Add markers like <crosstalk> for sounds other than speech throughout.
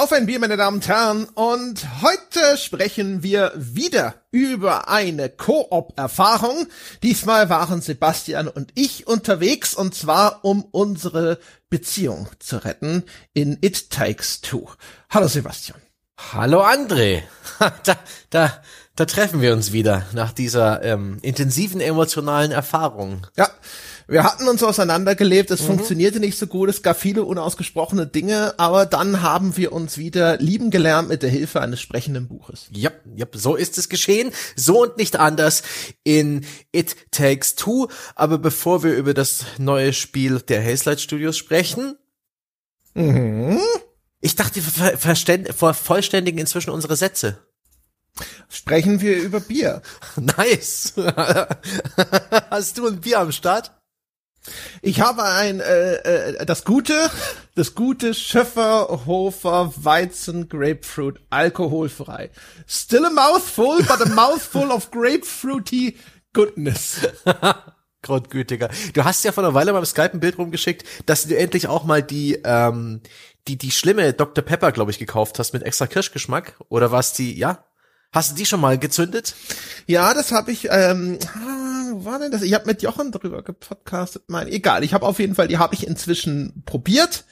Auf ein Bier, meine Damen und Herren. Und heute sprechen wir wieder über eine Koop-Erfahrung. Diesmal waren Sebastian und ich unterwegs und zwar um unsere Beziehung zu retten in It Takes Two. Hallo Sebastian. Hallo André. <laughs> Da, da, da treffen wir uns wieder nach dieser ähm, intensiven emotionalen Erfahrung. Ja, wir hatten uns auseinandergelebt, es mhm. funktionierte nicht so gut, es gab viele unausgesprochene Dinge, aber dann haben wir uns wieder lieben gelernt mit der Hilfe eines sprechenden Buches. Ja, ja, so ist es geschehen, so und nicht anders in It Takes Two. Aber bevor wir über das neue Spiel der Hazelight Studios sprechen, mhm. ich dachte, wir vervollständigen inzwischen unsere Sätze. Sprechen wir über Bier. <laughs> Nice. <laughs> Hast du ein Bier am Start? Ich habe ein äh, äh, das gute, das gute Schöfferhofer Weizen Grapefruit alkoholfrei. Still a mouthful, but a mouthful of grapefruity goodness. <laughs> Grundgütiger. Du hast ja vor einer Weile beim Skype ein Bild rumgeschickt, dass du endlich auch mal die ähm, die die schlimme Dr Pepper, glaube ich, gekauft hast mit extra Kirschgeschmack oder was die? Ja, hast du die schon mal gezündet? Ja, das habe ich. Ähm, war denn das? Ich habe mit Jochen darüber gepodcastet. Mein, egal, ich habe auf jeden Fall, die habe ich inzwischen probiert.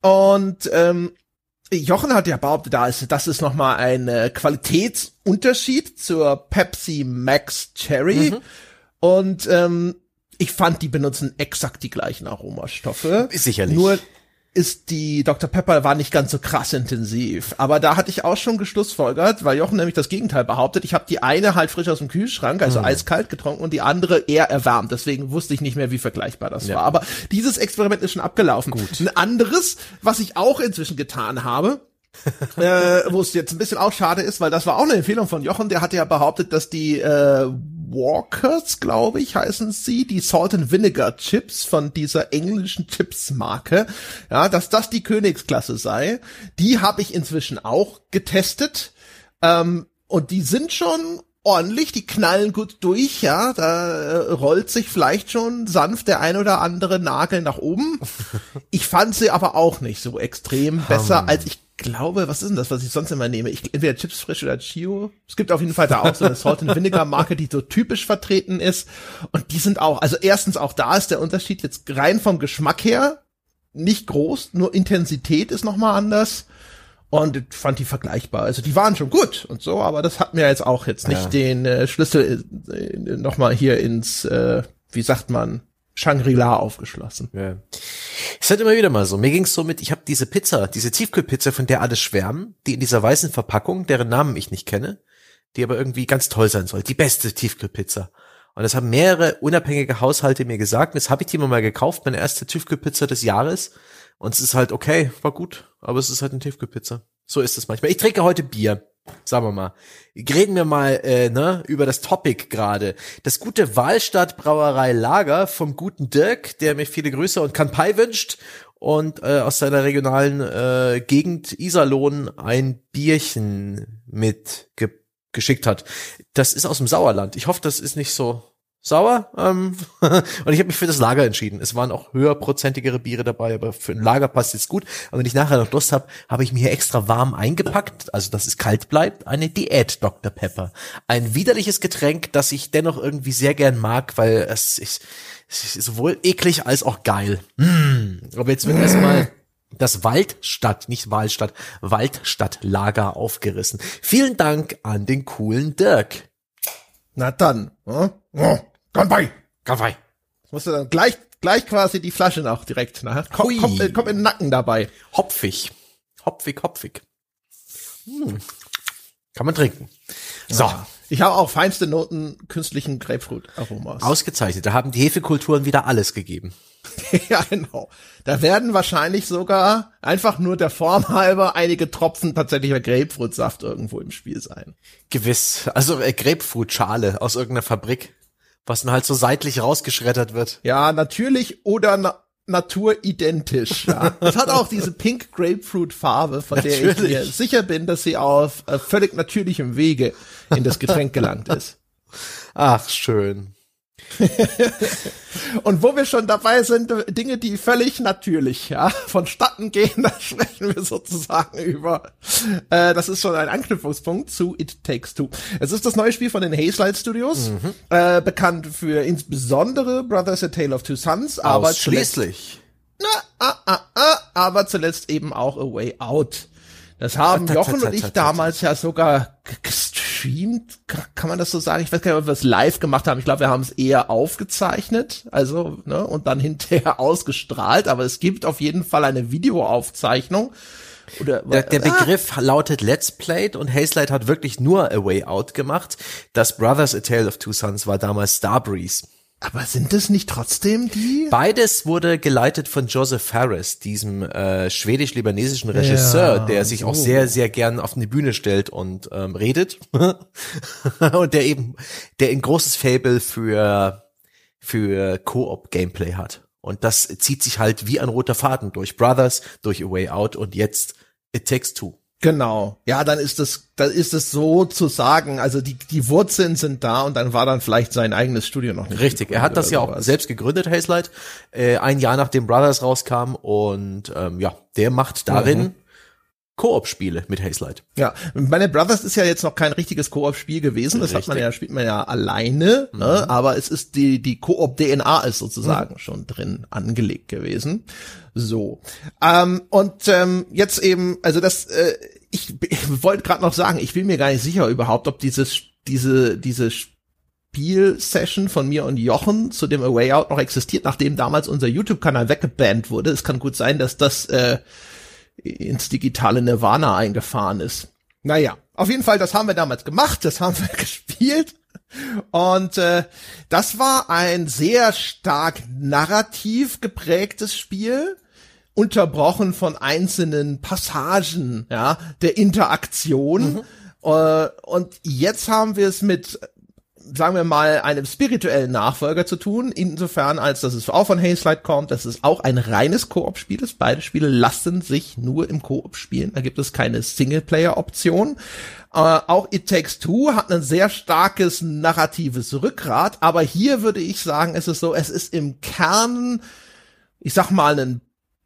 Und ähm, Jochen hat ja behauptet, da ist, das ist nochmal ein äh, Qualitätsunterschied zur Pepsi Max Cherry. Mhm. Und ähm, ich fand, die benutzen exakt die gleichen Aromastoffe. Sicherlich. Nur ist die Dr. Pepper war nicht ganz so krass intensiv. Aber da hatte ich auch schon geschlussfolgert, weil Jochen nämlich das Gegenteil behauptet. Ich habe die eine halt frisch aus dem Kühlschrank, also mhm. eiskalt getrunken und die andere eher erwärmt. Deswegen wusste ich nicht mehr, wie vergleichbar das ja. war. Aber dieses Experiment ist schon abgelaufen. Gut. Ein anderes, was ich auch inzwischen getan habe, <laughs> äh, wo es jetzt ein bisschen auch schade ist, weil das war auch eine Empfehlung von Jochen, der hatte ja behauptet, dass die äh, Walkers, glaube ich, heißen sie, die Salt and Vinegar Chips von dieser englischen Chips-Marke, ja, dass das die Königsklasse sei. Die habe ich inzwischen auch getestet. Ähm, und die sind schon ordentlich, die knallen gut durch, ja, da äh, rollt sich vielleicht schon sanft der ein oder andere Nagel nach oben. <laughs> Ich fand sie aber auch nicht so extrem besser, als ich glaube, was ist denn das, was ich sonst immer nehme? Ich, entweder Chips Frisch oder Chio. Es gibt auf jeden Fall da auch so eine Salt and Vinegar Marke, die so typisch vertreten ist. Und die sind auch, also erstens auch da ist der Unterschied jetzt rein vom Geschmack her nicht groß, nur Intensität ist nochmal anders. Und ich fand die vergleichbar. Also die waren schon gut und so, aber das hat mir jetzt auch jetzt nicht ja. den äh, Schlüssel äh, nochmal hier ins, äh, wie sagt man, Shangri-La aufgeschlossen. Ja. Ist halt immer wieder mal so. Mir ging's so mit, ich habe diese Pizza, diese Tiefkühlpizza, von der alle schwärmen, die in dieser weißen Verpackung, deren Namen ich nicht kenne, die aber irgendwie ganz toll sein soll. Die beste Tiefkühlpizza. Und das haben mehrere unabhängige Haushalte mir gesagt. Jetzt habe ich die mal gekauft, meine erste Tiefkühlpizza des Jahres. Und es ist halt okay, war gut, aber es ist halt eine Tiefkühlpizza. So ist es manchmal. Ich trinke heute Bier sagen wir mal, reden wir mal äh, ne, über das Topic gerade. Das gute Wahlstadt Brauerei Lager vom guten Dirk, der mir viele Grüße und Kanpai wünscht und äh, aus seiner regionalen äh, Gegend Iserlohn ein Bierchen mit ge geschickt hat. Das ist aus dem Sauerland. Ich hoffe, das ist nicht so sauer. Ähm, <laughs> und ich habe mich für das Lager entschieden. Es waren auch höherprozentigere Biere dabei, aber für ein Lager passt es gut. Aber wenn ich nachher noch Lust habe, habe ich mir hier extra warm eingepackt, also dass es kalt bleibt, eine Diät Dr. Pepper. Ein widerliches Getränk, das ich dennoch irgendwie sehr gern mag, weil es ist, es ist sowohl eklig als auch geil. Mm. Aber jetzt wird erstmal das Waldstadt, nicht Wahlstadt, Waldstadtlager aufgerissen. Vielen Dank an den coolen Dirk. Na dann. Hm? Kanpai! Kanpai! Musst du dann gleich, gleich quasi die Flasche noch direkt, ne? Komm, komm, äh, komm in den Nacken dabei. Hopfig. Hopfig, hopfig. Hm. Kann man trinken. So. Ja. Ich habe auch feinste Noten künstlichen Grapefruit-Aromas. Ausgezeichnet. Da haben die Hefekulturen wieder alles gegeben. <laughs> ja, genau. Da werden wahrscheinlich sogar einfach nur der Form halber einige Tropfen tatsächlicher Grapefruitsaft irgendwo im Spiel sein. Gewiss. Also äh, Grapefruit-Schale aus irgendeiner Fabrik, was dann halt so seitlich rausgeschreddert wird. Ja, natürlich oder na naturidentisch. Ja. Es <laughs> hat auch diese Pink Grapefruit Farbe, von der ich mir sicher bin, dass sie auf äh, völlig natürlichem Wege in das Getränk gelangt ist. Ach, schön. <laughs> Und wo wir schon dabei sind, Dinge, die völlig natürlich ja, vonstatten gehen, <laughs> da sprechen wir sozusagen über. Äh, das ist schon ein Anknüpfungspunkt zu It Takes Two. Es ist das neue Spiel von den Hazelight Studios, mhm. äh, bekannt für insbesondere Brothers A Tale of Two Sons, aber schließlich. Na, ah, ah, ah, aber zuletzt eben auch A Way Out. Das haben Jochen und ich damals ja sogar gestreamt, kann man das so sagen? Ich weiß gar nicht, ob wir es live gemacht haben. Ich glaube, wir haben es eher aufgezeichnet, also, ne, und dann <laughs> hinterher ausgestrahlt, aber es gibt auf jeden Fall eine Videoaufzeichnung. Oder, der, der ah. Begriff lautet Let's Played und Hazelight hat wirklich nur A Way Out gemacht. Das Brothers A Tale of Two Sons war damals Starbreeze. Aber sind es nicht trotzdem die? Beides wurde geleitet von Joseph Farris, diesem äh, schwedisch-libanesischen Regisseur, ja, der sich so. auch sehr, sehr gern auf eine Bühne stellt und ähm, redet. <laughs> und der eben, der ein großes Fable für, für Koop-Gameplay hat. Und das zieht sich halt wie ein roter Faden durch Brothers, durch A Way Out und jetzt It Takes Two. Genau. Ja, dann ist es, dann ist es so zu sagen, also die, die Wurzeln sind da und dann war dann vielleicht sein eigenes Studio noch nicht. Richtig. Er hat das ja auch selbst gegründet, Hazelight, äh, ein Jahr nachdem Brothers rauskam und, ähm, ja, der macht darin mhm. Koop-Spiele mit Hazelight. Ja, meine Brothers ist ja jetzt noch kein richtiges Koop-Spiel gewesen. Das Richtig. hat man ja, spielt man ja alleine, mhm. ne? aber es ist die, die Koop-DNA ist sozusagen mhm. schon drin angelegt gewesen. So. Ähm, und ähm, jetzt eben, also das, äh, ich, ich <laughs> wollte gerade noch sagen, ich bin mir gar nicht sicher überhaupt, ob dieses, diese, diese Spiel-Session von mir und Jochen zu dem A Way Out noch existiert, nachdem damals unser YouTube-Kanal weggebannt wurde. Es kann gut sein, dass das äh, ins digitale Nirvana eingefahren ist. Naja, auf jeden Fall, das haben wir damals gemacht, das haben wir <laughs> gespielt. Und äh, das war ein sehr stark narrativ geprägtes Spiel unterbrochen von einzelnen Passagen, ja, der Interaktion. Mhm. Äh, und jetzt haben wir es mit sagen wir mal, einem spirituellen Nachfolger zu tun, insofern als dass es auch von Hazelight kommt, dass es auch ein reines Koop-Spiel ist. Beide Spiele lassen sich nur im Koop spielen. Da gibt es keine Singleplayer-Option. Äh, auch It Takes Two hat ein sehr starkes narratives Rückgrat, aber hier würde ich sagen, es ist so, es ist im Kern, ich sag mal, ein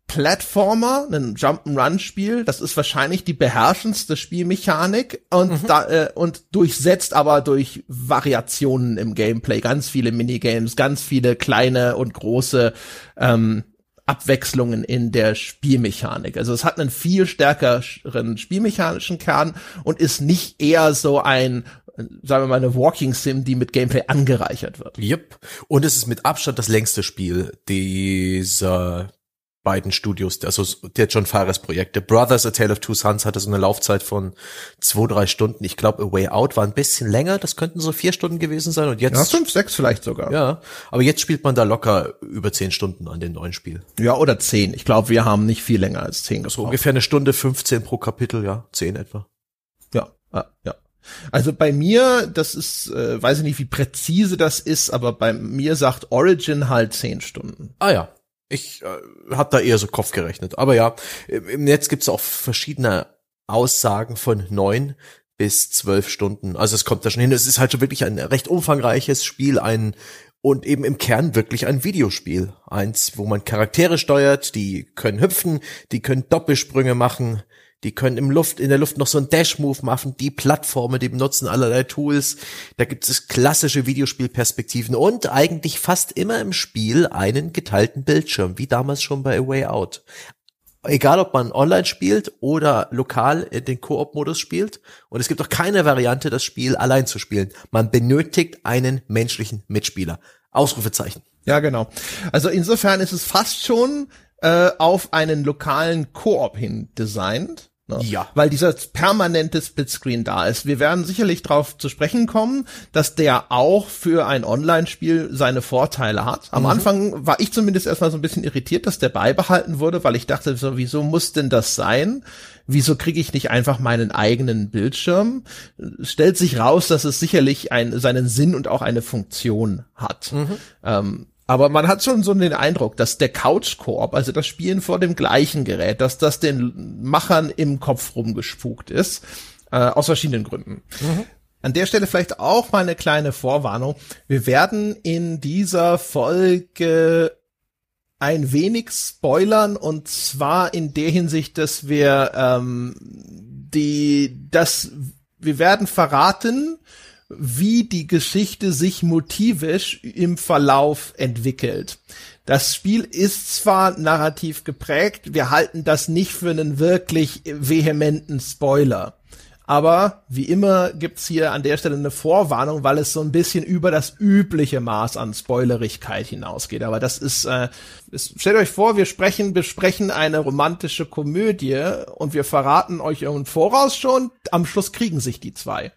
Platformer, ein Jump'n'Run-Spiel. Das ist wahrscheinlich die beherrschendste Spielmechanik und mhm. da äh, und durchsetzt aber durch Variationen im Gameplay, ganz viele Minigames, ganz viele kleine und große ähm, Abwechslungen in der Spielmechanik. Also es hat einen viel stärkeren spielmechanischen Kern und ist nicht eher so ein sagen wir mal eine Walking Sim, die mit Gameplay angereichert wird. Yep. Und es ist mit Abstand das längste Spiel dieser beiden Studios, also der John Fares Projekte. Brothers, A Tale of Two Sons hatte so eine Laufzeit von zwei, drei Stunden. Ich glaube, A Way Out war ein bisschen länger. Das könnten so vier Stunden gewesen sein. Und jetzt. Ja, fünf, sechs vielleicht sogar. Ja. Aber jetzt spielt man da locker über zehn Stunden an dem neuen Spiel. Ja, oder zehn. Ich glaube, wir haben nicht viel länger als zehn gebraucht. So ungefähr eine Stunde 15 pro Kapitel, ja. Zehn etwa. Ja, ja, ja. Also bei mir, das ist, äh, weiß ich nicht, wie präzise das ist, aber bei mir sagt Origin halt zehn Stunden. Ah ja, ich äh, habe da eher so Kopf gerechnet. Aber ja, im Netz gibt's auch verschiedene Aussagen von neun bis zwölf Stunden. Also es kommt da schon hin. Es ist halt schon wirklich ein recht umfangreiches Spiel, ein und eben im Kern wirklich ein Videospiel. Eins, wo man Charaktere steuert, die können hüpfen, die können Doppelsprünge machen, die können im Luft, in der Luft noch so einen Dash-Move machen, die Plattformen, die benutzen allerlei Tools. Da gibt es klassische Videospielperspektiven und eigentlich fast immer im Spiel einen geteilten Bildschirm, wie damals schon bei A Way Out. Egal, ob man online spielt oder lokal in den Koop-Modus spielt. Und es gibt auch keine Variante, das Spiel allein zu spielen. Man benötigt einen menschlichen Mitspieler. Ausrufezeichen. Ja, genau. Also insofern ist es fast schon äh, auf einen lokalen Koop hin designt. Ne? Ja. Weil dieser permanente Splitscreen da ist. Wir werden sicherlich darauf zu sprechen kommen, dass der auch für ein Online-Spiel seine Vorteile hat. Am mhm. Anfang war ich zumindest erstmal so ein bisschen irritiert, dass der beibehalten wurde, weil ich dachte, so, wieso muss denn das sein? Wieso kriege ich nicht einfach meinen eigenen Bildschirm? Stellt sich raus, dass es sicherlich ein, seinen Sinn und auch eine Funktion hat. Mhm. Ähm, aber man hat schon so den Eindruck, dass der Couch-Koop, also das Spielen vor dem gleichen Gerät, dass das den Machern im Kopf rumgespukt ist, äh, aus verschiedenen Gründen. Mhm. An der Stelle vielleicht auch mal eine kleine Vorwarnung. Wir werden in dieser Folge ein wenig spoilern und zwar in der Hinsicht, dass wir ähm, die, das, wir werden verraten, wie die Geschichte sich motivisch im Verlauf entwickelt. Das Spiel ist zwar narrativ geprägt, wir halten das nicht für einen wirklich vehementen Spoiler. Aber wie immer gibt's hier an der Stelle eine Vorwarnung, weil es so ein bisschen über das übliche Maß an Spoilerigkeit hinausgeht. Aber das ist, äh, ist stellt euch vor, wir sprechen, besprechen eine romantische Komödie und wir verraten euch im Voraus schon, am Schluss kriegen sich die zwei.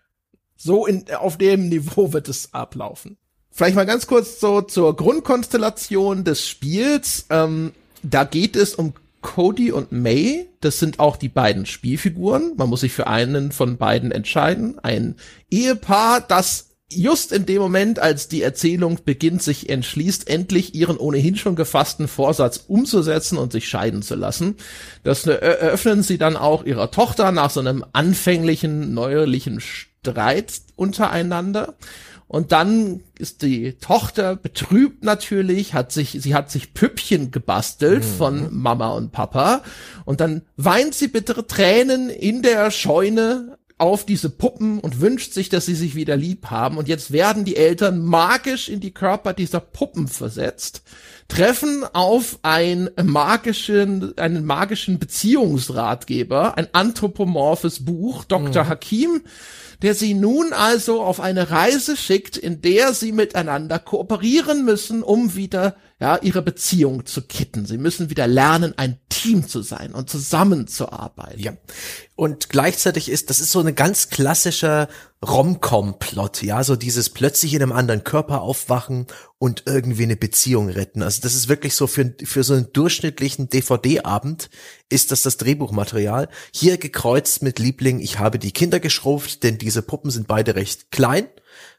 So in, auf dem Niveau wird es ablaufen. Vielleicht mal ganz kurz so zur Grundkonstellation des Spiels. Ähm, da geht es um Cody und May, das sind auch die beiden Spielfiguren. Man muss sich für einen von beiden entscheiden. Ein Ehepaar, das just in dem Moment, als die Erzählung beginnt, sich entschließt, endlich ihren ohnehin schon gefassten Vorsatz umzusetzen und sich scheiden zu lassen. Das eröffnen sie dann auch ihrer Tochter nach so einem anfänglichen, neuerlichen Streit untereinander. Und dann ist die Tochter betrübt natürlich, hat sich, sie hat sich Püppchen gebastelt mhm. von Mama und Papa. Und dann weint sie bittere Tränen in der Scheune auf diese Puppen und wünscht sich, dass sie sich wieder lieb haben. Und jetzt werden die Eltern magisch in die Körper dieser Puppen versetzt, treffen auf einen magischen, einen magischen Beziehungsratgeber, ein anthropomorphes Buch, Dr. Mhm. Hakim, der sie nun also auf eine Reise schickt, in der sie miteinander kooperieren müssen, um wieder ja, ihre Beziehung zu kitten. Sie müssen wieder lernen, ein Team zu sein und zusammenzuarbeiten. Ja. Und gleichzeitig ist, das ist so eine ganz klassischer Rom-Com-Plot, ja, so dieses plötzlich in einem anderen Körper aufwachen und irgendwie eine Beziehung retten. Also das ist wirklich so für, für so einen durchschnittlichen DVD-Abend ist das das Drehbuchmaterial. Hier gekreuzt mit Liebling, ich habe die Kinder geschrumpft, denn diese Puppen sind beide recht klein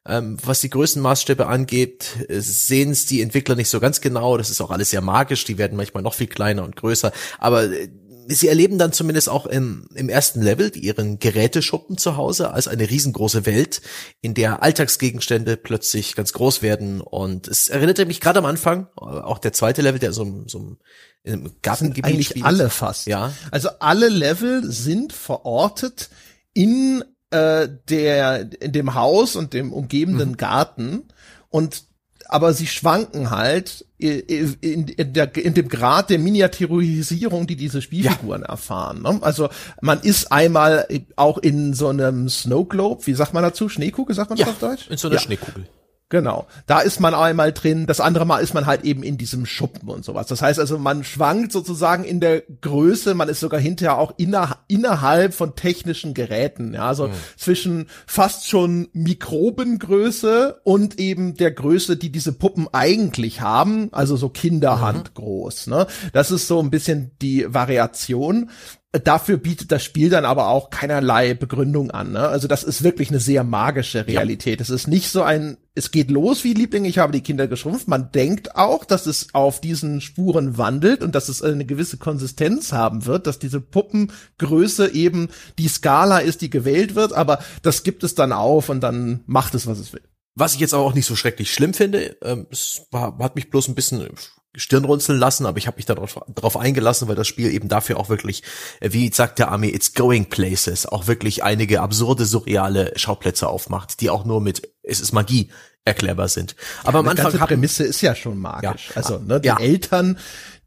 ähm, was die Größenmaßstäbe angeht, äh, sehen es die Entwickler nicht so ganz genau. Das ist auch alles sehr magisch. Die werden manchmal noch viel kleiner und größer. Aber äh, sie erleben dann zumindest auch im, im ersten Level ihren Geräteschuppen zu Hause als eine riesengroße Welt, in der Alltagsgegenstände plötzlich ganz groß werden. Und es erinnerte mich gerade am Anfang, äh, auch der zweite Level, der so, so im Gartengebiet eigentlich spielt. alle fast. Ja. Also alle Level sind verortet in äh, der in dem Haus und dem umgebenden mhm. Garten und aber sie schwanken halt in, in, in, der, in dem Grad der Miniaturisierung, die diese Spielfiguren ja. erfahren. Ne? Also man ist einmal auch in so einem Snow Globe, wie sagt man dazu? Schneekugel, sagt man ja, das auf Deutsch? In so einer ja. Schneekugel. Genau. Da ist man einmal drin, das andere Mal ist man halt eben in diesem Schuppen und sowas. Das heißt also, man schwankt sozusagen in der Größe, man ist sogar hinterher auch inner, innerhalb von technischen Geräten, ja, also mhm. zwischen fast schon Mikrobengröße und eben der Größe, die diese Puppen eigentlich haben, also so Kinderhand mhm. groß, ne? Das ist so ein bisschen die Variation. Dafür bietet das Spiel dann aber auch keinerlei Begründung an. Ne? Also das ist wirklich eine sehr magische Realität. Es ist nicht so ein, es geht los wie Liebling, ich habe die Kinder geschrumpft. Man denkt auch, dass es auf diesen Spuren wandelt und dass es eine gewisse Konsistenz haben wird, dass diese Puppengröße eben die Skala ist, die gewählt wird. Aber das gibt es dann auf und dann macht es, was es will. Was ich jetzt auch nicht so schrecklich schlimm finde, ähm, es war, hat mich bloß ein bisschen Stirnrunzeln lassen, aber ich habe mich darauf, darauf eingelassen, weil das Spiel eben dafür auch wirklich, äh, wie sagt der Army, it's going places, auch wirklich einige absurde, surreale Schauplätze aufmacht, die auch nur mit, es ist Magie, erklärbar sind. Aber ja, am Anfang. Die Prämisse ist ja schon magisch. Ja, also, ne, die ja. Eltern,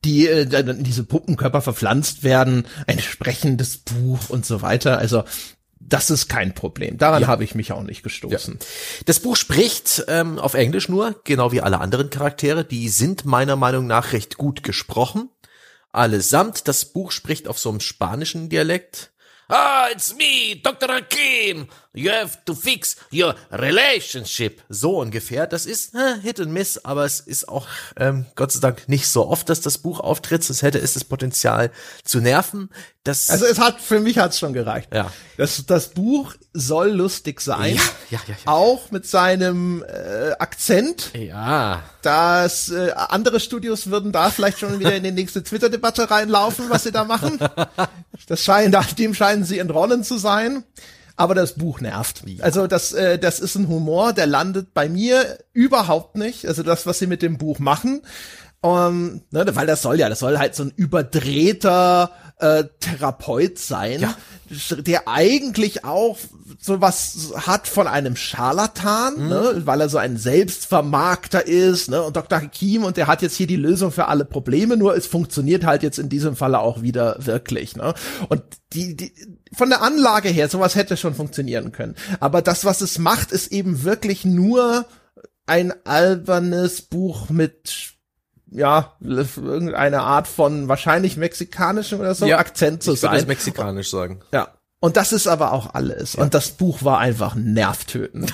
die äh, diese Puppenkörper verpflanzt werden, ein sprechendes Buch und so weiter. Also das ist kein Problem. Daran ja. habe ich mich auch nicht gestoßen. Ja. Das Buch spricht ähm, auf Englisch nur, genau wie alle anderen Charaktere. Die sind meiner Meinung nach recht gut gesprochen. Allesamt. Das Buch spricht auf so einem spanischen Dialekt. Ah, it's me, Dr. Hakim. You have to fix your relationship. So ungefähr. Das ist äh, Hit and Miss, aber es ist auch ähm, Gott sei Dank nicht so oft, dass das Buch auftritt. Sonst hätte es das Potenzial zu nerven. Das also es hat für mich hat's schon gereicht. Ja. Das, das Buch soll lustig sein. Ja, ja, ja, ja. Auch mit seinem äh, Akzent. Ja. Das äh, andere Studios würden da vielleicht schon wieder in die nächste Twitter-Debatte reinlaufen, was sie da machen. Das scheint, dem scheinen sie entronnen zu sein. Aber das Buch nervt. Ja. Also das, äh, das ist ein Humor, der landet bei mir überhaupt nicht. Also das, was sie mit dem Buch machen, um, ne, weil das soll ja, das soll halt so ein überdrehter äh, Therapeut sein, ja. der eigentlich auch sowas hat von einem Scharlatan, mhm. ne, weil er so ein Selbstvermarkter ist, ne, und Dr. Hakim und der hat jetzt hier die Lösung für alle Probleme, nur es funktioniert halt jetzt in diesem Falle auch wieder wirklich, ne? Und die, die von der Anlage her, sowas hätte schon funktionieren können. Aber das, was es macht, ist eben wirklich nur ein albernes Buch mit ja, irgendeine Art von wahrscheinlich mexikanischem oder so ja, Akzent zu ich sein. Ich mexikanisch sagen. Ja. Und das ist aber auch alles. Ja. Und das Buch war einfach nervtötend.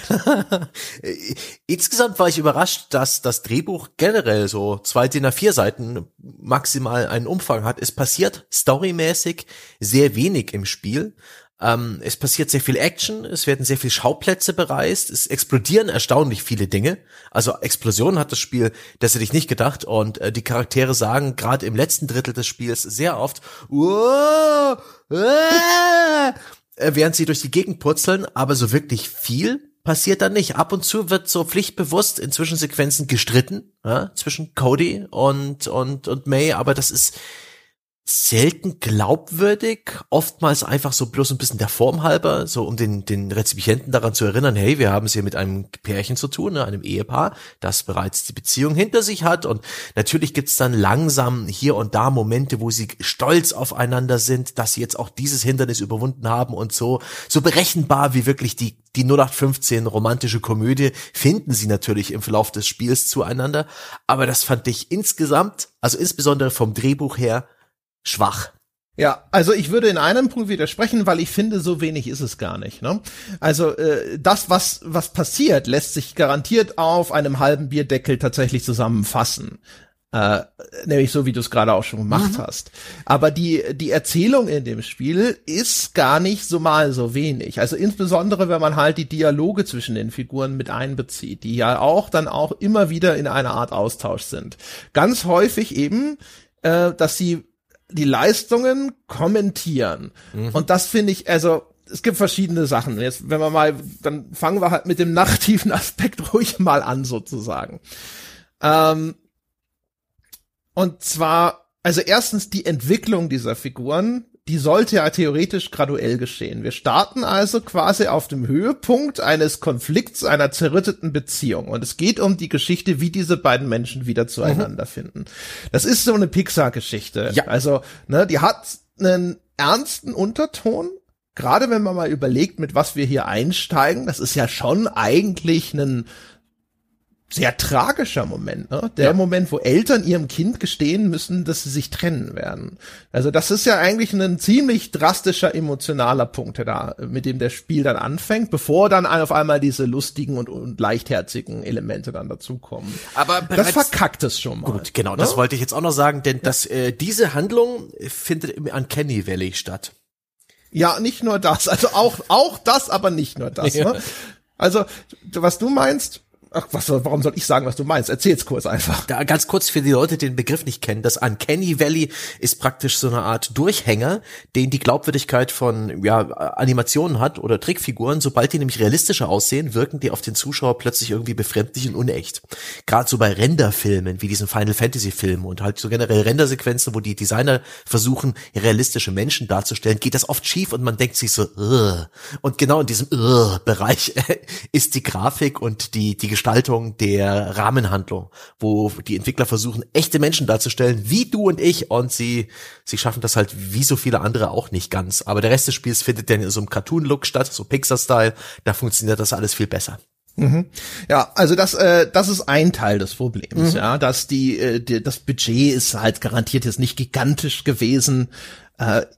<laughs> Insgesamt war ich überrascht, dass das Drehbuch generell so zwei DIN A4 Seiten maximal einen Umfang hat. Es passiert storymäßig sehr wenig im Spiel. Ähm, es passiert sehr viel Action, es werden sehr viele Schauplätze bereist, es explodieren erstaunlich viele Dinge. Also Explosionen hat das Spiel das hätte ich nicht gedacht. Und äh, die Charaktere sagen gerade im letzten Drittel des Spiels sehr oft, uh, uh, während sie durch die Gegend purzeln, aber so wirklich viel passiert da nicht. Ab und zu wird so pflichtbewusst in Zwischensequenzen gestritten, ja, zwischen Cody und, und, und May, aber das ist, selten glaubwürdig, oftmals einfach so bloß ein bisschen der Form halber, so um den, den Rezipienten daran zu erinnern, hey, wir haben es hier mit einem Pärchen zu tun, ne, einem Ehepaar, das bereits die Beziehung hinter sich hat. Und natürlich gibt's dann langsam hier und da Momente, wo sie stolz aufeinander sind, dass sie jetzt auch dieses Hindernis überwunden haben und so, so berechenbar wie wirklich die, die 0815 romantische Komödie finden sie natürlich im Verlauf des Spiels zueinander, aber das fand ich insgesamt, also insbesondere vom Drehbuch her, schwach. Ja, also ich würde in einem Punkt widersprechen, weil ich finde, so wenig ist es gar nicht. Ne? Also äh, das, was was passiert, lässt sich garantiert auf einem halben Bierdeckel tatsächlich zusammenfassen. Äh, nämlich so, wie du es gerade auch schon gemacht mhm. hast. Aber die, die Erzählung in dem Spiel ist gar nicht so mal so wenig. Also insbesondere, wenn man halt die Dialoge zwischen den Figuren mit einbezieht, die ja auch dann auch immer wieder in einer Art Austausch sind. Ganz häufig eben, äh, dass sie die Leistungen kommentieren. Mhm. Und das finde ich, also es gibt verschiedene Sachen. Jetzt, wenn wir mal, dann fangen wir halt mit dem narrativen <laughs> Aspekt ruhig mal an, sozusagen. Ähm, und zwar, also erstens die Entwicklung dieser Figuren die sollte ja theoretisch graduell geschehen. Wir starten also quasi auf dem Höhepunkt eines Konflikts, einer zerrütteten Beziehung. Und es geht um die Geschichte, wie diese beiden Menschen wieder zueinander mhm. finden. Das ist so eine Pixar-Geschichte. Ja. Also, ne, die hat einen ernsten Unterton. Gerade wenn man mal überlegt, mit was wir hier einsteigen, das ist ja schon eigentlich ein sehr tragischer Moment, ne? Der ja. Moment, wo Eltern ihrem Kind gestehen müssen, dass sie sich trennen werden. Also das ist ja eigentlich ein ziemlich drastischer emotionaler Punkt, der da, mit dem das Spiel dann anfängt, bevor dann auf einmal diese lustigen und, und leichtherzigen Elemente dann dazukommen. Aber das verkackt es schon mal. Gut, genau, ne? das wollte ich jetzt auch noch sagen, denn ja. das, äh, diese Handlung findet im Uncanny Valley statt. Ja, nicht nur das, also auch, auch das, aber nicht nur das. <laughs> Ja. Ne? Also, was du meinst, Ach, was, warum soll ich sagen, was du meinst? Erzähl's kurz einfach. Da, ganz kurz für die Leute, die den Begriff nicht kennen. Das Uncanny Valley ist praktisch so eine Art Durchhänger, den die Glaubwürdigkeit von ja, Animationen hat oder Trickfiguren. Sobald die nämlich realistischer aussehen, wirken die auf den Zuschauer plötzlich irgendwie befremdlich und unecht. Gerade so bei Renderfilmen, wie diesen Final Fantasy Filmen und halt so generell Rendersequenzen, wo die Designer versuchen, realistische Menschen darzustellen, geht das oft schief und man denkt sich so, Ugh. und genau in diesem Bereich <laughs> ist die Grafik und die, die Gestaltung der Rahmenhandlung, wo die Entwickler versuchen, echte Menschen darzustellen, wie du und ich, und sie, sie schaffen das halt wie so viele andere auch nicht ganz. Aber der Rest des Spiels findet dann in so einem Cartoon-Look statt, so Pixar-Style, da funktioniert das alles viel besser. Mhm. Ja, also das, äh, das ist ein Teil des Problems, mhm. ja, dass die, äh, die, das Budget ist halt garantiert jetzt nicht gigantisch gewesen,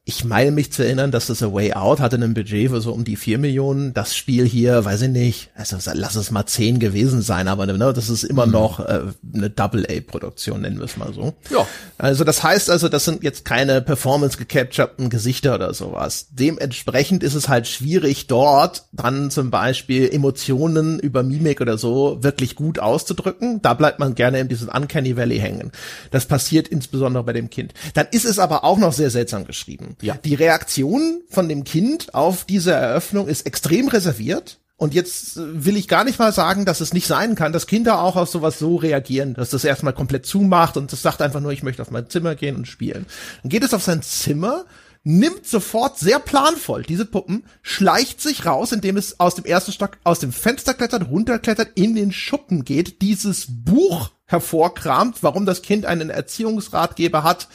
ich meine mich zu erinnern, dass das A Way Out hatte ein Budget für so um die vier Millionen. Das Spiel hier, weiß ich nicht, also lass es mal zehn gewesen sein, aber ne, das ist immer mhm. noch äh, eine Double-A-Produktion, nennen wir es mal so. Ja. Also das heißt also, das sind jetzt keine performance-gecapturten Gesichter oder sowas. Dementsprechend ist es halt schwierig, dort dann zum Beispiel Emotionen über Mimik oder so wirklich gut auszudrücken. Da bleibt man gerne in diesem Uncanny Valley hängen. Das passiert insbesondere bei dem Kind. Dann ist es aber auch noch sehr seltsam beschrieben. Ja. Die Reaktion von dem Kind auf diese Eröffnung ist extrem reserviert. Und jetzt äh, will ich gar nicht mal sagen, dass es nicht sein kann, dass Kinder auch auf sowas so reagieren, dass das erstmal komplett zumacht und das sagt einfach nur, ich möchte auf mein Zimmer gehen und spielen. Dann geht es auf sein Zimmer, nimmt sofort sehr planvoll diese Puppen, schleicht sich raus, indem es aus dem ersten Stock aus dem Fenster klettert, runterklettert, in den Schuppen geht, dieses Buch hervorkramt, warum das Kind einen Erziehungsratgeber hat,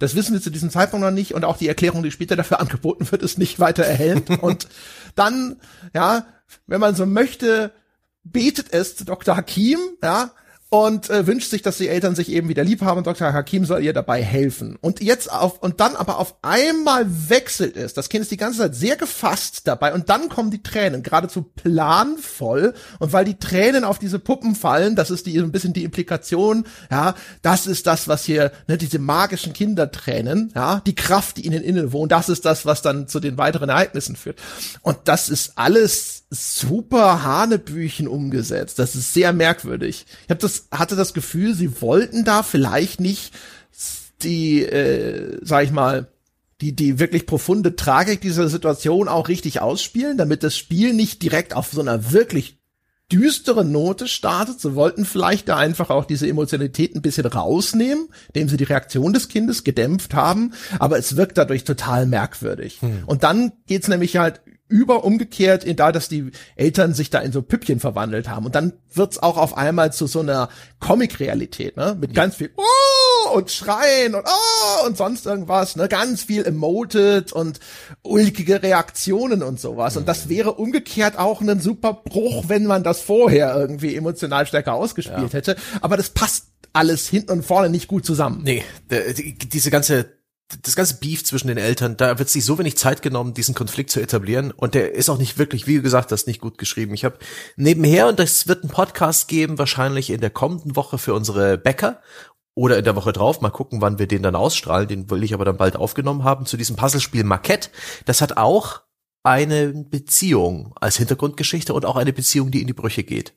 das wissen wir zu diesem Zeitpunkt noch nicht und auch die Erklärung, die später dafür angeboten wird, ist nicht weiter erhellend. <laughs> und dann, ja, wenn man so möchte, betet es zu Dr. Hakim, ja, und äh, wünscht sich, dass die Eltern sich eben wieder lieb haben Dr. Hakim soll ihr dabei helfen. Und jetzt auf und dann aber auf einmal wechselt es. Das Kind ist die ganze Zeit sehr gefasst dabei und dann kommen die Tränen, geradezu planvoll und weil die Tränen auf diese Puppen fallen, das ist die ein bisschen die Implikation, ja, das ist das, was hier ne, diese magischen Kindertränen, ja, die Kraft, die ihnen innen wohnt, das ist das, was dann zu den weiteren Ereignissen führt. Und das ist alles super Hanebüchen umgesetzt. Das ist sehr merkwürdig. Ich habe das hatte das Gefühl, sie wollten da vielleicht nicht die, äh, sag ich mal, die, die wirklich profunde Tragik dieser Situation auch richtig ausspielen, damit das Spiel nicht direkt auf so einer wirklich düstere Note startet. Sie wollten vielleicht da einfach auch diese Emotionalität ein bisschen rausnehmen, indem sie die Reaktion des Kindes gedämpft haben, aber es wirkt dadurch total merkwürdig. Hm. Und dann geht's nämlich halt über umgekehrt in da, dass die Eltern sich da in so Püppchen verwandelt haben. Und dann wird's auch auf einmal zu so einer Comic-Realität, ne? Mit ja. ganz viel oh! und Schreien und oh! und sonst irgendwas, ne? Ganz viel emoted und ulkige Reaktionen und sowas. Und das wäre umgekehrt auch ein super Bruch, wenn man das vorher irgendwie emotional stärker ausgespielt ja. hätte. Aber das passt alles hinten und vorne nicht gut zusammen. Nee, diese ganze das ganze Beef zwischen den Eltern, da wird sich so wenig Zeit genommen, diesen Konflikt zu etablieren. Und der ist auch nicht wirklich, wie gesagt, das nicht gut geschrieben. Ich habe nebenher, und es wird einen Podcast geben, wahrscheinlich in der kommenden Woche für unsere Bäcker oder in der Woche drauf. Mal gucken, wann wir den dann ausstrahlen. Den will ich aber dann bald aufgenommen haben zu diesem Puzzlespiel Marquette. Das hat auch eine Beziehung als Hintergrundgeschichte und auch eine Beziehung, die in die Brüche geht.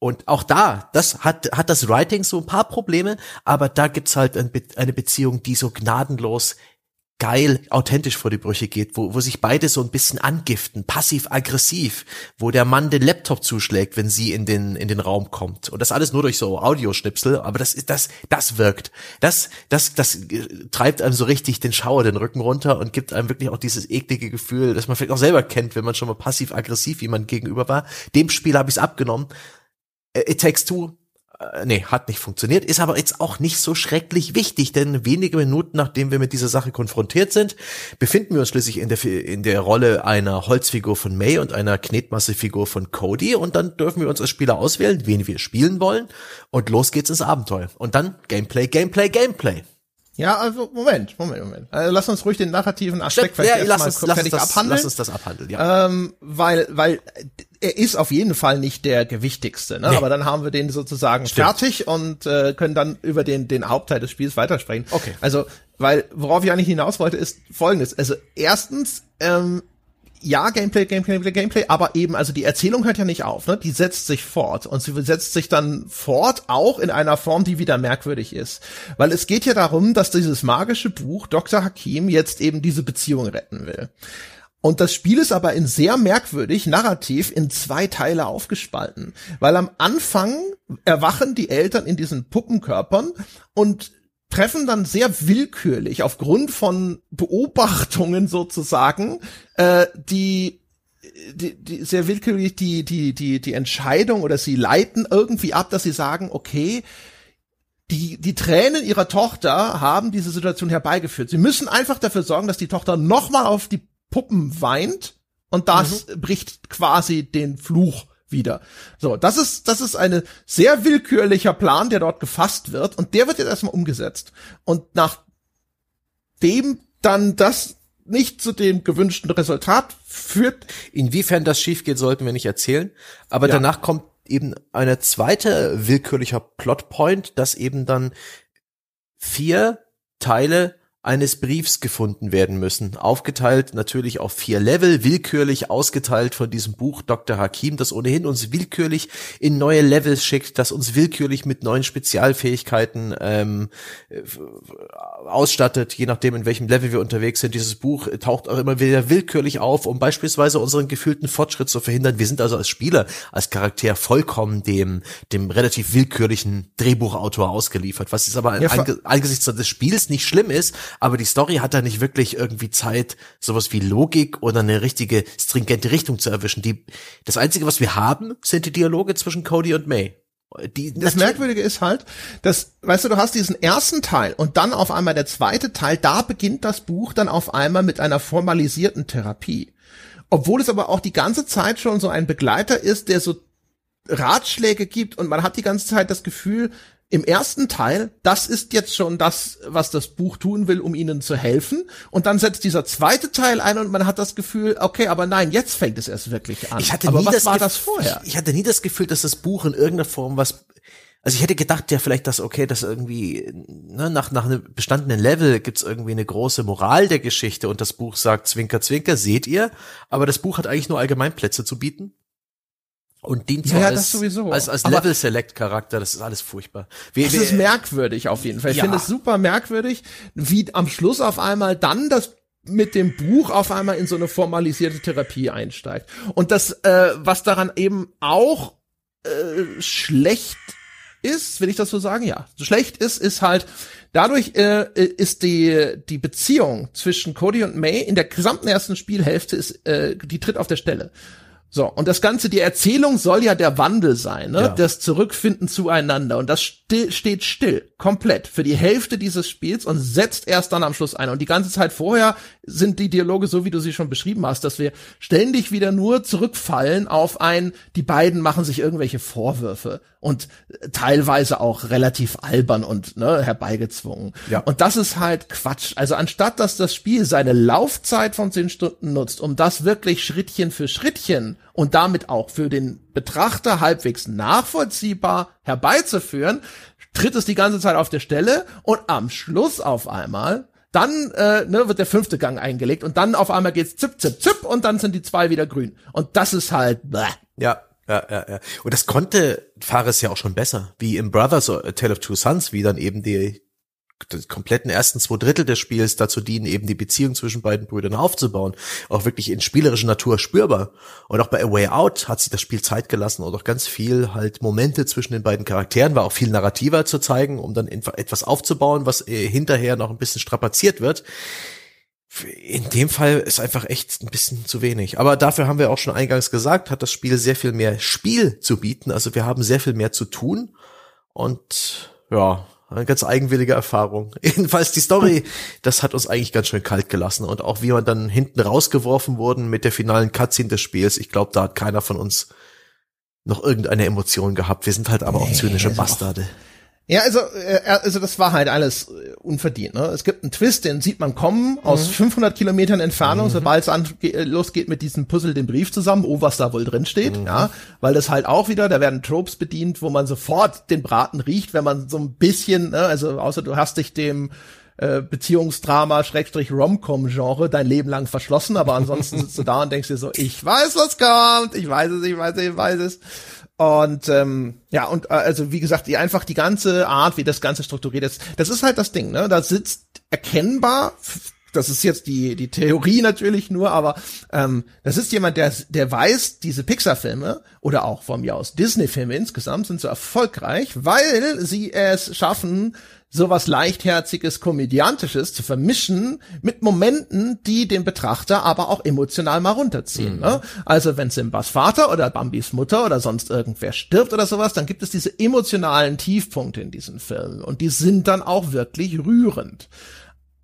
Und auch da, das hat, hat das Writing so ein paar Probleme, aber da gibt's halt eine Beziehung, die so gnadenlos geil authentisch vor die Brüche geht, wo, wo sich beide so ein bisschen angiften, passiv-aggressiv, wo der Mann den Laptop zuschlägt, wenn sie in den, in den Raum kommt. Und das alles nur durch so Audioschnipsel, aber das ist, das, das wirkt. Das, das, das treibt einem so richtig den Schauer den Rücken runter und gibt einem wirklich auch dieses eklige Gefühl, das man vielleicht auch selber kennt, wenn man schon mal passiv-aggressiv jemand gegenüber war. Dem Spiel habe ich es abgenommen äh, It Takes Two äh, nee, hat nicht funktioniert, ist aber jetzt auch nicht so schrecklich wichtig, denn wenige Minuten nachdem wir mit dieser Sache konfrontiert sind, befinden wir uns schließlich in der, in der Rolle einer Holzfigur von May und einer Knetmassefigur von Cody und dann dürfen wir uns als Spieler auswählen, wen wir spielen wollen und los geht's ins Abenteuer. Und dann Gameplay, Gameplay, Gameplay. Ja, also Moment, Moment, Moment. Also lass uns ruhig den narrativen Aspekt vielleicht ja, uns, lass uns das, abhandeln. Lass uns das abhandeln, ja. Ähm, weil, weil er ist auf jeden Fall nicht der gewichtigste, ne? Nee. aber dann haben wir den sozusagen Stimmt. fertig und äh, können dann über den den Hauptteil des Spiels weitersprechen. Okay. Also, weil worauf ich eigentlich hinaus wollte, ist Folgendes: Also erstens ähm, ja, Gameplay, Gameplay, Gameplay, aber eben, also die Erzählung hört ja nicht auf, ne? Die setzt sich fort und sie setzt sich dann fort, auch in einer Form, die wieder merkwürdig ist. Weil es geht ja darum, dass dieses magische Buch Dr. Hakim jetzt eben diese Beziehung retten will. Und das Spiel ist aber in sehr merkwürdig narrativ in zwei Teile aufgespalten, weil am Anfang erwachen die Eltern in diesen Puppenkörpern und treffen dann sehr willkürlich aufgrund von Beobachtungen sozusagen äh, die, die, die sehr willkürlich die die die die Entscheidung oder sie leiten irgendwie ab, dass sie sagen, okay, die, die Tränen ihrer Tochter haben diese Situation herbeigeführt. Sie müssen einfach dafür sorgen, dass die Tochter nochmal auf die Puppen weint und das mhm. bricht quasi den Fluch wieder. So, das ist, das ist eine sehr willkürlicher Plan, der dort gefasst wird und der wird jetzt erstmal umgesetzt. Und nachdem dann das nicht zu dem gewünschten Resultat führt. Inwiefern das schief geht, sollten wir nicht erzählen. Aber ja. danach kommt eben eine zweite willkürlicher Plotpoint, dass eben dann vier Teile eines Briefs gefunden werden müssen. Aufgeteilt natürlich auf vier Level, willkürlich ausgeteilt von diesem Buch Dr. Hakim, das ohnehin uns willkürlich in neue Levels schickt, das uns willkürlich mit neuen Spezialfähigkeiten ähm, ausstattet, je nachdem in welchem Level wir unterwegs sind. Dieses Buch taucht auch immer wieder willkürlich auf, um beispielsweise unseren gefühlten Fortschritt zu verhindern. Wir sind also als Spieler, als Charakter vollkommen dem, dem relativ willkürlichen Drehbuchautor ausgeliefert, was ist aber ja, angesichts des Spiels nicht schlimm ist, aber die Story hat da nicht wirklich irgendwie Zeit, sowas wie Logik oder eine richtige stringente Richtung zu erwischen. Die, das einzige, was wir haben, sind die Dialoge zwischen Cody und May. Die, das Merkwürdige ist halt, dass, weißt du, du hast diesen ersten Teil und dann auf einmal der zweite Teil, da beginnt das Buch dann auf einmal mit einer formalisierten Therapie. Obwohl es aber auch die ganze Zeit schon so ein Begleiter ist, der so Ratschläge gibt und man hat die ganze Zeit das Gefühl, im ersten Teil, das ist jetzt schon das, was das Buch tun will, um ihnen zu helfen. Und dann setzt dieser zweite Teil ein und man hat das Gefühl, okay, aber nein, jetzt fängt es erst wirklich an. Ich hatte aber nie was das war Gefühl, das vorher? Ich, ich hatte nie das Gefühl, dass das Buch in irgendeiner Form was also ich hätte gedacht ja vielleicht, dass okay, dass irgendwie ne, nach nach einem bestandenen Level gibt's irgendwie eine große Moral der Geschichte und das Buch sagt Zwinker Zwinker, seht ihr, aber das Buch hat eigentlich nur Allgemeinplätze zu bieten und dient so Ja, als, als, als Aber- Level Select Charakter, das ist alles furchtbar. Wir, Das ist merkwürdig auf jeden Fall. Ich Ja. finde es super merkwürdig, wie am Schluss auf einmal dann das mit dem Buch auf einmal in so eine formalisierte Therapie einsteigt. Und das, äh, was daran eben auch äh, schlecht ist, will ich das so sagen, ja, schlecht ist, ist halt, dadurch äh, ist die, die Beziehung zwischen Cody und May in der gesamten ersten Spielhälfte ist, äh, die tritt auf der Stelle. So, und das Ganze, die Erzählung soll ja der Wandel sein, ne? Ja. Das Zurückfinden zueinander. Und das still, steht still, komplett, für die Hälfte dieses Spiels und setzt erst dann am Schluss ein. Und die ganze Zeit vorher sind die Dialoge so, wie du sie schon beschrieben hast, dass wir ständig wieder nur zurückfallen auf ein, die beiden machen sich irgendwelche Vorwürfe und teilweise auch relativ albern und ne, herbeigezwungen. Ja. Und das ist halt Quatsch. Also anstatt dass das Spiel seine Laufzeit von zehn Stunden nutzt, um das wirklich Schrittchen für Schrittchen und damit auch für den Betrachter halbwegs nachvollziehbar herbeizuführen, tritt es die ganze Zeit auf der Stelle und am Schluss auf einmal dann äh, ne, wird der fünfte Gang eingelegt und dann auf einmal geht's zip, zip, zip und dann sind die zwei wieder grün. Und das ist halt bäh. Ja, ja, ja, ja. Und das konnte Fares ja auch schon besser, wie im Brothers A Tale of Two Sons, wie dann eben die, die kompletten ersten zwei Drittel des Spiels dazu dienen, eben die Beziehung zwischen beiden Brüdern aufzubauen. Auch wirklich in spielerischer Natur spürbar. Und auch bei A Way Out hat sich das Spiel Zeit gelassen und auch ganz viel halt Momente zwischen den beiden Charakteren, war auch viel narrativer zu zeigen, um dann etwas aufzubauen, was äh, hinterher noch ein bisschen strapaziert wird. In dem Fall ist einfach echt ein bisschen zu wenig. Aber dafür haben wir auch schon eingangs gesagt, hat das Spiel sehr viel mehr Spiel zu bieten. Also wir haben sehr viel mehr zu tun. Und ja, eine ganz eigenwillige Erfahrung. <laughs> Jedenfalls die Story, das hat uns eigentlich ganz schön kalt gelassen. Und auch wie wir dann hinten rausgeworfen wurden mit der finalen Cutscene des Spiels, ich glaube, da hat keiner von uns noch irgendeine Emotion gehabt. Wir sind halt aber auch Nee, zynische also auch- Bastarde. Ja, also, äh, also das war halt alles äh, unverdient. Ne? Es gibt einen Twist, den sieht man kommen aus 500 Kilometern Entfernung, sobald es äh, losgeht mit diesem Puzzle den Brief zusammen, oh, was da wohl drin steht, ja, weil das halt auch wieder, da werden Tropes bedient, wo man sofort den Braten riecht, wenn man so ein bisschen, ne, also außer du hast dich dem äh, Beziehungsdrama Schrägstrich Romcom Genre dein Leben lang verschlossen, aber ansonsten sitzt du da und denkst dir so, <laughs> ich weiß, was kommt, ich weiß es, ich weiß es, ich weiß es. Und ähm, ja, und äh, also wie gesagt, die einfach die ganze Art, wie das Ganze strukturiert ist, das ist halt das Ding, ne? Da sitzt erkennbar, das ist jetzt die die Theorie natürlich nur, aber ähm, das ist jemand, der der weiß, diese Pixar-Filme oder auch von mir aus Disney-Filme insgesamt sind so erfolgreich, weil sie es schaffen, sowas leichtherziges, komödiantisches zu vermischen mit Momenten, die den Betrachter aber auch emotional mal runterziehen. Ne? Also wenn Simbas Vater oder Bambis Mutter oder sonst irgendwer stirbt oder sowas, dann gibt es diese emotionalen Tiefpunkte in diesen Filmen und die sind dann auch wirklich rührend.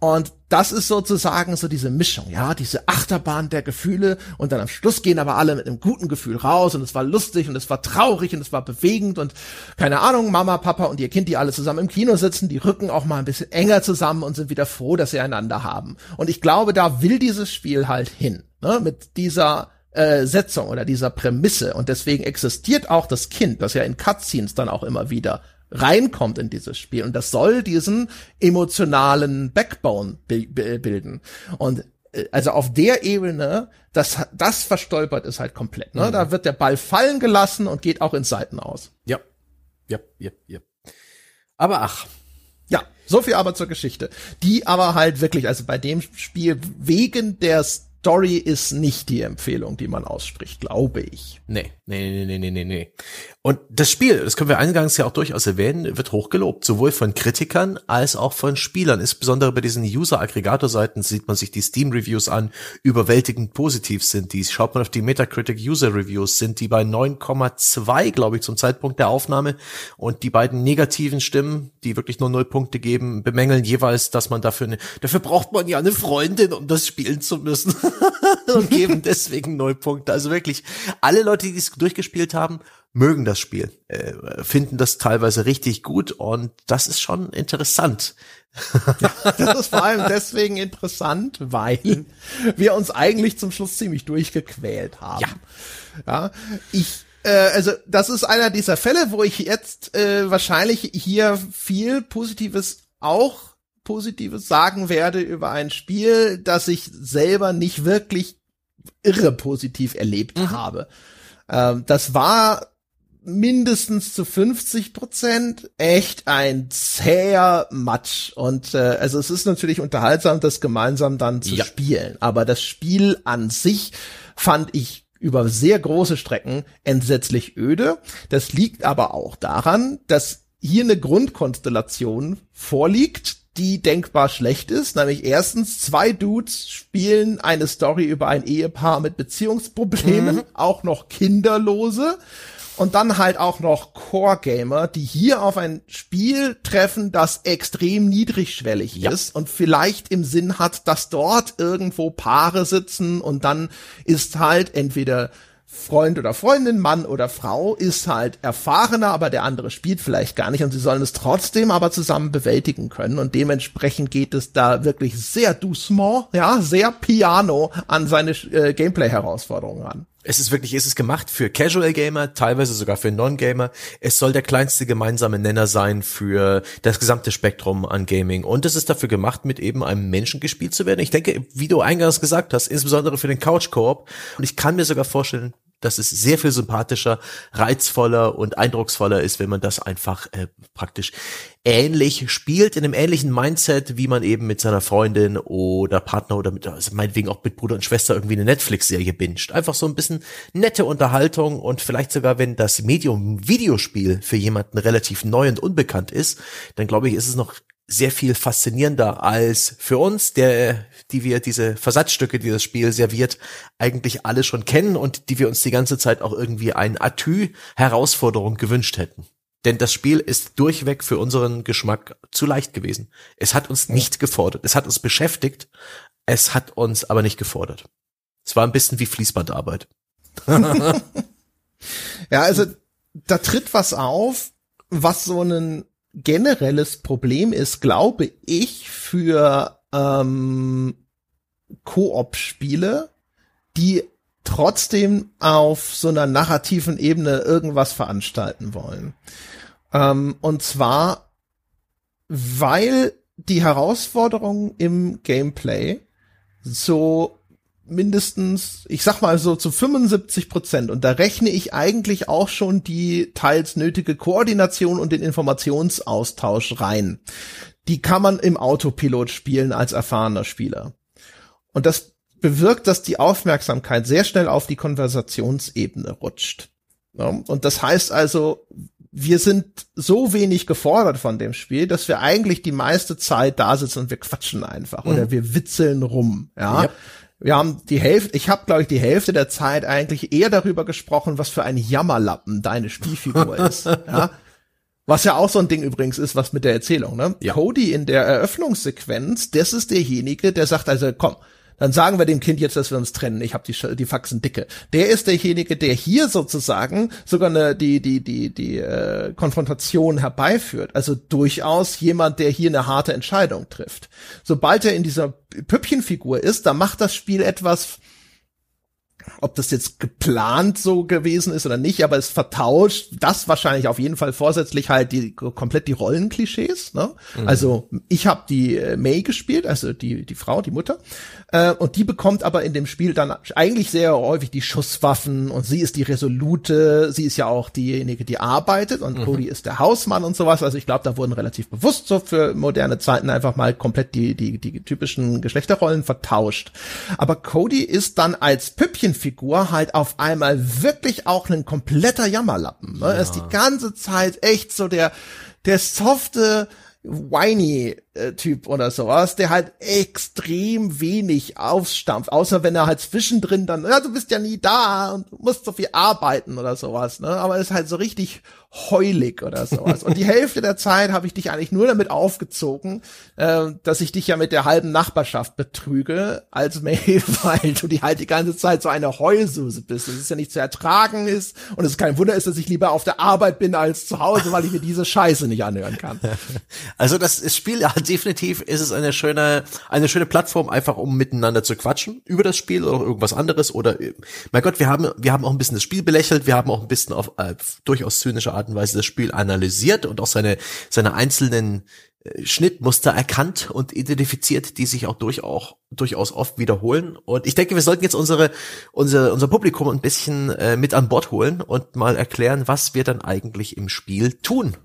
Und das ist sozusagen so diese Mischung, ja, diese Achterbahn der Gefühle und dann am Schluss gehen aber alle mit einem guten Gefühl raus und es war lustig und es war traurig und es war bewegend und keine Ahnung, Mama, Papa und ihr Kind, die alle zusammen im Kino sitzen, die rücken auch mal ein bisschen enger zusammen und sind wieder froh, dass sie einander haben. Und ich glaube, da will dieses Spiel halt hin, ne, mit dieser äh, Setzung oder dieser Prämisse und deswegen existiert auch das Kind, das ja in Cutscenes dann auch immer wieder reinkommt in dieses Spiel. Und das soll diesen emotionalen Backbone bilden. Und äh, also auf der Ebene, das, das verstolpert ist halt komplett. Ne? Mhm. Da wird der Ball fallen gelassen und geht auch ins Seiten aus. Ja, ja, ja, ja. Aber ach. Ja, so viel aber zur Geschichte. Die aber halt wirklich, also bei dem Spiel wegen der Story ist nicht die Empfehlung, die man ausspricht, glaube ich. Nee, nee, nee, nee, nee, nee. Und das Spiel, das können wir eingangs ja auch durchaus erwähnen, wird hochgelobt, sowohl von Kritikern als auch von Spielern. Insbesondere bei diesen User-Aggregator-Seiten sieht man sich die Steam-Reviews an, überwältigend positiv sind die. Schaut man auf die Metacritic-User-Reviews, sind die bei 9,2, glaube ich, zum Zeitpunkt der Aufnahme. Und die beiden negativen Stimmen, die wirklich nur null Punkte geben, bemängeln jeweils, dass man dafür, eine, dafür braucht man ja eine Freundin, um das spielen zu müssen. <laughs> <laughs> und geben deswegen null Punkte. Also wirklich, alle Leute, die es durchgespielt haben, mögen das Spiel, äh, finden das teilweise richtig gut und das ist schon interessant. Das ist vor allem deswegen interessant, weil wir uns eigentlich zum Schluss ziemlich durchgequält haben. Ja, ja ich äh, also das ist einer dieser Fälle, wo ich jetzt äh, wahrscheinlich hier viel Positives auch Positives sagen werde über ein Spiel, das ich selber nicht wirklich irre positiv erlebt mhm. habe. Ähm, das war mindestens zu 50 Prozent echt ein zäher Matsch. Und äh, also es ist natürlich unterhaltsam, das gemeinsam dann zu ja. spielen. Aber das Spiel an sich fand ich über sehr große Strecken entsetzlich öde. Das liegt aber auch daran, dass hier eine Grundkonstellation vorliegt, die denkbar schlecht ist. Nämlich erstens, zwei Dudes spielen eine Story über ein Ehepaar mit Beziehungsproblemen, mhm. auch noch kinderlose. Und dann halt auch noch Core-Gamer, die hier auf ein Spiel treffen, das extrem niedrigschwellig ja. ist und vielleicht im Sinn hat, dass dort irgendwo Paare sitzen und dann ist halt entweder Freund oder Freundin, Mann oder Frau ist halt erfahrener, aber der andere spielt vielleicht gar nicht und sie sollen es trotzdem aber zusammen bewältigen können und dementsprechend geht es da wirklich sehr doucement, ja, sehr piano an seine äh, Gameplay-Herausforderungen ran. Es ist wirklich, es ist gemacht für Casual Gamer, teilweise sogar für Non-Gamer. Es soll der kleinste gemeinsame Nenner sein für das gesamte Spektrum an Gaming. Und es ist dafür gemacht, mit eben einem Menschen gespielt zu werden. Ich denke, wie du eingangs gesagt hast, insbesondere für den Couch-Koop. Und ich kann mir sogar vorstellen, dass es sehr viel sympathischer, reizvoller und eindrucksvoller ist, wenn man das einfach äh, praktisch ähnlich spielt, in einem ähnlichen Mindset, wie man eben mit seiner Freundin oder Partner oder mit, also meinetwegen auch mit Bruder und Schwester irgendwie eine Netflix-Serie binscht. Einfach so ein bisschen nette Unterhaltung und vielleicht sogar, wenn das Medium Videospiel für jemanden relativ neu und unbekannt ist, dann glaube ich, ist es noch sehr viel faszinierender als für uns, der, die wir diese Versatzstücke, die das Spiel serviert, eigentlich alle schon kennen und die wir uns die ganze Zeit auch irgendwie ein Atü-Herausforderung gewünscht hätten. Denn das Spiel ist durchweg für unseren Geschmack zu leicht gewesen. Es hat uns nicht gefordert. Es hat uns beschäftigt. Es hat uns aber nicht gefordert. Es war ein bisschen wie Fließbandarbeit. <laughs> ja, also da tritt was auf, was so einen generelles Problem ist, glaube ich, für ähm, Koop-Spiele, die trotzdem auf so einer narrativen Ebene irgendwas veranstalten wollen. Ähm, und zwar, weil die Herausforderungen im Gameplay so mindestens, ich sag mal so zu 75 Prozent, und da rechne ich eigentlich auch schon die teils nötige Koordination und den Informationsaustausch rein. Die kann man im Autopilot spielen als erfahrener Spieler. Und das bewirkt, dass die Aufmerksamkeit sehr schnell auf die Konversationsebene rutscht. Und das heißt also, wir sind so wenig gefordert von dem Spiel, dass wir eigentlich die meiste Zeit da sitzen und wir quatschen einfach mhm. oder wir witzeln rum. Ja, yep. Wir haben die Hälfte, ich habe glaube ich die Hälfte der Zeit eigentlich eher darüber gesprochen, was für ein Jammerlappen deine Spielfigur <laughs> ist. Ja? Was ja auch so ein Ding übrigens ist, was mit der Erzählung, ne? Ja. Cody in der Eröffnungssequenz, das ist derjenige, der sagt also, komm, dann sagen wir dem Kind jetzt, dass wir uns trennen. Ich habe die, die Faxen dicke. Der ist derjenige, der hier sozusagen sogar eine, die, die, die, die äh, Konfrontation herbeiführt. Also durchaus jemand, der hier eine harte Entscheidung trifft. Sobald er in dieser Püppchenfigur ist, da macht das Spiel etwas, ob das jetzt geplant so gewesen ist oder nicht, aber es vertauscht das wahrscheinlich auf jeden Fall vorsätzlich halt die komplett die Rollenklischees. Ne? Mhm. Also ich habe die äh, May gespielt, also die die Frau, die Mutter, äh, und die bekommt aber in dem Spiel dann eigentlich sehr häufig die Schusswaffen und sie ist die Resolute, sie ist ja auch diejenige, die arbeitet und mhm. Cody ist der Hausmann und sowas. Also ich glaube, da wurden relativ bewusst so für moderne Zeiten einfach mal komplett die die die typischen Geschlechterrollen vertauscht. Aber Cody ist dann als Püppchenfigur halt auf einmal wirklich auch ein kompletter Jammerlappen. Ne? Ja. Er ist die ganze Zeit echt so der der softe whiny äh, Typ oder sowas, der halt extrem wenig aufstampft, außer wenn er halt zwischendrin dann, ja, du bist ja nie da und du musst so viel arbeiten oder sowas, ne? Aber ist halt so richtig heulig oder sowas. Und die <laughs> Hälfte der Zeit habe ich dich eigentlich nur damit aufgezogen, äh, dass ich dich ja mit der halben Nachbarschaft betrüge, als Mail, <laughs> weil du die halt die ganze Zeit so eine Heulsuse bist. Das ist ja nicht zu ertragen ist und es kein Wunder ist, dass ich lieber auf der Arbeit bin als zu Hause, weil ich mir diese Scheiße nicht anhören kann. <laughs> Also das Spiel hat definitiv ist es eine schöne, eine schöne Plattform, einfach um miteinander zu quatschen über das Spiel oder irgendwas anderes oder, mein Gott, wir haben, wir haben auch ein bisschen das Spiel belächelt, wir haben auch ein bisschen auf äh, durchaus zynische Art und Weise das Spiel analysiert und auch seine, seine einzelnen äh, Schnittmuster erkannt und identifiziert, die sich auch durchaus, durchaus oft wiederholen. Und ich denke, wir sollten jetzt unsere, unser, unser Publikum ein bisschen äh, mit an Bord holen und mal erklären, was wir dann eigentlich im Spiel tun.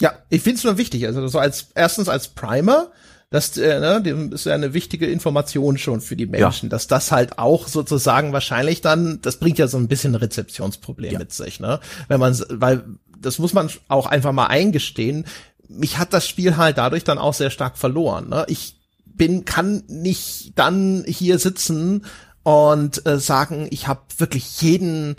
Ja, ich finde es nur wichtig. Also so als erstens als Primer, das äh, ne, ist ja eine wichtige Information schon für die Menschen, ja. dass das halt auch sozusagen wahrscheinlich dann, das bringt ja so ein bisschen ein Rezeptionsproblem ja. mit sich, ne? Wenn man, weil das muss man auch einfach mal eingestehen. Mich hat das Spiel halt dadurch dann auch sehr stark verloren. Ne? Ich bin, kann nicht dann hier sitzen und äh, sagen, ich habe wirklich jeden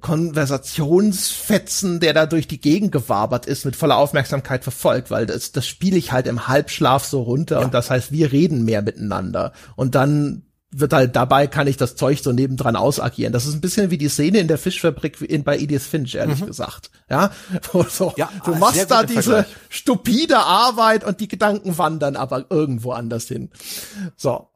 Konversationsfetzen, der da durch die Gegend gewabert ist, mit voller Aufmerksamkeit verfolgt, weil das, das spiele ich halt im Halbschlaf so runter ja. und das heißt, wir reden mehr miteinander. Und dann wird halt dabei kann ich das Zeug so nebendran ausagieren. Das ist ein bisschen wie die Szene in der Fischfabrik in, bei Edith Finch, ehrlich mhm. gesagt. Ja, <laughs> so, ja du machst da diese Vergleich. stupide Arbeit und die Gedanken wandern aber irgendwo anders hin. So.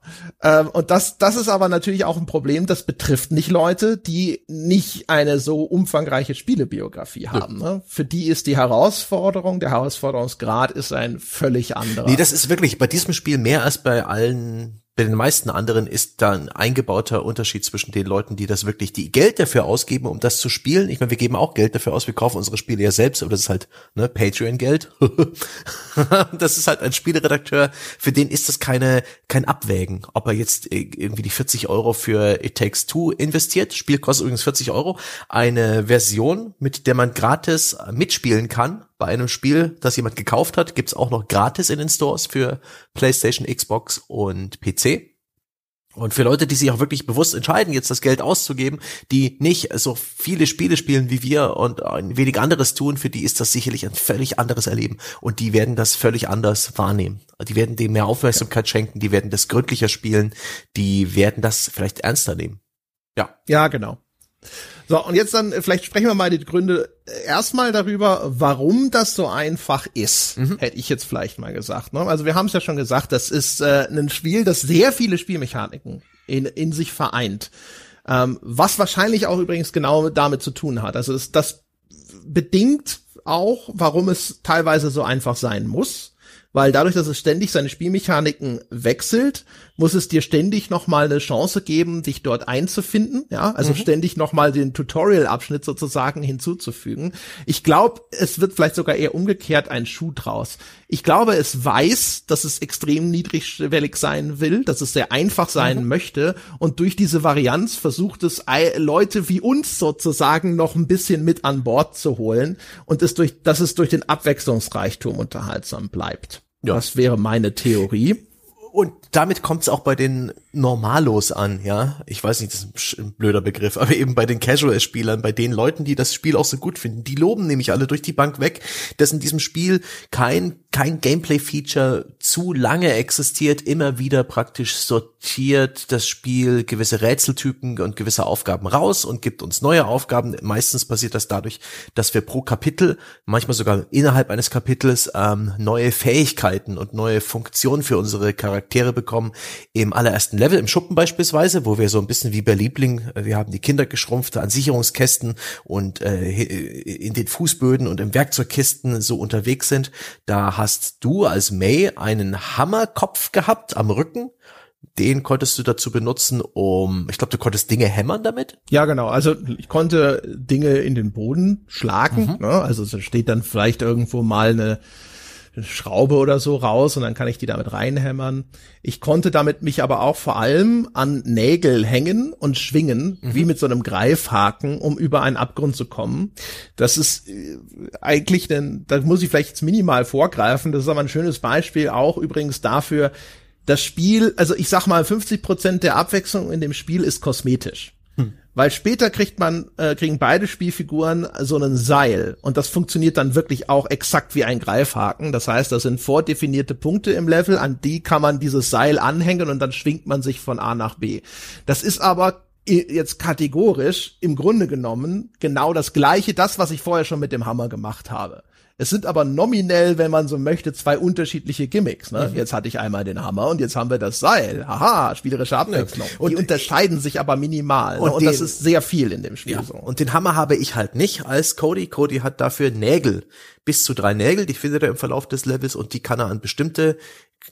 Ähm, und das, das ist aber natürlich auch ein Problem, das betrifft nicht Leute, die nicht eine so umfangreiche Spielebiografie haben. Ja. Ne? Für die ist die Herausforderung, der Herausforderungsgrad ist ein völlig anderer. Nee, das ist wirklich bei diesem Spiel mehr als bei allen bei den meisten anderen ist da ein eingebauter Unterschied zwischen den Leuten, die das wirklich, die Geld dafür ausgeben, um das zu spielen. Ich meine, wir geben auch Geld dafür aus, wir kaufen unsere Spiele ja selbst, aber das ist halt ne, Patreon-Geld. <laughs> das ist halt ein Spieleredakteur, für den ist das keine kein Abwägen, ob er jetzt irgendwie die 40 Euro für It Takes Two investiert. Spiel kostet übrigens 40 Euro. Eine Version, mit der man gratis mitspielen kann, bei einem Spiel, das jemand gekauft hat, gibt's auch noch gratis in den Stores für PlayStation, Xbox und PC. Und für Leute, die sich auch wirklich bewusst entscheiden, jetzt das Geld auszugeben, die nicht so viele Spiele spielen wie wir und ein wenig anderes tun, für die ist das sicherlich ein völlig anderes Erleben. Und die werden das völlig anders wahrnehmen. Die werden dem mehr Aufmerksamkeit schenken, die werden das gründlicher spielen, die werden das vielleicht ernster nehmen. Ja. Ja, genau. So, und jetzt dann, vielleicht sprechen wir mal die Gründe erstmal darüber, warum das so einfach ist, mhm. hätte ich jetzt vielleicht mal gesagt. Ne? Also wir haben es ja schon gesagt, das ist äh, ein Spiel, das sehr viele Spielmechaniken in, in sich vereint. Ähm, was wahrscheinlich auch übrigens genau damit zu tun hat. Also es, das bedingt auch, warum es teilweise so einfach sein muss weil dadurch, dass es ständig seine Spielmechaniken wechselt, muss es dir ständig nochmal eine Chance geben, dich dort einzufinden, ja, also mhm. ständig nochmal den Tutorial-Abschnitt sozusagen hinzuzufügen. Ich glaube, es wird vielleicht sogar eher umgekehrt ein Schuh draus. Ich glaube, es weiß, dass es extrem niedrigschwellig sein will, dass es sehr einfach sein mhm. möchte und durch diese Varianz versucht es Leute wie uns sozusagen noch ein bisschen mit an Bord zu holen und es durch, dass es durch den Abwechslungsreichtum unterhaltsam bleibt. Ja. Das wäre meine Theorie. Und damit kommt es auch bei den Normalos an, ja. Ich weiß nicht, das ist ein blöder Begriff, aber eben bei den Casual-Spielern, bei den Leuten, die das Spiel auch so gut finden. Die loben nämlich alle durch die Bank weg, dass in diesem Spiel kein, kein Gameplay-Feature zu lange existiert, immer wieder praktisch sortiert das Spiel gewisse Rätseltypen und gewisse Aufgaben raus und gibt uns neue Aufgaben. Meistens passiert das dadurch, dass wir pro Kapitel, manchmal sogar innerhalb eines Kapitels, ähm, neue Fähigkeiten und neue Funktionen für unsere Charaktere bekommen. Im allerersten Level im Schuppen beispielsweise, wo wir so ein bisschen wie bei Liebling, äh, wir haben die Kinder geschrumpft an Sicherungskästen und äh, in den Fußböden und im Werkzeugkisten so unterwegs sind. Da hast du als May einen Hammerkopf gehabt am Rücken den konntest du dazu benutzen, um, ich glaube, du konntest Dinge hämmern damit? Ja, genau. Also ich konnte Dinge in den Boden schlagen. Mhm. Ne? Also es steht dann vielleicht irgendwo mal eine Schraube oder so raus und dann kann ich die damit reinhämmern. Ich konnte damit mich aber auch vor allem an Nägel hängen und schwingen, mhm. wie mit so einem Greifhaken, um über einen Abgrund zu kommen. Das ist äh, eigentlich, denn da muss ich vielleicht jetzt minimal vorgreifen. Das ist aber ein schönes Beispiel auch übrigens dafür, das Spiel, also ich sag mal, 50 Prozent der Abwechslung in dem Spiel ist kosmetisch. Weil später kriegt man, äh, kriegen beide Spielfiguren so einen Seil und das funktioniert dann wirklich auch exakt wie ein Greifhaken. Das heißt, das sind vordefinierte Punkte im Level, an die kann man dieses Seil anhängen und dann schwingt man sich von A nach B. Das ist aber jetzt kategorisch im Grunde genommen genau das gleiche, das, was ich vorher schon mit dem Hammer gemacht habe. Es sind aber nominell, wenn man so möchte, zwei unterschiedliche Gimmicks. Ne? Mhm. Jetzt hatte ich einmal den Hammer und jetzt haben wir das Seil. Haha, spielerische Abwechslung. Ja. Und die unterscheiden sich aber minimal. Und, ne? und den, das ist sehr viel in dem Spiel. Ja. So. Und den Hammer habe ich halt nicht als Cody. Cody hat dafür Nägel. Bis zu drei Nägel, die findet er im Verlauf des Levels und die kann er an bestimmte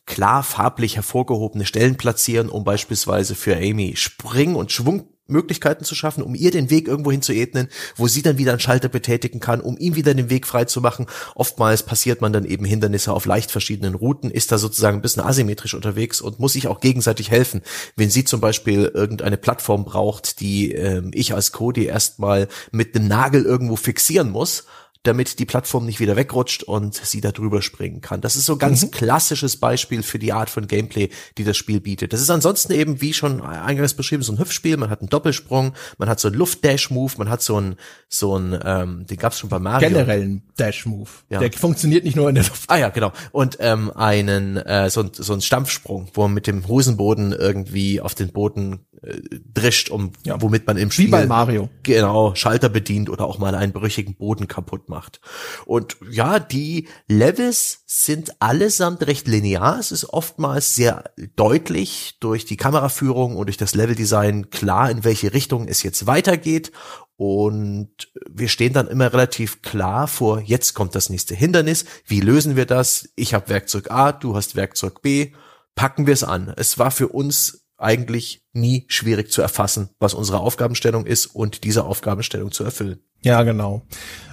klar farblich hervorgehobene Stellen platzieren, um beispielsweise für Amy Spring- und Schwung Möglichkeiten zu schaffen, um ihr den Weg irgendwo hin zu ebnen, wo sie dann wieder einen Schalter betätigen kann, um ihm wieder den Weg frei zu machen. Oftmals passiert man dann eben Hindernisse auf leicht verschiedenen Routen, ist da sozusagen ein bisschen asymmetrisch unterwegs und muss sich auch gegenseitig helfen. Wenn sie zum Beispiel irgendeine Plattform braucht, die ähm, ich als Cody erstmal mit einem Nagel irgendwo fixieren muss, damit die Plattform nicht wieder wegrutscht und sie da drüber springen kann. Das ist so ganz mhm. klassisches Beispiel für die Art von Gameplay, die das Spiel bietet. Das ist ansonsten eben, wie schon eingangs beschrieben, so ein Hüpfspiel. Man hat einen Doppelsprung, man hat so einen Luft-Dash-Move, man hat so einen, so einen, ähm, den gab's schon bei Mario. Generellen Dash-Move. Ja. Der funktioniert nicht nur in der Luft. Ah ja, genau. Und ähm, einen, äh, so, so einen Stampfsprung, wo man mit dem Hosenboden irgendwie auf den Boden äh, drischt, um ja. womit man im Spiel Wie bei Mario. genau Schalter bedient oder auch mal einen brüchigen Boden kaputt macht. Und ja, die Levels sind allesamt recht linear. Es ist oftmals sehr deutlich durch die Kameraführung und durch das Leveldesign klar, in welche Richtung es jetzt weitergeht. Und wir stehen dann immer relativ klar vor, jetzt kommt das nächste Hindernis. Wie lösen wir das? Ich habe Werkzeug A, du hast Werkzeug B. Packen wir es an. Es war für uns eigentlich nie schwierig zu erfassen, was unsere Aufgabenstellung ist und diese Aufgabenstellung zu erfüllen. Ja, genau.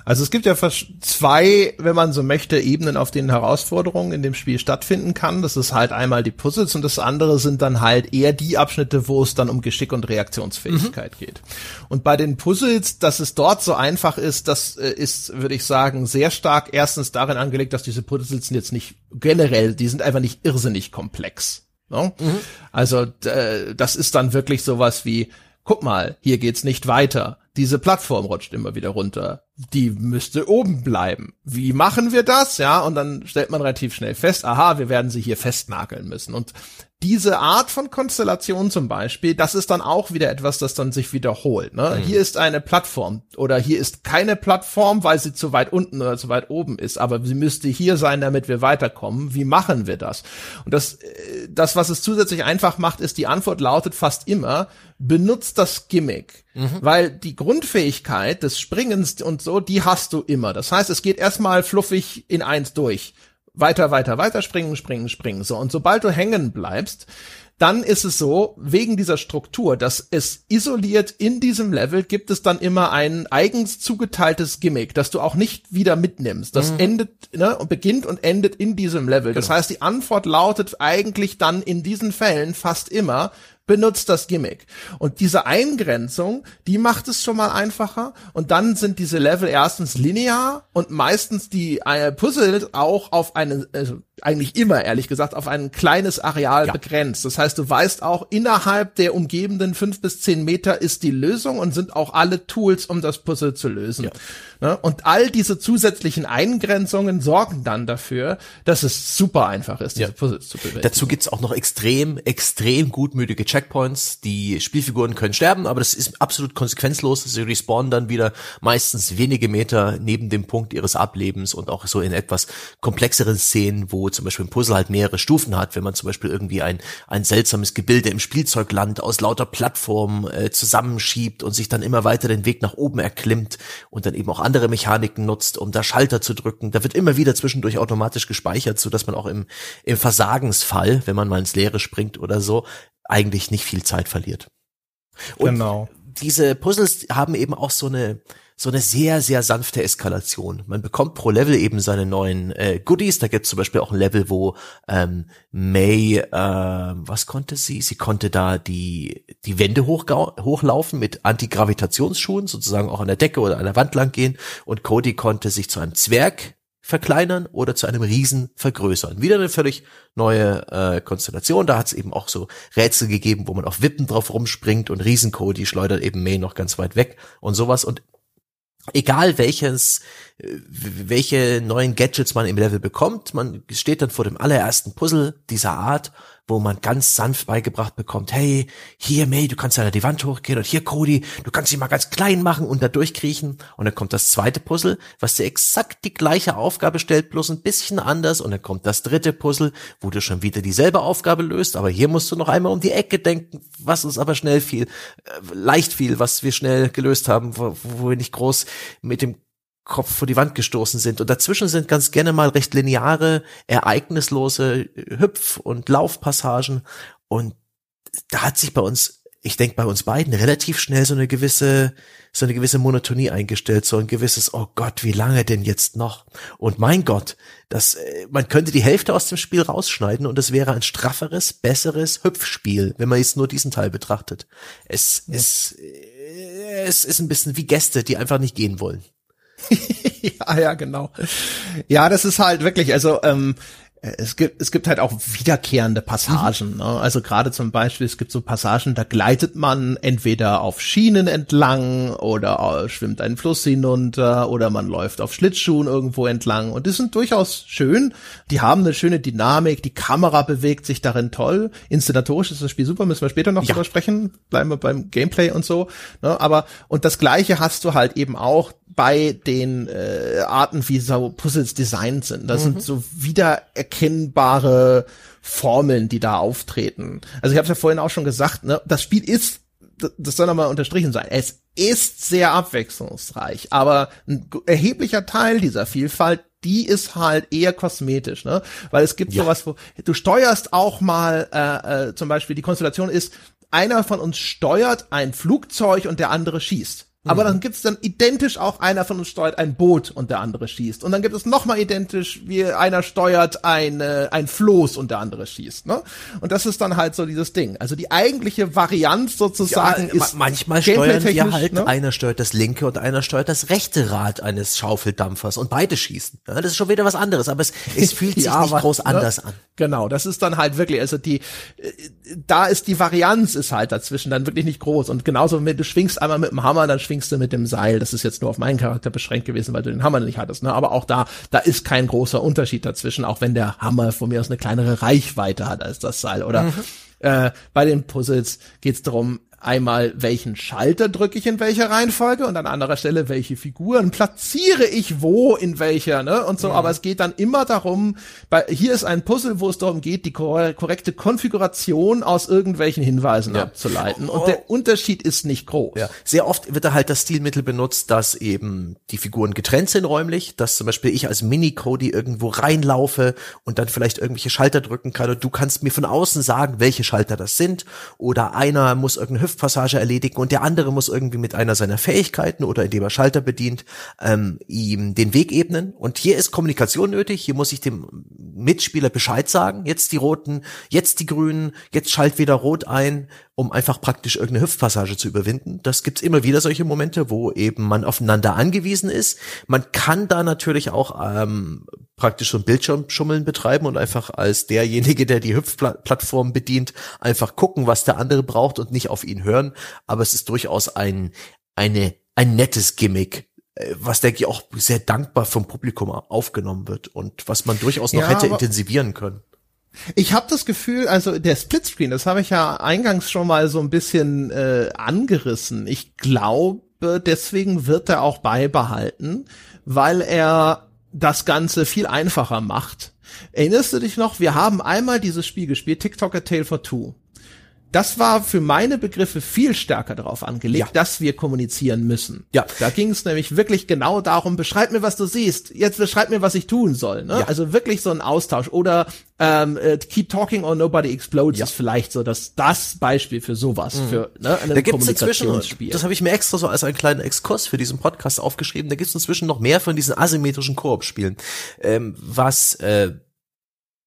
Also es gibt ja zwei, wenn man so möchte, Ebenen, auf denen Herausforderungen in dem Spiel stattfinden kann. Das ist halt einmal die Puzzles und das andere sind dann halt eher die Abschnitte, wo es dann um Geschick und Reaktionsfähigkeit mhm. geht. Und bei den Puzzles, dass es dort so einfach ist, das äh, ist, würde ich sagen, sehr stark erstens darin angelegt, dass diese Puzzles jetzt nicht generell, die sind einfach nicht irrsinnig komplex. No? Mhm. Also äh, das ist dann wirklich sowas wie, guck mal, hier geht's nicht weiter. Diese Plattform rutscht immer wieder runter. Die müsste oben bleiben. Wie machen wir das? Ja, und dann stellt man relativ schnell fest, aha, wir werden sie hier festnageln müssen. Und diese Art von Konstellation zum Beispiel, das ist dann auch wieder etwas, das dann sich wiederholt. Ne? Mhm. Hier ist eine Plattform oder hier ist keine Plattform, weil sie zu weit unten oder zu weit oben ist, aber sie müsste hier sein, damit wir weiterkommen. Wie machen wir das? Und das, äh, das, was es zusätzlich einfach macht, ist, die Antwort lautet fast immer, benutzt das Gimmick. Mhm. Weil die Grundfähigkeit des Springens und so, die hast du immer. Das heißt, es geht erstmal fluffig in eins durch weiter, weiter, weiter springen, springen, springen. So, und sobald du hängen bleibst, dann ist es so, wegen dieser Struktur, dass es isoliert in diesem Level gibt es dann immer ein eigens zugeteiltes Gimmick, das du auch nicht wieder mitnimmst. Das mhm. endet, ne, und beginnt und endet in diesem Level. Genau. Das heißt, die Antwort lautet eigentlich dann in diesen Fällen fast immer, benutzt das Gimmick. Und diese Eingrenzung, die macht es schon mal einfacher. Und dann sind diese Level erstens linear und meistens die äh, Puzzles auch auf einen, also eigentlich immer ehrlich gesagt, auf ein kleines Areal ja. begrenzt. Das heißt, du weißt auch, innerhalb der umgebenden fünf bis zehn Meter ist die Lösung und sind auch alle Tools, um das Puzzle zu lösen. Ja. Ne? Und all diese zusätzlichen Eingrenzungen sorgen dann dafür, dass es super einfach ist, diese Ja. Puzzles zu bewältigen. Dazu gibt's auch noch extrem, extrem gutmütige Checkpoints. Die Spielfiguren können sterben, aber das ist absolut konsequenzlos. Sie respawnen dann wieder meistens wenige Meter neben dem Punkt ihres Ablebens und auch so in etwas komplexeren Szenen, wo zum Beispiel ein Puzzle halt mehrere Stufen hat, wenn man zum Beispiel irgendwie ein, ein seltsames Gebilde im Spielzeugland aus lauter Plattformen äh, zusammenschiebt und sich dann immer weiter den Weg nach oben erklimmt und dann eben auch andere Mechaniken nutzt, um da Schalter zu drücken. Da wird immer wieder zwischendurch automatisch gespeichert, so dass man auch im, im Versagensfall, wenn man mal ins Leere springt oder so, eigentlich nicht viel Zeit verliert. Und genau. diese Puzzles haben eben auch so eine so eine sehr, sehr sanfte Eskalation. Man bekommt pro Level eben seine neuen äh, Goodies. Da gibt es zum Beispiel auch ein Level, wo ähm, May, äh, was konnte sie? Sie konnte da die, die Wände hochlaufen mit Antigravitationsschuhen, sozusagen auch an der Decke oder an der Wand lang gehen. Und Cody konnte sich zu einem Zwerg verkleinern oder zu einem Riesen vergrößern. Wieder eine völlig neue äh, Konstellation. Da hat es eben auch so Rätsel gegeben, wo man auf Wippen drauf rumspringt und Riesen-Cody schleudert eben May noch ganz weit weg und sowas. Und egal welches, äh, welche neuen Gadgets man im Level bekommt, man steht dann vor dem allerersten Puzzle dieser Art, wo man ganz sanft beigebracht bekommt, hey, hier May, du kannst ja die Wand hochgehen und hier Cody, du kannst dich mal ganz klein machen und da durchkriechen. Und dann kommt das zweite Puzzle, was dir exakt die gleiche Aufgabe stellt, bloß ein bisschen anders. Und dann kommt das dritte Puzzle, wo du schon wieder dieselbe Aufgabe löst, aber hier musst du noch einmal um die Ecke denken, was uns aber schnell fiel, äh, leicht fiel, was wir schnell gelöst haben, wo, wo wir nicht groß mit dem Kopf vor die Wand gestoßen sind. Und dazwischen sind ganz gerne mal recht lineare, ereignislose Hüpf- und Laufpassagen. Und da hat sich bei uns, ich denke bei uns beiden, relativ schnell so eine gewisse, so eine gewisse Monotonie eingestellt, so ein gewisses, oh Gott, wie lange denn jetzt noch? Und mein Gott, das, äh, man könnte die Hälfte aus dem Spiel rausschneiden und es wäre ein strafferes, besseres Hüpfspiel, wenn man jetzt nur diesen Teil betrachtet. Es, es, äh, es ist ein bisschen wie Gäste, die einfach nicht gehen wollen. <laughs> ja, ja, genau. Ja, das ist halt wirklich, also ähm, es gibt, es gibt halt auch wiederkehrende Passagen. Ne? Also gerade zum Beispiel, es gibt so Passagen, da gleitet man entweder auf Schienen entlang oder äh, schwimmt einen Fluss hinunter oder man läuft auf Schlittschuhen irgendwo entlang. Und die sind durchaus schön. Die haben eine schöne Dynamik. Die Kamera bewegt sich darin toll. Inszenatorisch ist das Spiel super. Müssen wir später noch Ja. drüber sprechen. Bleiben wir beim Gameplay und so. Ne? Aber und das Gleiche hast du halt eben auch bei den äh, Arten, wie so Puzzles designt sind. Das sind so wiedererkennbare Formeln, die da auftreten. Also ich habe ja vorhin auch schon gesagt, ne, das Spiel ist, das- soll nochmal unterstrichen sein, es ist sehr abwechslungsreich, aber ein erheblicher Teil dieser Vielfalt, die ist halt eher kosmetisch, ne? Weil es gibt Ja. sowas, wo du steuerst auch mal, äh, äh, zum Beispiel die Konstellation ist, einer von uns steuert ein Flugzeug und der andere schießt. Aber dann gibt's dann identisch auch einer von uns steuert ein Boot und der andere schießt. Und dann gibt es nochmal identisch, wie einer steuert ein, äh, ein Floß und der andere schießt. Ne? Und das ist dann halt so dieses Ding. Also die eigentliche Varianz sozusagen ma- ist manchmal steuern wir halt, ne? einer steuert das linke und einer steuert das rechte Rad eines Schaufeldampfers und beide schießen. Ja, das ist schon wieder was anderes, aber es, es <laughs> fühlt sich Ja, nicht aber, groß ne? anders an. Genau, das ist dann halt wirklich, also die, äh, da ist die Varianz ist halt dazwischen dann wirklich nicht groß. Und genauso mit, du schwingst einmal mit dem Hammer, dann schwingst du mit dem Seil. Das ist jetzt nur auf meinen Charakter beschränkt gewesen, weil du den Hammer nicht hattest. Ne? Aber auch da, da ist kein großer Unterschied dazwischen, auch wenn der Hammer von mir aus eine kleinere Reichweite hat als das Seil. Oder äh, bei den Puzzles geht's darum, einmal welchen Schalter drücke ich in welcher Reihenfolge und an anderer Stelle welche Figuren platziere ich wo in welcher, ne? Und so, aber es geht dann immer darum, bei, hier ist ein Puzzle, wo es darum geht, die kor korrekte Konfiguration aus irgendwelchen Hinweisen Ja. abzuleiten. Und der Unterschied ist nicht groß. Ja. Sehr oft wird da halt das Stilmittel benutzt, dass eben die Figuren getrennt sind räumlich, dass zum Beispiel ich als Mini-Cody irgendwo reinlaufe und dann vielleicht irgendwelche Schalter drücken kann und du kannst mir von außen sagen, welche Schalter das sind oder einer muss irgendeine Hüftpassage erledigen und der andere muss irgendwie mit einer seiner Fähigkeiten oder indem er Schalter bedient, ähm, ihm den Weg ebnen und hier ist Kommunikation nötig, hier muss ich dem Mitspieler Bescheid sagen, jetzt die roten, jetzt die grünen, jetzt schalt wieder rot ein, um einfach praktisch irgendeine Hüftpassage zu überwinden. Das gibt's immer wieder solche Momente, wo eben man aufeinander angewiesen ist. Man kann da natürlich auch ähm, praktisch so ein Bildschirmschummeln betreiben und einfach als derjenige, der die Hüpfplattform bedient, einfach gucken, was der andere braucht und nicht auf ihn hören. Aber es ist durchaus ein, eine, ein nettes Gimmick, äh, was denke ich auch sehr dankbar vom Publikum aufgenommen wird und was man durchaus noch Ja, hätte intensivieren können. Ich habe das Gefühl, also der Splitscreen, das habe ich ja eingangs schon mal so ein bisschen äh, angerissen. Ich glaube, deswegen wird er auch beibehalten, weil er das Ganze viel einfacher macht. Erinnerst du dich noch? Wir haben einmal dieses Spiel gespielt, TikTok A Tale for Two. Das war für meine Begriffe viel stärker darauf angelegt, Ja. dass wir kommunizieren müssen. Ja. Da ging es nämlich wirklich genau darum, beschreib mir, was du siehst. Jetzt beschreib mir, was ich tun soll. Ne? Ja. Also wirklich so ein Austausch. Oder ähm, äh, Keep Talking or Nobody Explodes Ja. Mhm. ist vielleicht so das, das Beispiel für sowas, für ne, ein Da gibt's inzwischen, Kommunikationsspiel. das habe ich mir extra so als einen kleinen Exkurs für diesen Podcast aufgeschrieben, da gibt's inzwischen noch mehr von diesen asymmetrischen Koop-Spielen. Ähm, was äh,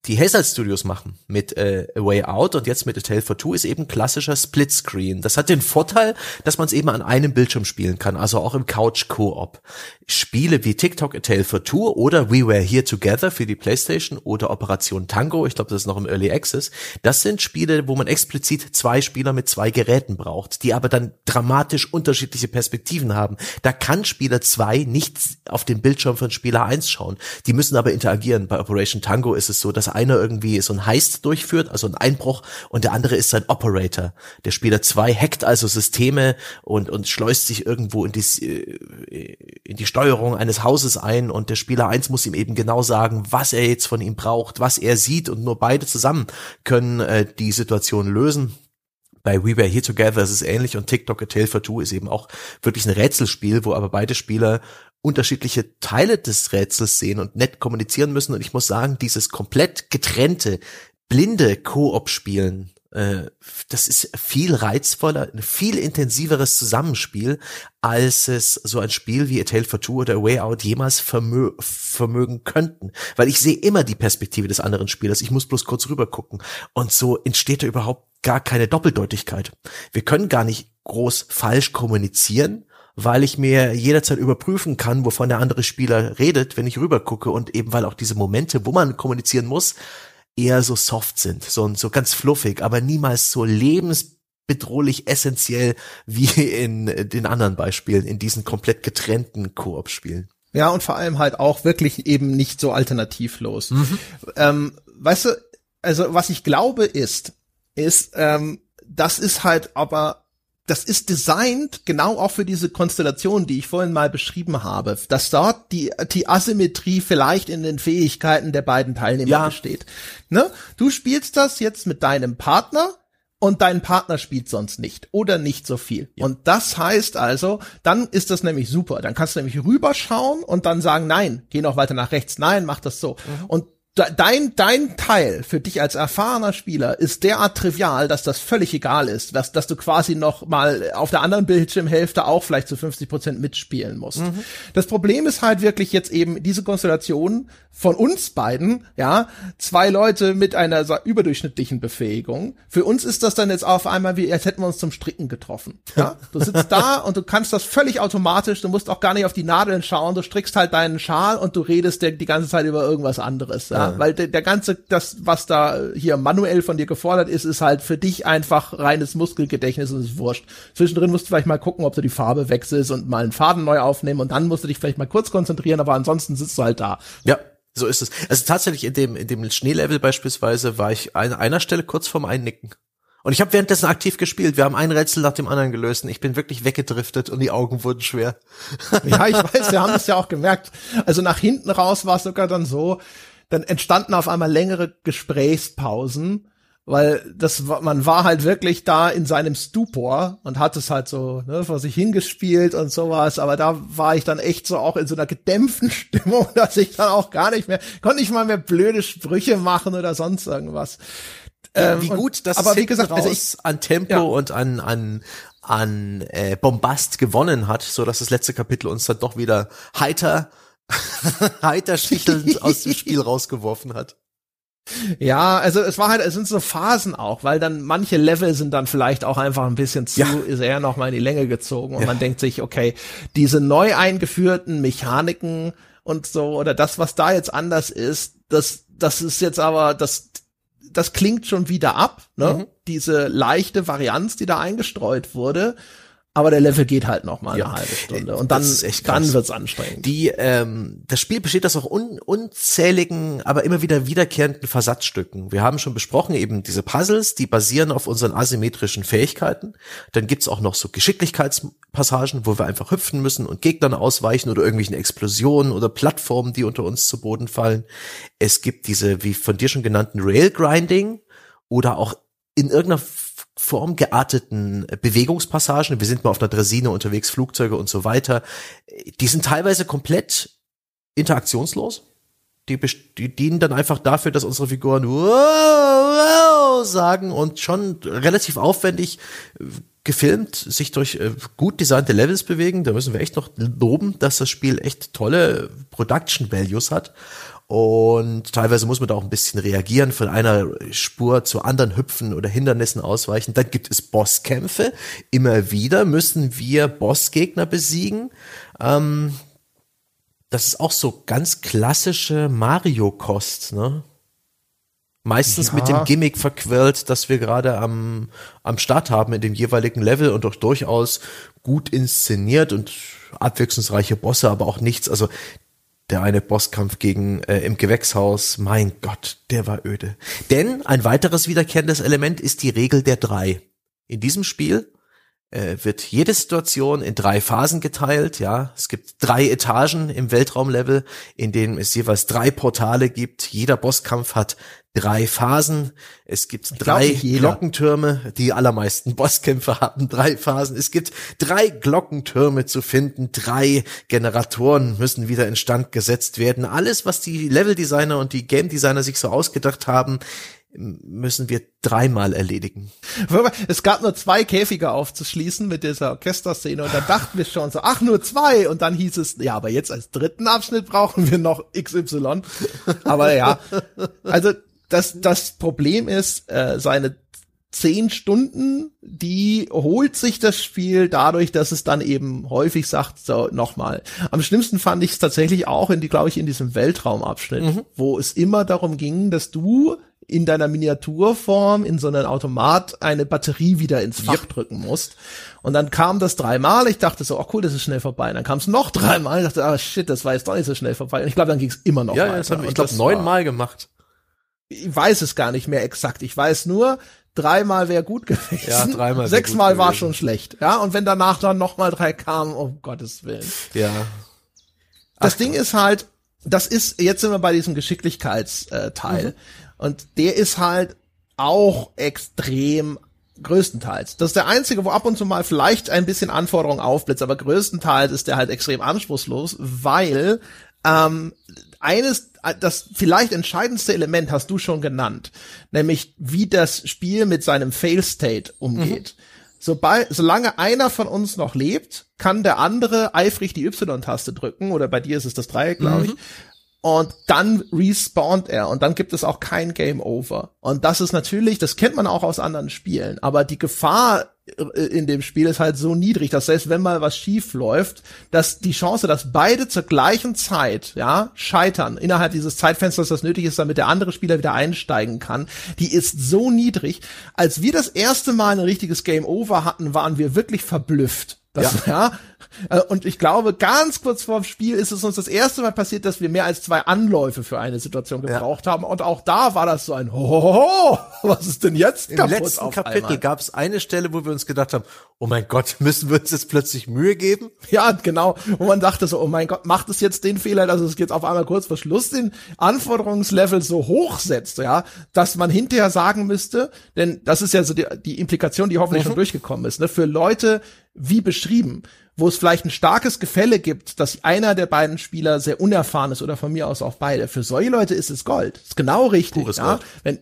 die Hazard Studios machen mit äh, A Way Out und jetzt mit A Tale for Two ist eben klassischer Splitscreen. Das hat den Vorteil, dass man es eben an einem Bildschirm spielen kann, also auch im Couch Koop. Spiele wie TikTok A Tale for Two oder We Were Here Together für die PlayStation oder Operation Tango, ich glaube, das ist noch im Early Access, das sind Spiele, wo man explizit zwei Spieler mit zwei Geräten braucht, die aber dann dramatisch unterschiedliche Perspektiven haben. Da kann Spieler zwei nicht auf den Bildschirm von Spieler eins schauen. Die müssen aber interagieren. Bei Operation Tango ist es so, dass einer irgendwie so ein Heist durchführt, also ein Einbruch, und der andere ist sein Operator. Der Spieler zwei hackt also Systeme und, und schleust sich irgendwo in die, äh, in die Steuerung eines Hauses ein und der Spieler eins muss ihm eben genau sagen, was er jetzt von ihm braucht, was er sieht und nur beide zusammen können äh, die Situation lösen. Bei We Were Here Together ist es ähnlich und TikTok A Tale for Two ist eben auch wirklich ein Rätselspiel, wo aber beide Spieler unterschiedliche Teile des Rätsels sehen und nett kommunizieren müssen. Und ich muss sagen, dieses komplett getrennte, blinde Koop-Spielen, äh, das ist viel reizvoller, ein viel intensiveres Zusammenspiel, als es so ein Spiel wie A Tale for Two oder A Way Out jemals vermö vermögen könnten. Weil ich sehe immer die Perspektive des anderen Spielers. Ich muss bloß kurz rüber gucken. Und so entsteht da überhaupt gar keine Doppeldeutigkeit. Wir können gar nicht groß falsch kommunizieren, weil ich mir jederzeit überprüfen kann, wovon der andere Spieler redet, wenn ich rüber gucke und eben weil auch diese Momente, wo man kommunizieren muss, eher so soft sind, so, so ganz fluffig, aber niemals so lebensbedrohlich essentiell wie in den anderen Beispielen, in diesen komplett getrennten Koop-Spielen. Ja, und vor allem halt auch wirklich eben nicht so alternativlos. Mhm. Ähm, weißt du, also was ich glaube ist, ist, ähm, das ist halt aber, das ist designt genau auch für diese Konstellation, die ich vorhin mal beschrieben habe, dass dort die, die Asymmetrie vielleicht in den Fähigkeiten der beiden Teilnehmer Ja. besteht. Ne? Du spielst das jetzt mit deinem Partner und dein Partner spielt sonst nicht oder nicht so viel. Und das heißt also, dann ist das nämlich super. Dann kannst du nämlich rüberschauen und dann sagen, nein, geh noch weiter nach rechts, nein, mach das so. Und de- dein, dein Teil für dich als erfahrener Spieler ist derart trivial, dass das völlig egal ist, dass, dass du quasi noch mal auf der anderen Bildschirmhälfte auch vielleicht zu 50 Prozent mitspielen musst. Das Problem ist halt wirklich jetzt eben diese Konstellation von uns beiden, ja, zwei Leute mit einer überdurchschnittlichen Befähigung. Für uns ist das dann jetzt auf einmal wie, als hätten wir uns zum Stricken getroffen. Ja, du sitzt da <laughs> und du kannst das völlig automatisch, du musst auch gar nicht auf die Nadeln schauen, du strickst halt deinen Schal und du redest der, die ganze Zeit über irgendwas anderes, ja, weil der, der ganze, das, was da hier manuell von dir gefordert ist, ist halt für dich einfach reines Muskelgedächtnis und ist wurscht. Zwischendrin musst du vielleicht mal gucken, ob du die Farbe wechselst und mal einen Faden neu aufnehmen und dann musst du dich vielleicht mal kurz konzentrieren, aber ansonsten sitzt du halt da. Ja, so ist es. Also tatsächlich in dem, in dem Schneelevel beispielsweise war ich an einer Stelle kurz vorm Einnicken. Und ich habe währenddessen aktiv gespielt. Wir haben ein Rätsel nach dem anderen gelöst und ich bin wirklich weggedriftet und die Augen wurden schwer. Ja, ich weiß, wir haben das ja auch gemerkt. Also nach hinten raus war es sogar dann so, dann entstanden auf einmal längere Gesprächspausen, weil das war, man war halt wirklich da in seinem Stupor und hat es halt so ne, vor sich hingespielt und sowas, aber da war ich dann echt so auch in so einer gedämpften <laughs> Stimmung, dass ich dann auch gar nicht mehr, konnte nicht mal mehr blöde Sprüche machen oder sonst irgendwas. Ähm, wie gut, dass aber es wie gesagt, also raus an Tempo Ja. und an, an, an äh, Bombast gewonnen hat, so dass das letzte Kapitel uns dann doch wieder heiter, <laughs> heiter aus dem Spiel rausgeworfen hat. Ja, also es war halt, es sind so Phasen auch, weil dann manche Level sind dann vielleicht auch einfach ein bisschen zu Ja. sehr noch mal in die Länge gezogen und Ja. man denkt sich, okay, diese neu eingeführten Mechaniken und so oder das, was da jetzt anders ist, das, das ist jetzt aber, das, das klingt schon wieder ab, ne? Mhm. Diese leichte Varianz, die da eingestreut wurde. Aber der Level geht halt noch mal eine halbe Stunde und dann dann wird's anstrengend. Die ähm, das Spiel besteht aus auch un, unzähligen, aber immer wieder wiederkehrenden Versatzstücken. Wir haben schon besprochen eben diese Puzzles, die basieren auf unseren asymmetrischen Fähigkeiten. Dann gibt's auch noch so Geschicklichkeitspassagen, wo wir einfach hüpfen müssen und Gegnern ausweichen oder irgendwelchen Explosionen oder Plattformen, die unter uns zu Boden fallen. Es gibt diese wie von dir schon genannten Rail Grinding oder auch in irgendeiner formgearteten Bewegungspassagen. Wir sind mal auf einer Dresine unterwegs, Flugzeuge und so weiter. Die sind teilweise komplett interaktionslos. Die, die dienen dann einfach dafür, dass unsere Figuren wow, wow sagen und schon relativ aufwendig äh, gefilmt sich durch äh, gut designte Levels bewegen. Da müssen wir echt noch loben, dass das Spiel echt tolle Production Values hat. Und teilweise muss man da auch ein bisschen reagieren, von einer Spur zur anderen hüpfen oder Hindernissen ausweichen. Dann gibt es Bosskämpfe. Immer wieder müssen wir Bossgegner besiegen. Ähm, das ist auch so ganz klassische Mario-Kost, ne? Meistens ja. mit dem Gimmick verquirlt, dass wir gerade am, am Start haben in dem jeweiligen Level und auch durchaus gut inszeniert und abwechslungsreiche Bosse, aber auch nichts. Also der eine Bosskampf gegen äh, im Gewächshaus, mein Gott, der war öde. Denn ein weiteres wiederkehrendes Element ist die Regel der drei. In diesem Spiel äh, wird jede Situation in drei Phasen geteilt. Ja, es gibt drei Etagen im Weltraumlevel, in denen es jeweils drei Portale gibt. Jeder Bosskampf hat drei Phasen. Es gibt ich drei Glockentürme. Die allermeisten <laughs> Bosskämpfe haben drei Phasen. Es gibt drei Glockentürme zu finden. Drei Generatoren müssen wieder instand gesetzt werden. Alles, was die Leveldesigner und die Game Designer sich so ausgedacht haben, müssen wir dreimal erledigen. Es gab nur zwei Käfige aufzuschließen mit dieser Orchesterszene und da dachten wir schon so, ach nur zwei und dann hieß es, ja, aber jetzt als dritten Abschnitt brauchen wir noch XY. Aber ja, also das, das Problem ist, äh, seine zehn Stunden, die holt sich das Spiel dadurch, dass es dann eben häufig sagt, so nochmal. Am schlimmsten fand ich es tatsächlich auch in die, glaube ich, in diesem Weltraumabschnitt, mhm. wo es immer darum ging, dass du in deiner Miniaturform in so einem Automat eine Batterie wieder ins Fach yep. drücken musst. Und dann kam das dreimal. Ich dachte so, oh cool, das ist schnell vorbei. Und dann kam es noch dreimal. Ich dachte, ah shit, das war jetzt doch nicht so schnell vorbei. Und ich glaube, dann ging es immer noch ja, weiter. Ja, das haben wir, ich glaube, neunmal gemacht. Ich weiß es gar nicht mehr exakt. Ich weiß nur, dreimal wäre gut gewesen. Ja, dreimal. Sechsmal war schon schlecht. Ja, und wenn danach dann noch mal drei kamen, um Gottes Willen. Ja. Das Ach, Ding Gott. ist halt, das ist, jetzt sind wir bei diesem Geschicklichkeitsteil. Mhm. Und der ist halt auch extrem größtenteils. Das ist der einzige, wo ab und zu mal vielleicht ein bisschen Anforderungen aufblitzt, aber größtenteils ist der halt extrem anspruchslos, weil ähm, eines, das vielleicht entscheidendste Element hast du schon genannt, nämlich wie das Spiel mit seinem Fail State umgeht. Mhm. Sobald, solange einer von uns noch lebt, kann der andere eifrig die Y-Taste drücken, oder bei dir ist es das Dreieck, glaube ich, mhm und dann respawnt er und dann gibt es auch kein Game Over. Und das ist natürlich, das kennt man auch aus anderen Spielen, aber die Gefahr äh, in dem Spiel ist halt so niedrig, dass selbst wenn mal was schief läuft, dass die Chance, dass beide zur gleichen Zeit, ja, scheitern innerhalb dieses Zeitfensters, das nötig ist, damit der andere Spieler wieder einsteigen kann, die ist so niedrig. Als wir das erste Mal ein richtiges Game Over hatten, waren wir wirklich verblüfft. Das, ja. ja. Äh, und ich glaube, ganz kurz vor dem Spiel ist es uns das erste Mal passiert, dass wir mehr als zwei Anläufe für eine Situation gebraucht ja. haben. Und auch da war das so ein Hohoho, was ist denn jetzt Im letzten Kapitel gab es eine Stelle, wo wir uns gedacht haben, oh mein Gott, <laughs> müssen wir uns jetzt plötzlich Mühe geben? Ja, genau. Wo man dachte so, oh mein Gott, macht es jetzt den Fehler, dass es jetzt auf einmal kurz vor Schluss den Anforderungslevel so hoch setzt, ja, dass man hinterher sagen müsste, denn das ist ja so die, die Implikation, die hoffentlich mhm. schon durchgekommen ist, ne, für Leute, wie beschrieben, wo es vielleicht ein starkes Gefälle gibt, dass einer der beiden Spieler sehr unerfahren ist oder von mir aus auch beide. Für solche Leute ist es Gold. ist genau richtig. Pures ja? Gold. Wenn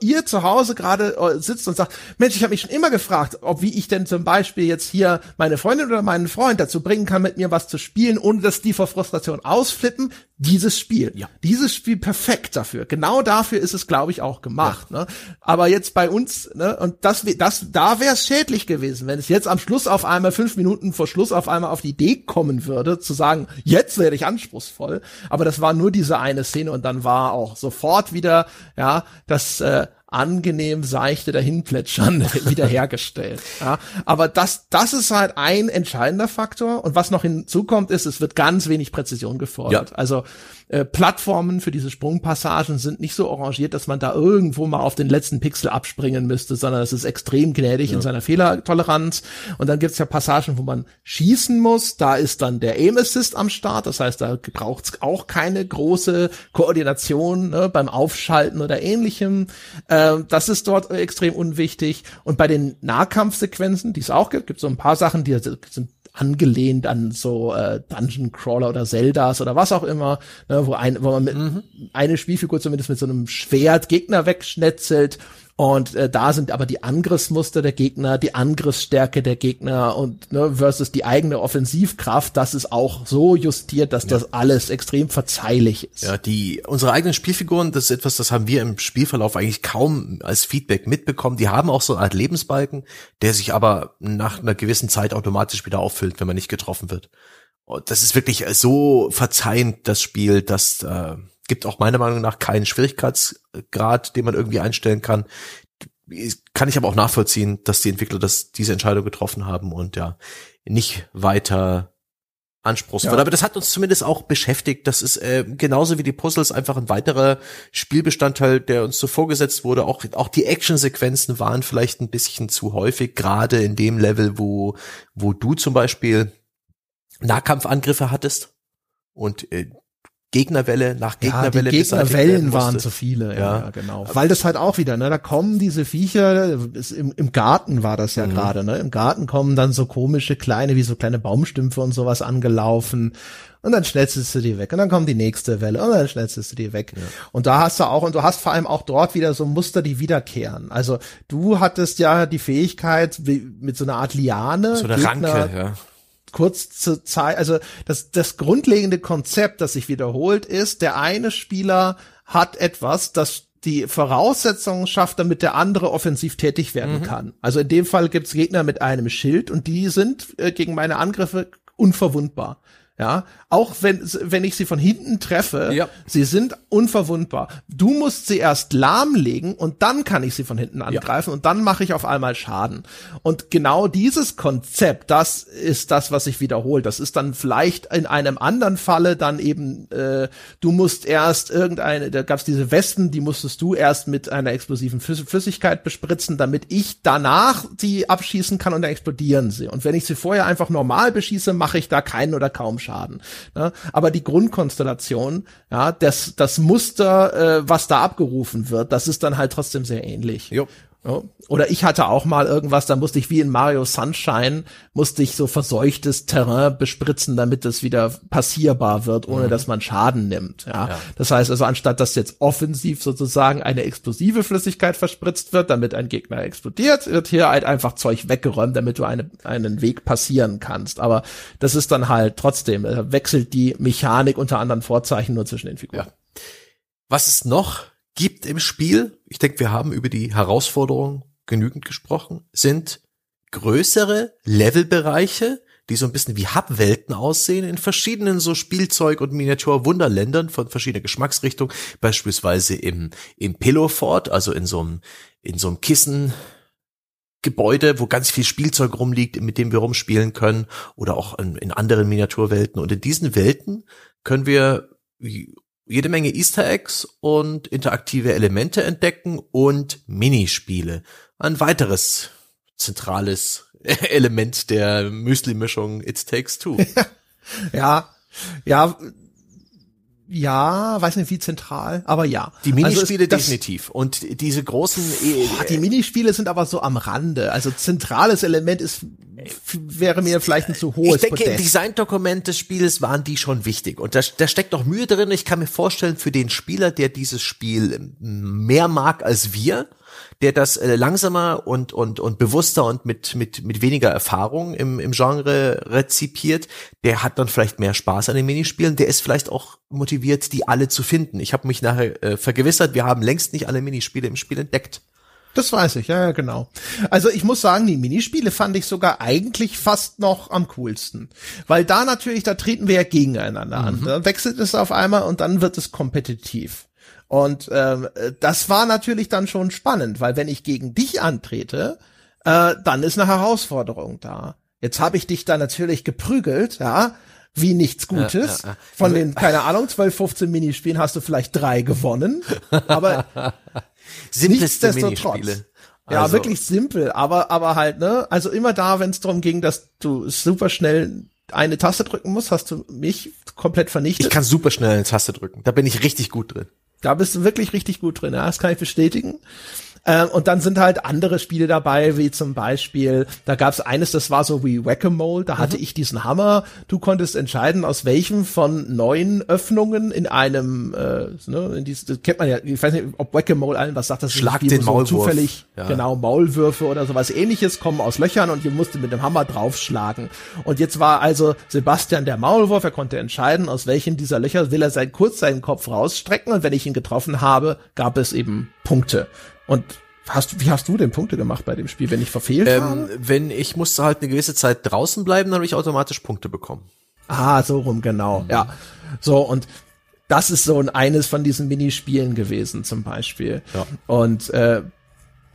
ihr zu Hause gerade äh, sitzt und sagt, Mensch, ich habe mich schon immer gefragt, ob wie ich denn zum Beispiel jetzt hier meine Freundin oder meinen Freund dazu bringen kann, mit mir was zu spielen, ohne dass die vor Frustration ausflippen. Dieses Spiel, ja. dieses Spiel perfekt dafür. Genau dafür ist es, glaube ich, auch gemacht. Ja. Ne? Aber jetzt bei uns, ne, und das, das, da wäre es schädlich gewesen, wenn es jetzt am Schluss auf einmal fünf Minuten vor Schluss auf einmal auf die Idee kommen würde, zu sagen, jetzt werde ich anspruchsvoll. Aber das war nur diese eine Szene und dann war auch sofort wieder, ja, das äh, angenehm seichte Dahinplätschern <laughs> wiederhergestellt. Ja, aber das, das ist halt ein entscheidender Faktor. Und was noch hinzukommt, ist, es wird ganz wenig Präzision gefordert. Ja. Also äh, Plattformen für diese Sprungpassagen sind nicht so arrangiert, dass man da irgendwo mal auf den letzten Pixel abspringen müsste, sondern es ist extrem gnädig ja. in seiner Fehlertoleranz. Und dann gibt es ja Passagen, wo man schießen muss. Da ist dann der Aim Assist am Start. Das heißt, da braucht es auch keine große Koordination ne, beim Aufschalten oder ähnlichem. Äh, das ist dort extrem unwichtig. Und bei den Nahkampfsequenzen, die es auch gibt, gibt es so ein paar Sachen, die sind angelehnt an so äh, Dungeon Crawler oder Zeldas oder was auch immer, ne, wo, ein, wo man mit mhm. eine Spielfigur zumindest mit so einem Schwert Gegner wegschnetzelt und äh, da sind aber die Angriffsmuster der Gegner, die Angriffsstärke der Gegner und ne, versus die eigene Offensivkraft, das ist auch so justiert, dass ja. das alles extrem verzeihlich ist. Ja, die unsere eigenen Spielfiguren, das ist etwas, das haben wir im Spielverlauf eigentlich kaum als Feedback mitbekommen. Die haben auch so eine Art Lebensbalken, der sich aber nach einer gewissen Zeit automatisch wieder auffüllt, wenn man nicht getroffen wird. Und das ist wirklich so verzeihend das Spiel, dass äh, gibt auch meiner Meinung nach keinen Schwierigkeitsgrad, den man irgendwie einstellen kann. Kann ich aber auch nachvollziehen, dass die Entwickler das, diese Entscheidung getroffen haben und ja, nicht weiter anspruchsvoll. Ja. Aber das hat uns zumindest auch beschäftigt. Das ist äh, genauso wie die Puzzles einfach ein weiterer Spielbestandteil, der uns so vorgesetzt wurde. Auch, auch die Actionsequenzen waren vielleicht ein bisschen zu häufig, gerade in dem Level, wo, wo du zum Beispiel Nahkampfangriffe hattest. Und äh, Gegnerwelle nach Gegnerwelle. Ja, die Gegnerwellen waren zu viele, ja, ja, genau. Weil das halt auch wieder, ne, da kommen diese Viecher, im, im Garten war das ja mhm. gerade, ne, im Garten kommen dann so komische kleine, wie so kleine Baumstümpfe und sowas angelaufen und dann schnetzelst du die weg und dann kommt die nächste Welle und dann schnetzelst du die weg. Ja. Und da hast du auch, und du hast vor allem auch dort wieder so Muster, die wiederkehren. Also du hattest ja die Fähigkeit, mit so einer Art Liane. So eine Gegner, Ranke, ja kurz zu zeigen, also das, das grundlegende Konzept, das sich wiederholt, ist, der eine Spieler hat etwas, das die Voraussetzungen schafft, damit der andere offensiv tätig werden mhm. kann. Also in dem Fall gibt's Gegner mit einem Schild und die sind äh, gegen meine Angriffe unverwundbar. Ja, auch wenn, wenn ich sie von hinten treffe, ja. sie sind unverwundbar. Du musst sie erst lahmlegen und dann kann ich sie von hinten angreifen ja. und dann mache ich auf einmal Schaden. Und genau dieses Konzept, das ist das, was sich wiederholt. Das ist dann vielleicht in einem anderen Falle dann eben, äh, du musst erst irgendeine, da gab's diese Westen, die musstest du erst mit einer explosiven Flüssigkeit bespritzen, damit ich danach die abschießen kann und dann explodieren sie. Und wenn ich sie vorher einfach normal beschieße, mache ich da keinen oder kaum Schaden. Schaden. Ne? Aber die Grundkonstellation, ja, das, das Muster, äh, was da abgerufen wird, das ist dann halt trotzdem sehr ähnlich. Jo. Ja. Oder ich hatte auch mal irgendwas, da musste ich wie in Mario Sunshine, musste ich so verseuchtes Terrain bespritzen, damit es wieder passierbar wird, ohne mhm. dass man Schaden nimmt. Ja? ja? Das heißt also, anstatt dass jetzt offensiv sozusagen eine explosive Flüssigkeit verspritzt wird, damit ein Gegner explodiert, wird hier halt einfach Zeug weggeräumt, damit du eine, einen Weg passieren kannst. Aber das ist dann halt trotzdem, äh, wechselt die Mechanik unter anderen Vorzeichen nur zwischen den Figuren. Ja. Was ist noch gibt im Spiel, ich denke, wir haben über die Herausforderungen genügend gesprochen, sind größere Levelbereiche, die so ein bisschen wie Hubwelten aussehen, in verschiedenen so Spielzeug- und Miniatur-Wunderländern von verschiedener Geschmacksrichtung, beispielsweise im, im Pillowfort, also in so einem, in so einem Kissen, Gebäude, wo ganz viel Spielzeug rumliegt, mit dem wir rumspielen können, oder auch in, in anderen Miniaturwelten. Und in diesen Welten können wir jede Menge Easter Eggs und interaktive Elemente entdecken und Minispiele. Ein weiteres zentrales <laughs> Element der Müsli-Mischung It Takes Two. <laughs> ja, ja, ja, weiß nicht wie zentral, aber ja. Die Minispiele also definitiv. Und diese großen. Boah, die Minispiele sind aber so am Rande. Also zentrales Element ist wäre mir vielleicht ein zu hohes Ich denke, Podest. im Designdokument des Spiels waren die schon wichtig. Und da, da steckt noch Mühe drin. Ich kann mir vorstellen, für den Spieler, der dieses Spiel mehr mag als wir, der das äh, langsamer und, und, und bewusster und mit, mit, mit weniger Erfahrung im, im Genre rezipiert, der hat dann vielleicht mehr Spaß an den Minispielen, der ist vielleicht auch motiviert, die alle zu finden. Ich habe mich nachher äh, vergewissert, wir haben längst nicht alle Minispiele im Spiel entdeckt. Das weiß ich, ja, ja, genau. Also ich muss sagen, die Minispiele fand ich sogar eigentlich fast noch am coolsten. Weil da natürlich, da treten wir ja gegeneinander mhm. an. Da wechselt es auf einmal und dann wird es kompetitiv. Und ähm, das war natürlich dann schon spannend, weil wenn ich gegen dich antrete, äh, dann ist eine Herausforderung da. Jetzt habe ich dich da natürlich geprügelt, ja, wie nichts Gutes. Ja, ja, ja. Von den, <laughs> keine Ahnung, 12, 15 Minispielen hast du vielleicht drei gewonnen, aber <laughs> Minispiele. Ja, also. wirklich simpel, aber aber halt, ne? Also immer da, wenn es darum ging, dass du super schnell eine Taste drücken musst, hast du mich komplett vernichtet. Ich kann super schnell eine Taste drücken. Da bin ich richtig gut drin. Da bist du wirklich richtig gut drin, ja, das kann ich bestätigen. Ähm, und dann sind halt andere Spiele dabei, wie zum Beispiel, da gab es eines, das war so wie Whack-a-Mole, da mhm. hatte ich diesen Hammer. Du konntest entscheiden, aus welchem von neun Öffnungen in einem, äh, ne, in dieses, kennt man ja, ich weiß nicht, ob Whack-a-Mole allen was sagt, das Schlag Spiel, den so Maulwurf. zufällig, ja. genau, Maulwürfe oder sowas ähnliches kommen aus Löchern und ihr musstet mit dem Hammer draufschlagen. Und jetzt war also Sebastian der Maulwurf, er konnte entscheiden, aus welchen dieser Löcher will er sein, kurz seinen Kopf rausstrecken und wenn ich ihn getroffen habe, gab es eben Punkte. Und Hast, wie hast du denn Punkte gemacht bei dem Spiel, wenn ich verfehlt ähm, habe? Wenn ich musste halt eine gewisse Zeit draußen bleiben, dann habe ich automatisch Punkte bekommen. Ah, so rum, genau. Mhm. Ja. So, und das ist so ein eines von diesen Minispielen gewesen, zum Beispiel. Ja. Und äh,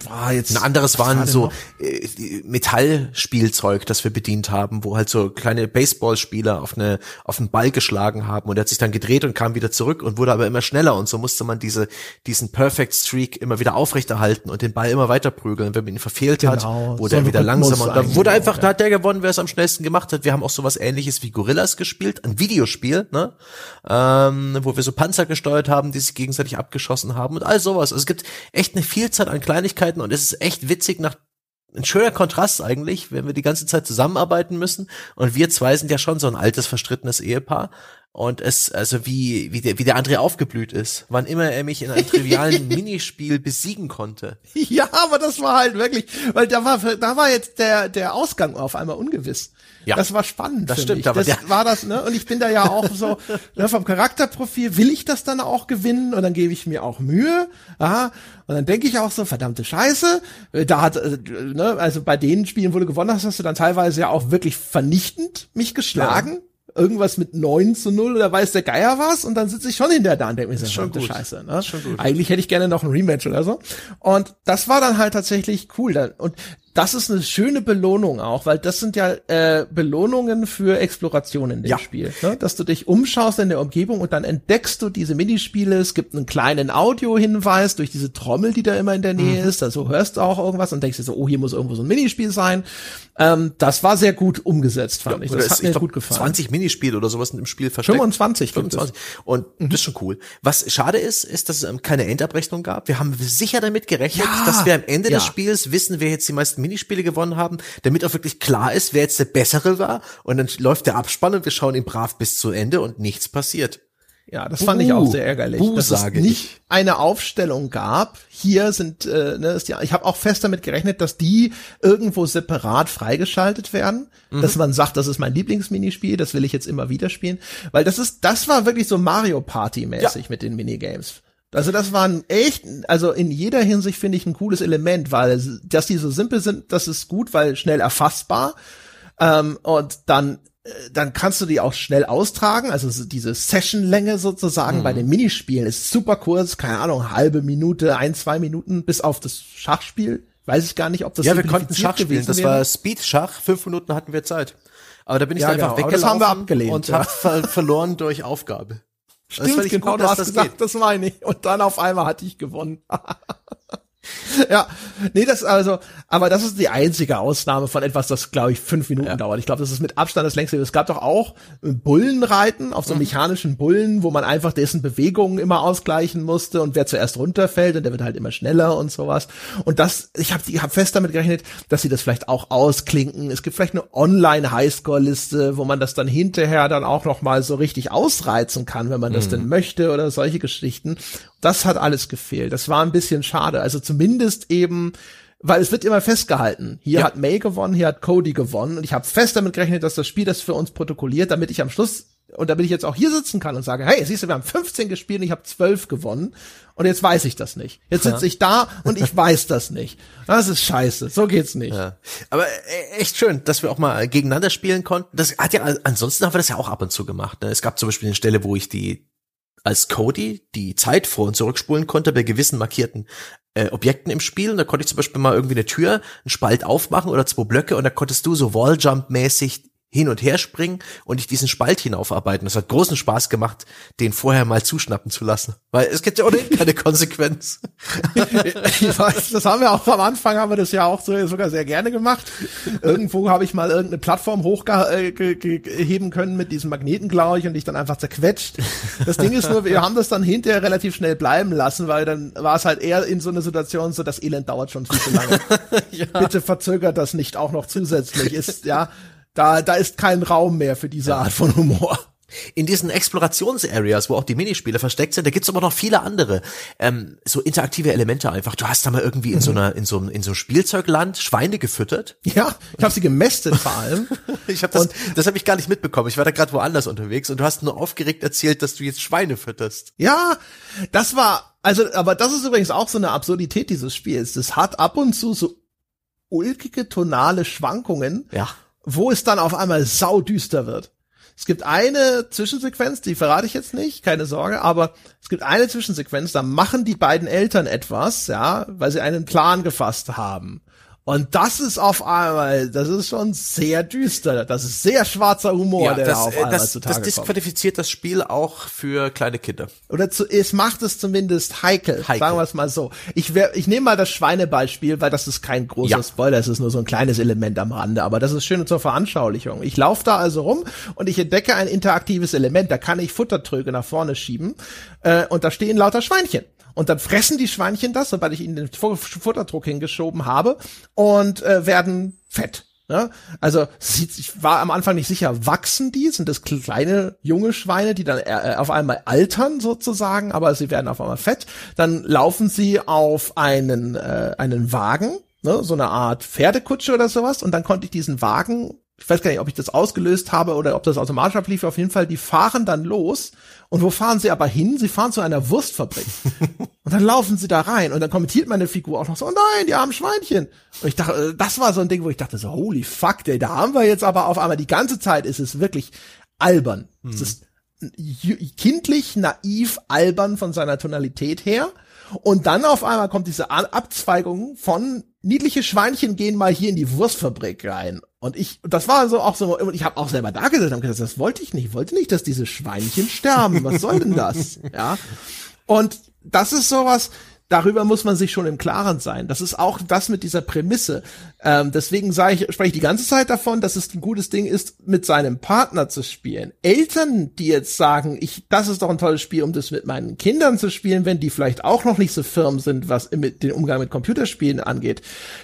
Boah, jetzt ein anderes waren so äh, Metallspielzeug, das wir bedient haben, wo halt so kleine Baseballspieler auf eine auf einen Ball geschlagen haben und er hat sich dann gedreht und kam wieder zurück und wurde aber immer schneller und so musste man diese diesen Perfect Streak immer wieder aufrechterhalten und den Ball immer weiter prügeln. Wenn man ihn verfehlt genau, hat, wurde so er wieder langsamer und dann wurde einfach, ja. da hat der gewonnen, wer es am schnellsten gemacht hat. Wir haben auch sowas ähnliches wie Gorillas gespielt, ein Videospiel, ne? Ähm, wo wir so Panzer gesteuert haben, die sich gegenseitig abgeschossen haben und all sowas. Also es gibt echt eine Vielzahl an Kleinigkeiten Möglichkeiten und es ist echt witzig nach ein schöner Kontrast eigentlich, wenn wir die ganze Zeit zusammenarbeiten müssen. Und wir zwei sind ja schon so ein altes, verstrittenes Ehepaar. Und es, also wie, wie der, wie der André aufgeblüht ist, wann immer er mich in einem trivialen <laughs> Minispiel besiegen konnte. Ja, aber das war halt wirklich, weil da war, da war jetzt der, der Ausgang auf einmal ungewiss. Ja. Das war spannend. Das stimmt, mich. aber das war das, ne? Und ich bin da ja auch so, ne, vom Charakterprofil will ich das dann auch gewinnen und dann gebe ich mir auch Mühe. Ja, und dann denke ich auch so, verdammte Scheiße, äh, da hat, äh, ne, also bei den Spielen, wo du gewonnen hast, hast du dann teilweise ja auch wirklich vernichtend mich geschlagen. Ja irgendwas mit 9 zu 0 oder weiß der Geier was und dann sitze ich schon hinter da und denke mir, das ist schon gut. Scheiße. Ne? Schon gut. Eigentlich hätte ich gerne noch ein Rematch oder so. Und das war dann halt tatsächlich cool. Und das ist eine schöne Belohnung auch, weil das sind ja äh, Belohnungen für Exploration in dem ja. Spiel. Ne? Dass du dich umschaust in der Umgebung und dann entdeckst du diese Minispiele. Es gibt einen kleinen Audiohinweis durch diese Trommel, die da immer in der Nähe mhm. ist. Also hörst du auch irgendwas und denkst dir so, oh, hier muss irgendwo so ein Minispiel sein. Ähm, das war sehr gut umgesetzt, fand ja, ich. Das hat mir glaub, gut gefallen. 20 Minispiele oder sowas im Spiel versteckt. 25, 25. Und mhm. das ist schon cool. Was schade ist, ist, dass es ähm, keine Endabrechnung gab. Wir haben sicher damit gerechnet, ja. dass wir am Ende des Spiels wissen, wer jetzt die meisten Minispiele gewonnen haben, damit auch wirklich klar ist, wer jetzt der Bessere war. Und dann läuft der Abspann und wir schauen ihn brav bis zu Ende und nichts passiert. Ja, das fand uh, ich auch sehr ärgerlich, uh, dass es nicht ich. eine Aufstellung gab. Hier sind, äh, ne, ist die, ich habe auch fest damit gerechnet, dass die irgendwo separat freigeschaltet werden, mhm. dass man sagt, das ist mein Lieblingsminispiel, das will ich jetzt immer wieder spielen, weil das ist, das war wirklich so Mario Party mäßig ja. mit den Minigames. Also das war ein echt, also in jeder Hinsicht finde ich ein cooles Element, weil dass die so simpel sind, das ist gut, weil schnell erfassbar. Ähm, und dann äh, dann kannst du die auch schnell austragen, also diese Sessionlänge sozusagen mhm. bei den Minispielen ist super kurz, keine Ahnung, halbe Minute, ein, zwei Minuten bis auf das Schachspiel. Weiß ich gar nicht, ob das Ja, wir konnten Schach spielen, das wäre. war Speed Schach, fünf Minuten hatten wir Zeit. Aber da bin ich ja, einfach genau. weggelaufen das haben wir abgelehnt, und ja. hab verloren durch Aufgabe. Stimmt, genau, gut, du hast gesagt, geht. das meine ich. Und dann auf einmal hatte ich gewonnen. <laughs> <laughs> ja, nee, das also, aber das ist die einzige Ausnahme von etwas, das glaube ich fünf Minuten ja. dauert. Ich glaube, das ist mit Abstand das längste. Es gab doch auch Bullenreiten auf so mhm. mechanischen Bullen, wo man einfach dessen Bewegungen immer ausgleichen musste und wer zuerst runterfällt und der wird halt immer schneller und sowas. Und das, ich habe ich hab fest damit gerechnet, dass sie das vielleicht auch ausklinken. Es gibt vielleicht eine Online-Highscore-Liste, wo man das dann hinterher dann auch noch mal so richtig ausreizen kann, wenn man das mhm. denn möchte oder solche Geschichten. Das hat alles gefehlt. Das war ein bisschen schade. Also zumindest eben, weil es wird immer festgehalten. Hier ja. hat May gewonnen, hier hat Cody gewonnen und ich habe fest damit gerechnet, dass das Spiel das für uns protokolliert, damit ich am Schluss und damit ich jetzt auch hier sitzen kann und sage, hey, siehst du, wir haben 15 gespielt und ich habe 12 gewonnen und jetzt weiß ich das nicht. Jetzt sitze ja. ich da und ich weiß das nicht. Das ist scheiße, so geht's nicht. Ja. Aber äh, echt schön, dass wir auch mal gegeneinander spielen konnten. Das hat ja ansonsten haben wir das ja auch ab und zu gemacht. Ne? Es gab zum Beispiel eine Stelle, wo ich die als Cody die Zeit vor- und zurückspulen konnte bei gewissen markierten äh, Objekten im Spiel. Und da konnte ich zum Beispiel mal irgendwie eine Tür, einen Spalt aufmachen oder zwei Blöcke und da konntest du so Walljump-mäßig hin und her springen und ich diesen Spalt hinaufarbeiten. Das hat großen Spaß gemacht, den vorher mal zuschnappen zu lassen. Weil es gibt ja ohnehin keine <laughs> Konsequenz. ich weiß, das haben wir auch am Anfang, haben wir das ja auch so, sogar sehr gerne gemacht. Irgendwo habe ich mal irgendeine Plattform hochgeheben können mit diesem Magneten, glaube ich, und ich dann einfach zerquetscht. Das Ding ist nur, wir haben das dann hinterher relativ schnell bleiben lassen, weil dann war es halt eher in so einer Situation so, das Elend dauert schon viel zu lange. <laughs> ja. Bitte verzögert das nicht auch noch zusätzlich. Ist, ja, da, da ist kein Raum mehr für diese Art von Humor. In diesen Explorations-Areas, wo auch die Minispiele versteckt sind, da gibt's aber noch viele andere, ähm, so interaktive Elemente einfach. Du hast da mal irgendwie in so einer, in so, einem in so einem Spielzeugland Schweine gefüttert. Ja, ich habe sie gemästet vor allem. <laughs> ich habe das, und, das habe ich gar nicht mitbekommen. Ich war da gerade woanders unterwegs und du hast nur aufgeregt erzählt, dass du jetzt Schweine fütterst. Ja, das war, also, aber das ist übrigens auch so eine Absurdität dieses Spiels. Das hat ab und zu so ulkige tonale Schwankungen. Ja wo es dann auf einmal saudüster wird. Es gibt eine Zwischensequenz, die verrate ich jetzt nicht, keine Sorge, aber es gibt eine Zwischensequenz, da machen die beiden Eltern etwas, ja, weil sie einen Plan gefasst haben. Und das ist auf einmal, das ist schon sehr düster. Das ist sehr schwarzer Humor, ja, der das, da auf einmal das, zutage Das disqualifiziert kommt. das Spiel auch für kleine Kinder. Oder zu, es macht es zumindest heikel, heikel. sagen wir es mal so. Ich, wär, ich nehme mal das Schweinebeispiel, weil das ist kein großer ja. Spoiler, es ist nur so ein kleines Element am Rande, aber das ist schön zur Veranschaulichung. Ich laufe da also rum und ich entdecke ein interaktives Element, da kann ich Futtertröge nach vorne schieben äh, und da stehen lauter Schweinchen. Und dann fressen die Schweinchen das, sobald ich ihnen den Futterdruck hingeschoben habe und äh, werden fett. Ne? Also ich war am Anfang nicht sicher, wachsen die? Sind das kleine junge Schweine, die dann äh, auf einmal altern sozusagen, aber sie werden auf einmal fett. Dann laufen sie auf einen äh, einen Wagen, ne? so eine Art Pferdekutsche oder sowas, und dann konnte ich diesen Wagen ich weiß gar nicht, ob ich das ausgelöst habe oder ob das automatisch ablief. Auf jeden Fall, die fahren dann los. Und wo fahren sie aber hin? Sie fahren zu einer Wurstfabrik. <laughs> und dann laufen sie da rein. Und dann kommentiert meine Figur auch noch so, oh nein, die haben Schweinchen. Und ich dachte, äh, das war so ein Ding, wo ich dachte so, holy fuck, ey, da haben wir jetzt aber auf einmal die ganze Zeit ist es wirklich albern. Mhm. Es ist kindlich, naiv, albern von seiner Tonalität her. Und dann auf einmal kommt diese Abzweigung von niedliche Schweinchen gehen mal hier in die Wurstfabrik rein. Und ich, das war so auch so, und ich habe auch selber da gesessen und gesagt, das wollte ich nicht. Ich wollte nicht, dass diese Schweinchen sterben. Was soll denn das? <laughs> Ja. Und das ist sowas, darüber muss man sich schon im Klaren sein. Das ist auch das mit dieser Prämisse. Ähm, deswegen sage ich, spreche ich die ganze Zeit davon, dass es ein gutes Ding ist, mit seinem Partner zu spielen. Eltern, die jetzt sagen, ich, das ist doch ein tolles Spiel, um das mit meinen Kindern zu spielen, wenn die vielleicht auch noch nicht so firm sind, was mit den Umgang mit Computerspielen angeht,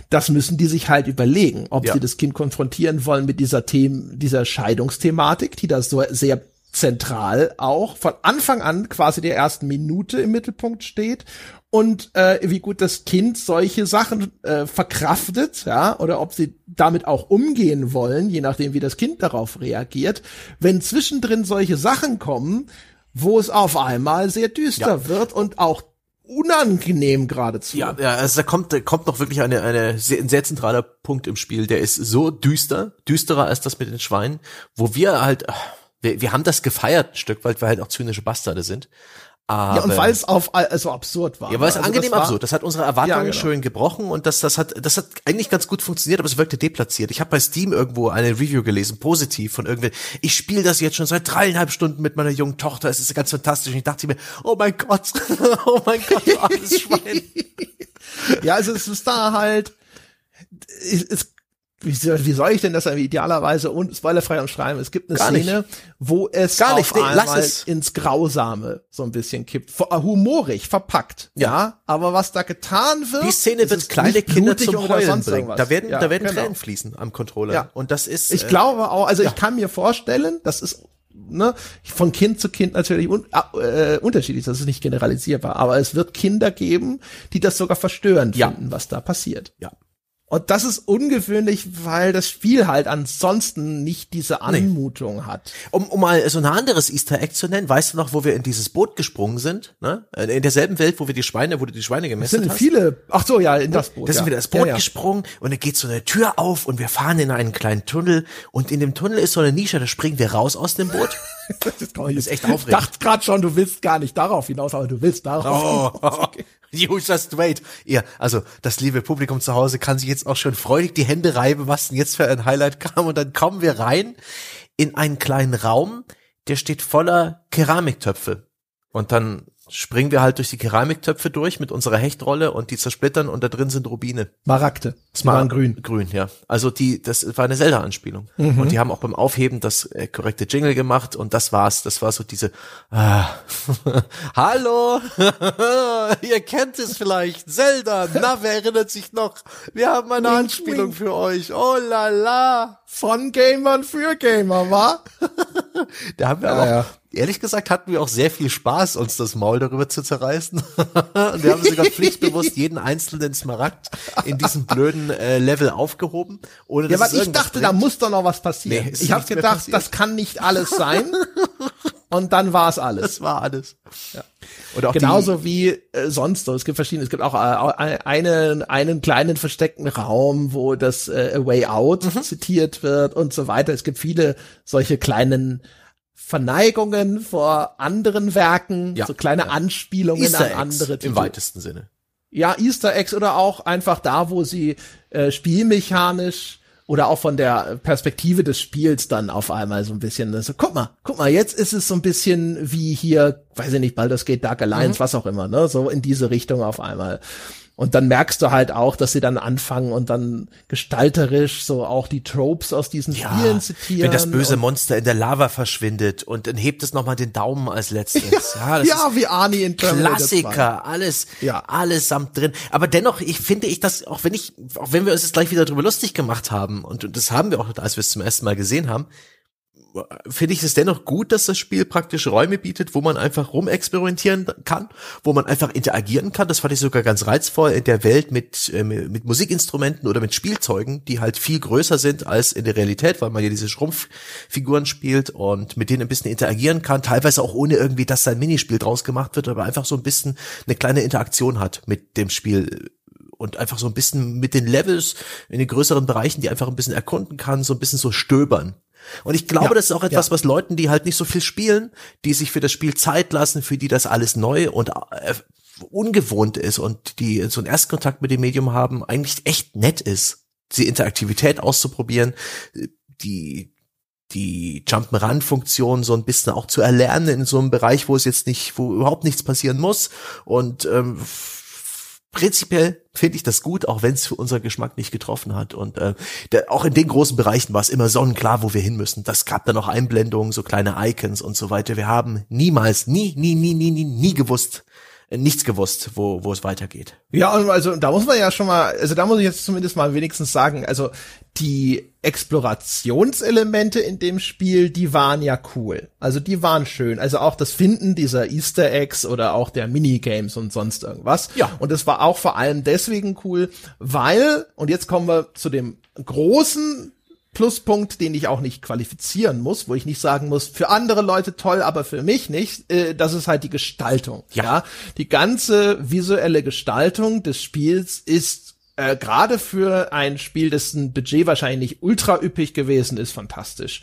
das müssen die sich halt überlegen, ob ja. sie das Kind konfrontieren wollen mit dieser Themen, dieser Scheidungsthematik, die da so sehr zentral auch von Anfang an quasi der ersten Minute im Mittelpunkt steht und äh, wie gut das Kind solche Sachen äh, verkraftet, ja, oder ob sie damit auch umgehen wollen, je nachdem, wie das Kind darauf reagiert. Wenn zwischendrin solche Sachen kommen, wo es auf einmal sehr düster ja. wird und auch unangenehm geradezu. Ja, ja, also da kommt, da kommt noch wirklich eine, eine sehr, ein sehr zentraler Punkt im Spiel, der ist so düster, düsterer als das mit den Schweinen, wo wir halt, wir, wir haben das gefeiert ein Stück, weil wir halt auch zynische Bastarde sind. Aber, ja, und weil es auf also absurd war. Ja, weil es also angenehm das absurd. Das hat unsere Erwartungen ja, genau. schön gebrochen und das, das hat, das hat eigentlich ganz gut funktioniert, aber es wirkte deplatziert. Ich habe bei Steam irgendwo eine Review gelesen, positiv von irgendwer. Ich spiele das jetzt schon seit dreieinhalb Stunden mit meiner jungen Tochter. Es ist ganz fantastisch. Und ich dachte mir, oh mein Gott, <laughs> oh mein Gott, du armes Schwein. <laughs> ja, also es ist da halt, es wie soll, wie soll ich denn das idealerweise und spoilerfrei umschreiben? Es gibt eine Gar Szene, nicht. wo es Gar nicht. auf einmal es. ins Grausame so ein bisschen kippt. Äh, humorig, verpackt. Ja. ja. Aber was da getan wird. Die Szene wird kleine Kinder zum Heulen bringen. Da werden, ja, da werden genau. Tränen fließen am Controller. Ja. Und das ist. Ich äh, glaube auch, also ja. ich kann mir vorstellen, das ist ne, von Kind zu Kind natürlich un äh, unterschiedlich, das ist nicht generalisierbar, aber es wird Kinder geben, die das sogar verstörend finden, was da passiert. Ja. Und das ist ungewöhnlich, weil das Spiel halt ansonsten nicht diese Anmutung nee. hat. Um, um mal so ein anderes Easter Egg zu nennen, weißt du noch, wo wir in dieses Boot gesprungen sind? Ne? In derselben Welt, wo wir die Schweine, wo du die Schweine gemessen hast. Das sind viele, ach so, ja, in das Boot. Da sind ja. wir das Boot ja, ja. gesprungen und dann geht so eine Tür auf und wir fahren in einen kleinen Tunnel und in dem Tunnel ist so eine Nische, da springen wir raus aus dem Boot. <laughs> das ist, das ist echt aufregend. Ich dachte gerade schon, du willst gar nicht darauf hinaus, aber du willst darauf. Oh, okay. You just wait. Ihr, also das liebe Publikum zu Hause kann sich jetzt auch schon freudig die Hände reiben, was denn jetzt für ein Highlight kam. Und dann kommen wir rein in einen kleinen Raum, der steht voller Keramiktöpfe. Und dann springen wir halt durch die Keramiktöpfe durch mit unserer Hechtrolle und die zersplittern und da drin sind Rubine. Maragde. Das waren grün. Grün, ja. Also die, das war eine Zelda-Anspielung. Mhm. Und die haben auch beim Aufheben das äh, korrekte Jingle gemacht und das war's. Das war so diese, ah, <laughs> hallo, <laughs> ihr kennt es vielleicht, Zelda, na, wer erinnert sich noch? Wir haben eine wink, Anspielung wink. für euch. Oh la la. Von Gamern für Gamer, wa? <laughs> da haben wir ja, aber auch, ja ehrlich gesagt hatten wir auch sehr viel Spaß, uns das Maul darüber zu zerreißen. <laughs> wir haben sogar pflichtbewusst jeden einzelnen Smaragd in diesem blöden äh, Level aufgehoben. Ohne ja, weil ich dachte, bringt. da muss doch noch was passieren. Nee, ich habe gedacht, das kann nicht alles sein. <laughs> Und dann war es alles. Das war alles. Ja. Und auch Genauso wie äh, sonst so. Es gibt verschiedene, es gibt auch äh, einen, einen kleinen versteckten Raum, wo das äh, Way Out mhm. zitiert wird und so weiter. Es gibt viele solche kleinen Verneigungen vor anderen Werken, ja, so kleine ja. Anspielungen Easter an andere Titel. Im weitesten Sinne. Ja, Easter Eggs oder auch einfach da, wo sie äh, spielmechanisch oder auch von der Perspektive des Spiels dann auf einmal so ein bisschen so, guck mal, guck mal, jetzt ist es so ein bisschen wie hier, weiß ich nicht, Baldur's Gate Dark Alliance, mhm. was auch immer, ne, so in diese Richtung auf einmal. Und dann merkst du halt auch, dass sie dann anfangen und dann gestalterisch so auch die Tropes aus diesen ja, Spielen zitieren. Wenn das böse Monster in der Lava verschwindet und dann hebt es nochmal den Daumen als letztes. Ja, ja, ja wie Arnie in Terminator Klassiker, alles, ja. allesamt drin. Aber dennoch, ich finde ich das, auch wenn ich, auch wenn wir uns jetzt gleich wieder drüber lustig gemacht haben und, und das haben wir auch, als wir es zum ersten Mal gesehen haben, finde ich es dennoch gut, dass das Spiel praktisch Räume bietet, wo man einfach rumexperimentieren kann, wo man einfach interagieren kann. Das fand ich sogar ganz reizvoll in der Welt mit, äh, mit Musikinstrumenten oder mit Spielzeugen, die halt viel größer sind als in der Realität, weil man ja diese Schrumpffiguren spielt und mit denen ein bisschen interagieren kann, teilweise auch ohne irgendwie, dass sein Minispiel draus gemacht wird, aber einfach so ein bisschen eine kleine Interaktion hat mit dem Spiel und einfach so ein bisschen mit den Levels in den größeren Bereichen, die einfach ein bisschen erkunden kann, so ein bisschen so stöbern. Und ich glaube, ja, das ist auch etwas, ja. was Leuten, die halt nicht so viel spielen, die sich für das Spiel Zeit lassen, für die das alles neu und äh, ungewohnt ist und die so einen Erstkontakt mit dem Medium haben, eigentlich echt nett ist, die Interaktivität auszuprobieren, die die Jump'n'Run-Funktion so ein bisschen auch zu erlernen in so einem Bereich, wo es jetzt nicht, wo überhaupt nichts passieren muss und ähm, prinzipiell finde ich das gut, auch wenn es für unseren Geschmack nicht getroffen hat. Und äh, der, auch in den großen Bereichen war es immer sonnenklar, wo wir hin müssen. Das gab dann auch Einblendungen, so kleine Icons und so weiter. Wir haben niemals, nie, nie, nie, nie, nie, nie gewusst, nichts gewusst, wo, wo es weitergeht. Ja, also da muss man ja schon mal, also da muss ich jetzt zumindest mal wenigstens sagen, also die Explorationselemente in dem Spiel, die waren ja cool. Also die waren schön. Also auch das Finden dieser Easter Eggs oder auch der Minigames und sonst irgendwas. Ja. Und es war auch vor allem deswegen cool, weil, und jetzt kommen wir zu dem großen Pluspunkt, den ich auch nicht qualifizieren muss, wo ich nicht sagen muss, für andere Leute toll, aber für mich nicht, äh, das ist halt die Gestaltung. Ja. ja. Die ganze visuelle Gestaltung des Spiels ist äh, gerade für ein Spiel, dessen Budget wahrscheinlich ultra üppig gewesen ist, fantastisch.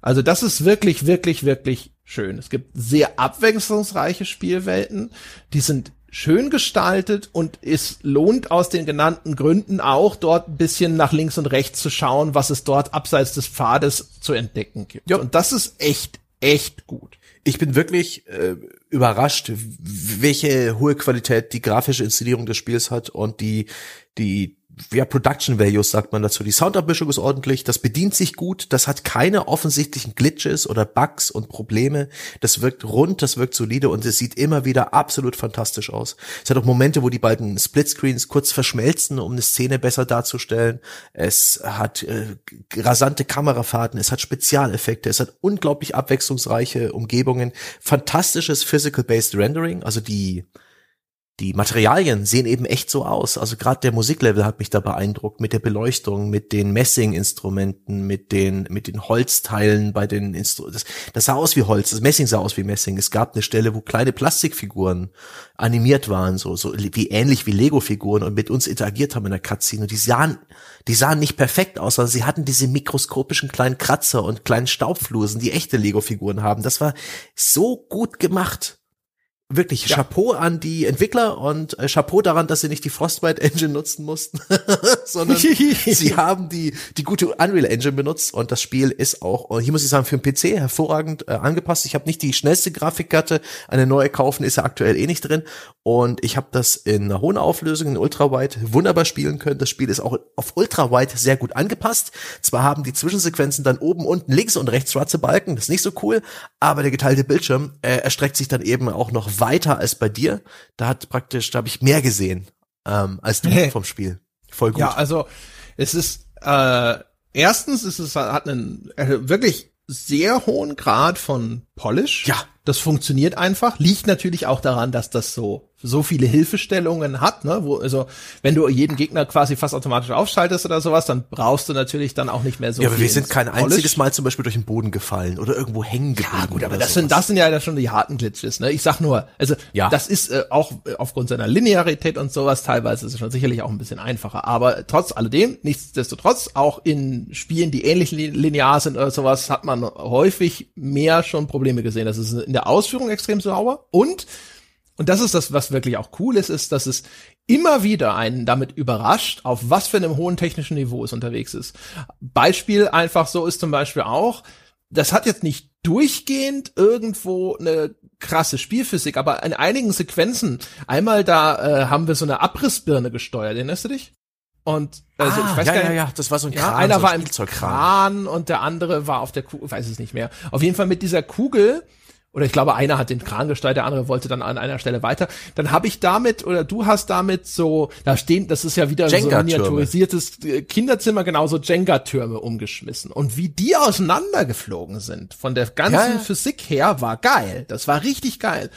Also das ist wirklich, wirklich, wirklich schön. Es gibt sehr abwechslungsreiche Spielwelten, die sind schön gestaltet und es lohnt aus den genannten Gründen auch dort ein bisschen nach links und rechts zu schauen, was es dort abseits des Pfades zu entdecken gibt. Ja. Und das ist echt, echt gut. Ich bin wirklich äh, überrascht, welche hohe Qualität die grafische Inszenierung des Spiels hat und die die ja, Production Values sagt man dazu. Die Soundabmischung ist ordentlich, das bedient sich gut, das hat keine offensichtlichen Glitches oder Bugs und Probleme. Das wirkt rund, das wirkt solide und es sieht immer wieder absolut fantastisch aus. Es hat auch Momente, wo die beiden Splitscreens kurz verschmelzen, um eine Szene besser darzustellen. Es hat äh, rasante Kamerafahrten, es hat Spezialeffekte, es hat unglaublich abwechslungsreiche Umgebungen, fantastisches Physical-Based Rendering, also die die Materialien sehen eben echt so aus. Also gerade der Musiklevel hat mich da beeindruckt mit der Beleuchtung, mit den Messinginstrumenten, mit den mit den Holzteilen bei den Instru das, das sah aus wie Holz, das Messing sah aus wie Messing. Es gab eine Stelle, wo kleine Plastikfiguren animiert waren, so so wie ähnlich wie Lego-Figuren und mit uns interagiert haben in der Cutscene und die sahen die sahen nicht perfekt aus, sondern sie hatten diese mikroskopischen kleinen Kratzer und kleinen Staubflusen, die echte Lego-Figuren haben. Das war so gut gemacht wirklich ja. Chapeau an die Entwickler und äh, Chapeau daran, dass sie nicht die Frostbite Engine nutzen mussten, <laughs> sondern <laughs> sie haben die die gute Unreal Engine benutzt und das Spiel ist auch hier muss ich sagen für den PC hervorragend äh, angepasst. Ich habe nicht die schnellste Grafikkarte, eine neue kaufen ist ja aktuell eh nicht drin und ich habe das in einer hohen Auflösung in Ultrawide wunderbar spielen können. Das Spiel ist auch auf Ultrawide sehr gut angepasst. Zwar haben die Zwischensequenzen dann oben, unten, links und rechts schwarze Balken, das ist nicht so cool, aber der geteilte Bildschirm äh, erstreckt sich dann eben auch noch weiter als bei dir. Da hat praktisch, da habe ich mehr gesehen ähm, als du <laughs> vom Spiel. Voll gut. Ja, also es ist äh, erstens ist es hat einen äh, wirklich sehr hohen Grad von Polish. Ja. Das funktioniert einfach. Liegt natürlich auch daran, dass das so so viele Hilfestellungen hat, ne, wo, also, wenn du jeden Gegner quasi fast automatisch aufschaltest oder sowas, dann brauchst du natürlich dann auch nicht mehr so Ja, aber wir sind kein Polish. einziges Mal zum Beispiel durch den Boden gefallen oder irgendwo hängen geblieben. Ja, gut, aber das sowas. sind, das sind ja schon die harten Glitches, ne. Ich sag nur, also, ja. das ist äh, auch aufgrund seiner Linearität und sowas teilweise ist es schon sicherlich auch ein bisschen einfacher. Aber trotz alledem, nichtsdestotrotz, auch in Spielen, die ähnlich linear sind oder sowas, hat man häufig mehr schon Probleme gesehen. Das ist in der Ausführung extrem sauber und und das ist das, was wirklich auch cool ist, ist, dass es immer wieder einen damit überrascht, auf was für einem hohen technischen Niveau es unterwegs ist. Beispiel einfach so ist zum Beispiel auch, das hat jetzt nicht durchgehend irgendwo eine krasse Spielphysik, aber in einigen Sequenzen, einmal da äh, haben wir so eine Abrissbirne gesteuert, erinnerst du dich? Und also ah, ich weiß ja, gar nicht, ja, ja, das war so ein Kran, ja, einer so war im Kran und der andere war auf der Kugel, weiß es nicht mehr. Auf jeden Fall mit dieser Kugel oder ich glaube, einer hat den Kran gesteuert, der andere wollte dann an einer Stelle weiter. Dann habe ich damit oder du hast damit so, da stehen, das ist ja wieder so ein miniaturisiertes äh, Kinderzimmer, genauso Jenga-Türme umgeschmissen. Und wie die auseinandergeflogen sind, von der ganzen ja, ja. Physik her, war geil. Das war richtig geil.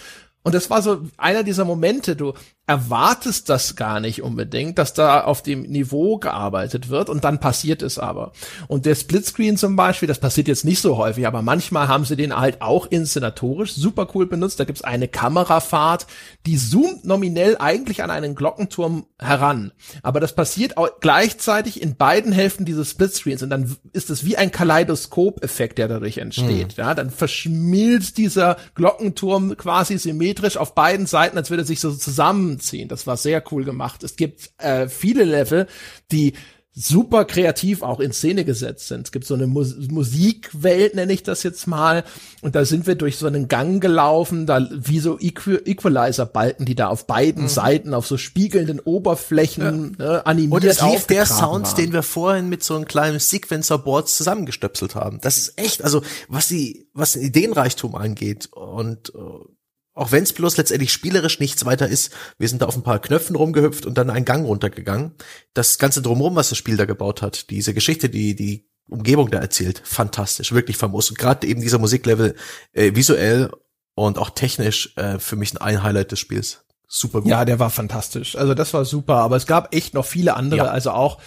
Und das war so einer dieser Momente, du erwartest das gar nicht unbedingt, dass da auf dem Niveau gearbeitet wird und dann passiert es aber. Und der Splitscreen zum Beispiel, das passiert jetzt nicht so häufig, aber manchmal haben sie den halt auch inszenatorisch super cool benutzt. Da gibt's eine Kamerafahrt, die zoomt nominell eigentlich an einen Glockenturm heran. Aber das passiert auch gleichzeitig in beiden Hälften dieses Splitscreens und dann ist es wie ein Kaleidoskop-Effekt, der dadurch entsteht. Mhm. Ja, dann verschmilzt dieser Glockenturm quasi symmetrisch auf beiden Seiten, als würde er sich so zusammen zusammenziehen. Das war sehr cool gemacht. Es gibt äh, viele Level, die super kreativ auch in Szene gesetzt sind. Es gibt so eine Mus Musikwelt, nenne ich das jetzt mal. Und da sind wir durch so einen Gang gelaufen, da wie so Equ Equalizer-Balken, die da auf beiden mhm. Seiten auf so spiegelnden Oberflächen ja. ne, animiert Und es lief der Sound, den wir vorhin mit so einem kleinen Sequencer-Board zusammengestöpselt haben. Das ist echt, also was die, was den Ideenreichtum angeht und uh auch wenn es bloß letztendlich spielerisch nichts weiter ist, wir sind da auf ein paar Knöpfen rumgehüpft und dann einen Gang runtergegangen. Das ganze drumherum, was das Spiel da gebaut hat, diese Geschichte, die die Umgebung da erzählt, fantastisch, wirklich famos. Und gerade eben dieser Musiklevel äh, visuell und auch technisch äh, für mich ein Highlight des Spiels. Super gut. Ja, der war fantastisch. Also das war super, aber es gab echt noch viele andere, ja. also auch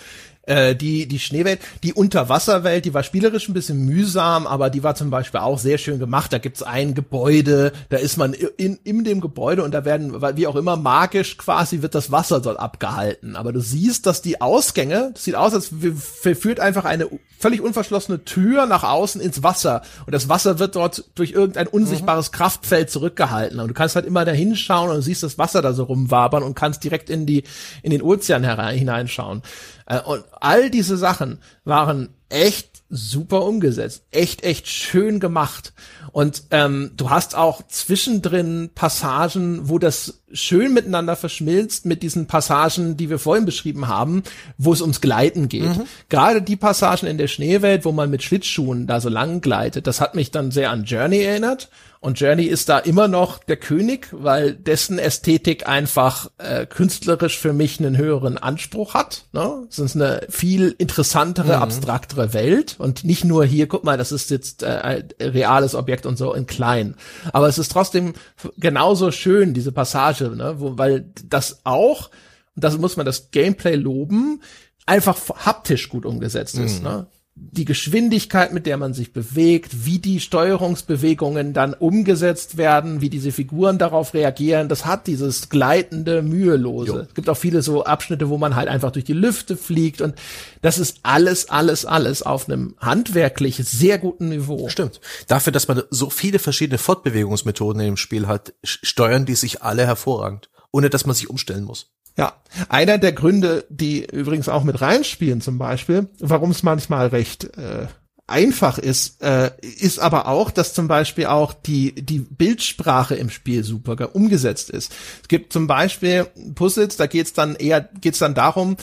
äh, die, die Schneewelt, die Unterwasserwelt, die war spielerisch ein bisschen mühsam, aber die war zum Beispiel auch sehr schön gemacht. Da gibt's ein Gebäude, da ist man in, in dem Gebäude und da werden, wie auch immer, magisch quasi wird das Wasser dort abgehalten. Aber du siehst, dass die Ausgänge, das sieht aus, als führt einfach eine völlig unverschlossene Tür nach außen ins Wasser. Und das Wasser wird dort durch irgendein unsichtbares mhm. Kraftfeld zurückgehalten. Und du kannst halt immer da hinschauen und siehst das Wasser da so rumwabern und kannst direkt in die, in den Ozean herein, hineinschauen. Äh, und all diese Sachen waren echt super umgesetzt, echt, echt schön gemacht. Und ähm, du hast auch zwischendrin Passagen, wo das schön miteinander verschmilzt mit diesen Passagen, die wir vorhin beschrieben haben, wo es ums Gleiten geht. Mhm. Gerade die Passagen in der Schneewelt, wo man mit Schlittschuhen da so lang gleitet, das hat mich dann sehr an Journey erinnert. Und Journey ist da immer noch der König, weil dessen Ästhetik einfach äh, künstlerisch für mich einen höheren Anspruch hat. Ne? Es ist eine viel interessantere, mhm. abstraktere Welt und nicht nur hier, guck mal, das ist jetzt äh, ein reales Objekt und so in klein. Aber es ist trotzdem genauso schön, diese Passage, ne? Wo, weil das auch, und das muss man das Gameplay loben, einfach haptisch gut umgesetzt ist. Mhm. Ne? Die Geschwindigkeit, mit der man sich bewegt, wie die Steuerungsbewegungen dann umgesetzt werden, wie diese Figuren darauf reagieren, das hat dieses gleitende, mühelose. Jo. Es gibt auch viele so Abschnitte, wo man halt einfach durch die Lüfte fliegt und das ist alles, alles, alles auf einem handwerklich sehr guten Niveau. Stimmt. Dafür, dass man so viele verschiedene Fortbewegungsmethoden in dem Spiel hat, steuern die sich alle hervorragend, ohne dass man sich umstellen muss. Ja, einer der Gründe, die übrigens auch mit reinspielen zum Beispiel, warum es manchmal recht äh, einfach ist, äh, ist aber auch, dass zum Beispiel auch die, die Bildsprache im Spiel super umgesetzt ist. Es gibt zum Beispiel Puzzles, da geht's dann eher, geht's dann darum,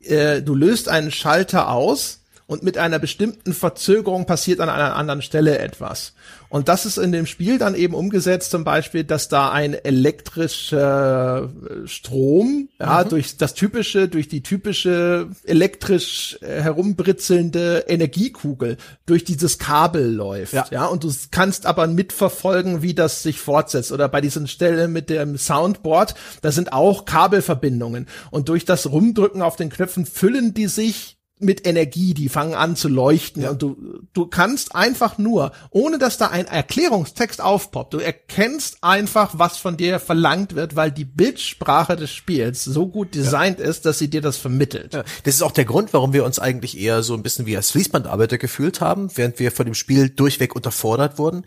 äh, du löst einen Schalter aus und mit einer bestimmten Verzögerung passiert an einer anderen Stelle etwas. Und das ist in dem Spiel dann eben umgesetzt, zum Beispiel, dass da ein elektrischer Strom, ja, mhm. durch das typische, durch die typische elektrisch herumbritzelnde Energiekugel durch dieses Kabel läuft, ja. ja, und du kannst aber mitverfolgen, wie das sich fortsetzt. Oder bei diesen Stelle mit dem Soundboard, da sind auch Kabelverbindungen. Und durch das Rumdrücken auf den Knöpfen füllen die sich mit Energie, die fangen an zu leuchten ja. und du, du kannst einfach nur, ohne dass da ein Erklärungstext aufpoppt, du erkennst einfach, was von dir verlangt wird, weil die Bildsprache des Spiels so gut designt ja. ist, dass sie dir das vermittelt. Ja. Das ist auch der Grund, warum wir uns eigentlich eher so ein bisschen wie als Fließbandarbeiter gefühlt haben, während wir von dem Spiel durchweg unterfordert wurden.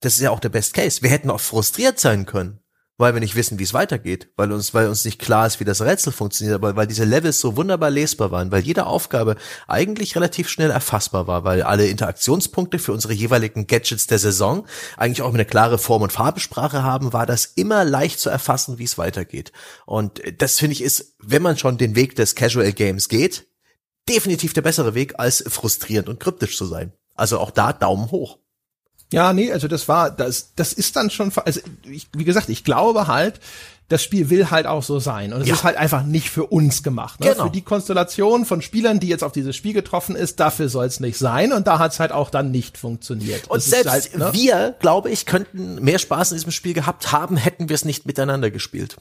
Das ist ja auch der Best Case. Wir hätten auch frustriert sein können weil wir nicht wissen, wie es weitergeht, weil uns, weil uns nicht klar ist, wie das Rätsel funktioniert, aber weil diese Levels so wunderbar lesbar waren, weil jede Aufgabe eigentlich relativ schnell erfassbar war, weil alle Interaktionspunkte für unsere jeweiligen Gadgets der Saison eigentlich auch eine klare Form- und Farbesprache haben, war das immer leicht zu erfassen, wie es weitergeht. Und das finde ich ist, wenn man schon den Weg des Casual Games geht, definitiv der bessere Weg, als frustrierend und kryptisch zu sein. Also auch da Daumen hoch. Ja, nee, also das war, das, das ist dann schon, also ich, wie gesagt, ich glaube halt, das Spiel will halt auch so sein. Und es ja. ist halt einfach nicht für uns gemacht. Ne? Genau. Für die Konstellation von Spielern, die jetzt auf dieses Spiel getroffen ist, dafür soll es nicht sein. Und da hat es halt auch dann nicht funktioniert. Und das selbst halt, ne? wir, glaube ich, könnten mehr Spaß in diesem Spiel gehabt haben, hätten wir es nicht miteinander gespielt.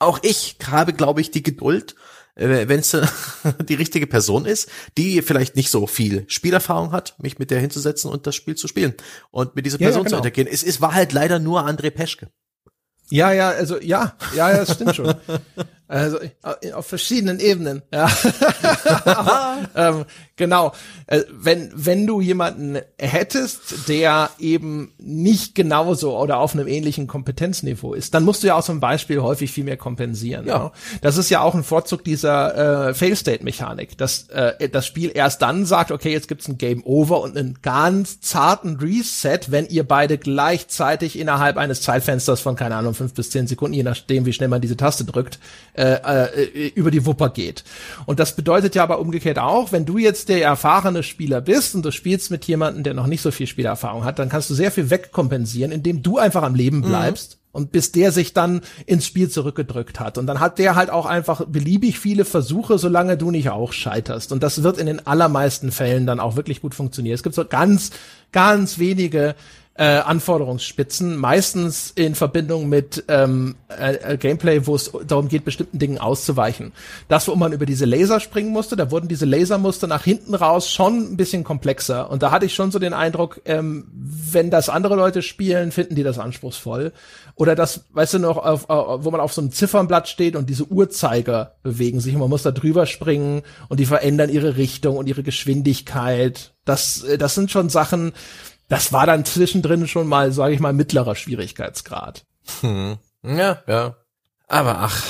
Auch ich habe, glaube ich, die Geduld, wenn es <laughs> die richtige Person ist, die vielleicht nicht so viel Spielerfahrung hat, mich mit der hinzusetzen und das Spiel zu spielen und mit dieser Person ja, ja, genau. zu interagieren. Es, es war halt leider nur André Peschke. Ja, ja, also ja, ja, das stimmt schon. <laughs> Also auf verschiedenen Ebenen. <laughs> Ja. Aber, ähm, genau. Äh, wenn wenn du jemanden hättest, der eben nicht genauso oder auf einem ähnlichen Kompetenzniveau ist, dann musst du ja auch zum Beispiel häufig viel mehr kompensieren. Ja. Ne? Das ist ja auch ein Vorzug dieser äh, Fail-State-Mechanik, dass äh, das Spiel erst dann sagt, okay, jetzt gibt's ein Game Over und einen ganz zarten Reset, wenn ihr beide gleichzeitig innerhalb eines Zeitfensters von keine Ahnung fünf bis zehn Sekunden, je nachdem wie schnell man diese Taste drückt äh, äh, über die Wupper geht. Und das bedeutet ja aber umgekehrt auch, wenn du jetzt der erfahrene Spieler bist und du spielst mit jemandem, der noch nicht so viel Spielerfahrung hat, dann kannst du sehr viel wegkompensieren, indem du einfach am Leben mhm. bleibst. Mhm. Und bis der sich dann ins Spiel zurückgedrückt hat. Und dann hat der halt auch einfach beliebig viele Versuche, solange du nicht auch scheiterst. Und das wird in den allermeisten Fällen dann auch wirklich gut funktionieren. Es gibt so ganz, ganz wenige äh, Anforderungsspitzen, meistens in Verbindung mit ähm, äh, Gameplay, wo es darum geht, bestimmten Dingen auszuweichen. Das, wo man über diese Laser springen musste, da wurden diese Lasermuster nach hinten raus schon ein bisschen komplexer. Und da hatte ich schon so den Eindruck, ähm, wenn das andere Leute spielen, finden die das anspruchsvoll. Oder das, weißt du noch, auf, auf, wo man auf so einem Ziffernblatt steht und diese Uhrzeiger bewegen sich und man muss da drüber springen und die verändern ihre Richtung und ihre Geschwindigkeit. Das, äh, das sind schon Sachen, das war dann zwischendrin schon mal, sage ich mal, mittlerer Schwierigkeitsgrad. Hm. Ja, ja. Aber ach,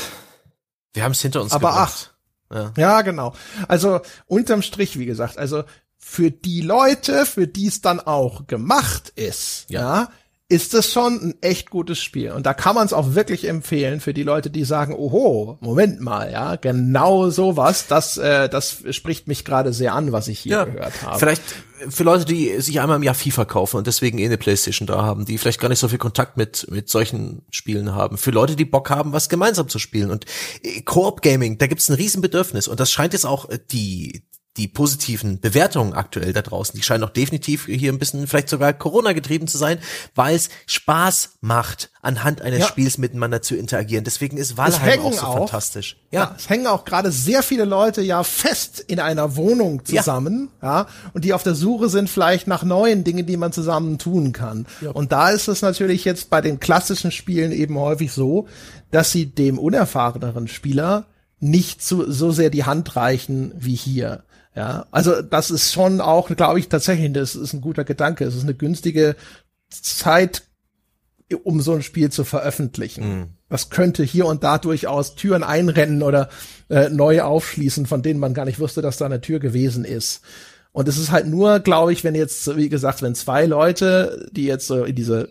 wir haben es hinter uns Aber gebracht. ach. Ja. ja, genau. Also unterm Strich, wie gesagt, also für die Leute, für die es dann auch gemacht ist, ja, ja ist es schon ein echt gutes Spiel. Und da kann man es auch wirklich empfehlen für die Leute, die sagen, oho, Moment mal, ja, genau sowas, das, äh, das spricht mich gerade sehr an, was ich hier ja, gehört habe. Vielleicht für Leute, die sich einmal im Jahr FIFA kaufen und deswegen eh eine Playstation da haben, die vielleicht gar nicht so viel Kontakt mit, mit solchen Spielen haben. Für Leute, die Bock haben, was gemeinsam zu spielen. Und äh, Koop Gaming, da gibt's ein Riesenbedürfnis. Und das scheint jetzt auch äh, die, die positiven Bewertungen aktuell da draußen, die scheinen auch definitiv hier ein bisschen vielleicht sogar Corona getrieben zu sein, weil es Spaß macht, anhand eines ja. Spiels miteinander zu interagieren. Deswegen ist Valheim auch so auch, fantastisch. Ja. ja. es hängen auch gerade sehr viele Leute ja fest in einer Wohnung zusammen, ja. ja, und die auf der Suche sind vielleicht nach neuen Dingen, die man zusammen tun kann. Und da ist es natürlich jetzt bei den klassischen Spielen eben häufig so, dass sie dem unerfahreneren Spieler nicht so, so sehr die Hand reichen wie hier. Ja, also das ist schon auch, glaube ich, tatsächlich, das ist ein guter Gedanke. Es ist eine günstige Zeit, um so ein Spiel zu veröffentlichen. Mhm. Das könnte hier und da durchaus Türen einrennen oder äh, neu aufschließen, von denen man gar nicht wusste, dass da eine Tür gewesen ist. Und es ist halt nur, glaube ich, wenn jetzt, wie gesagt, wenn zwei Leute, die jetzt so in diese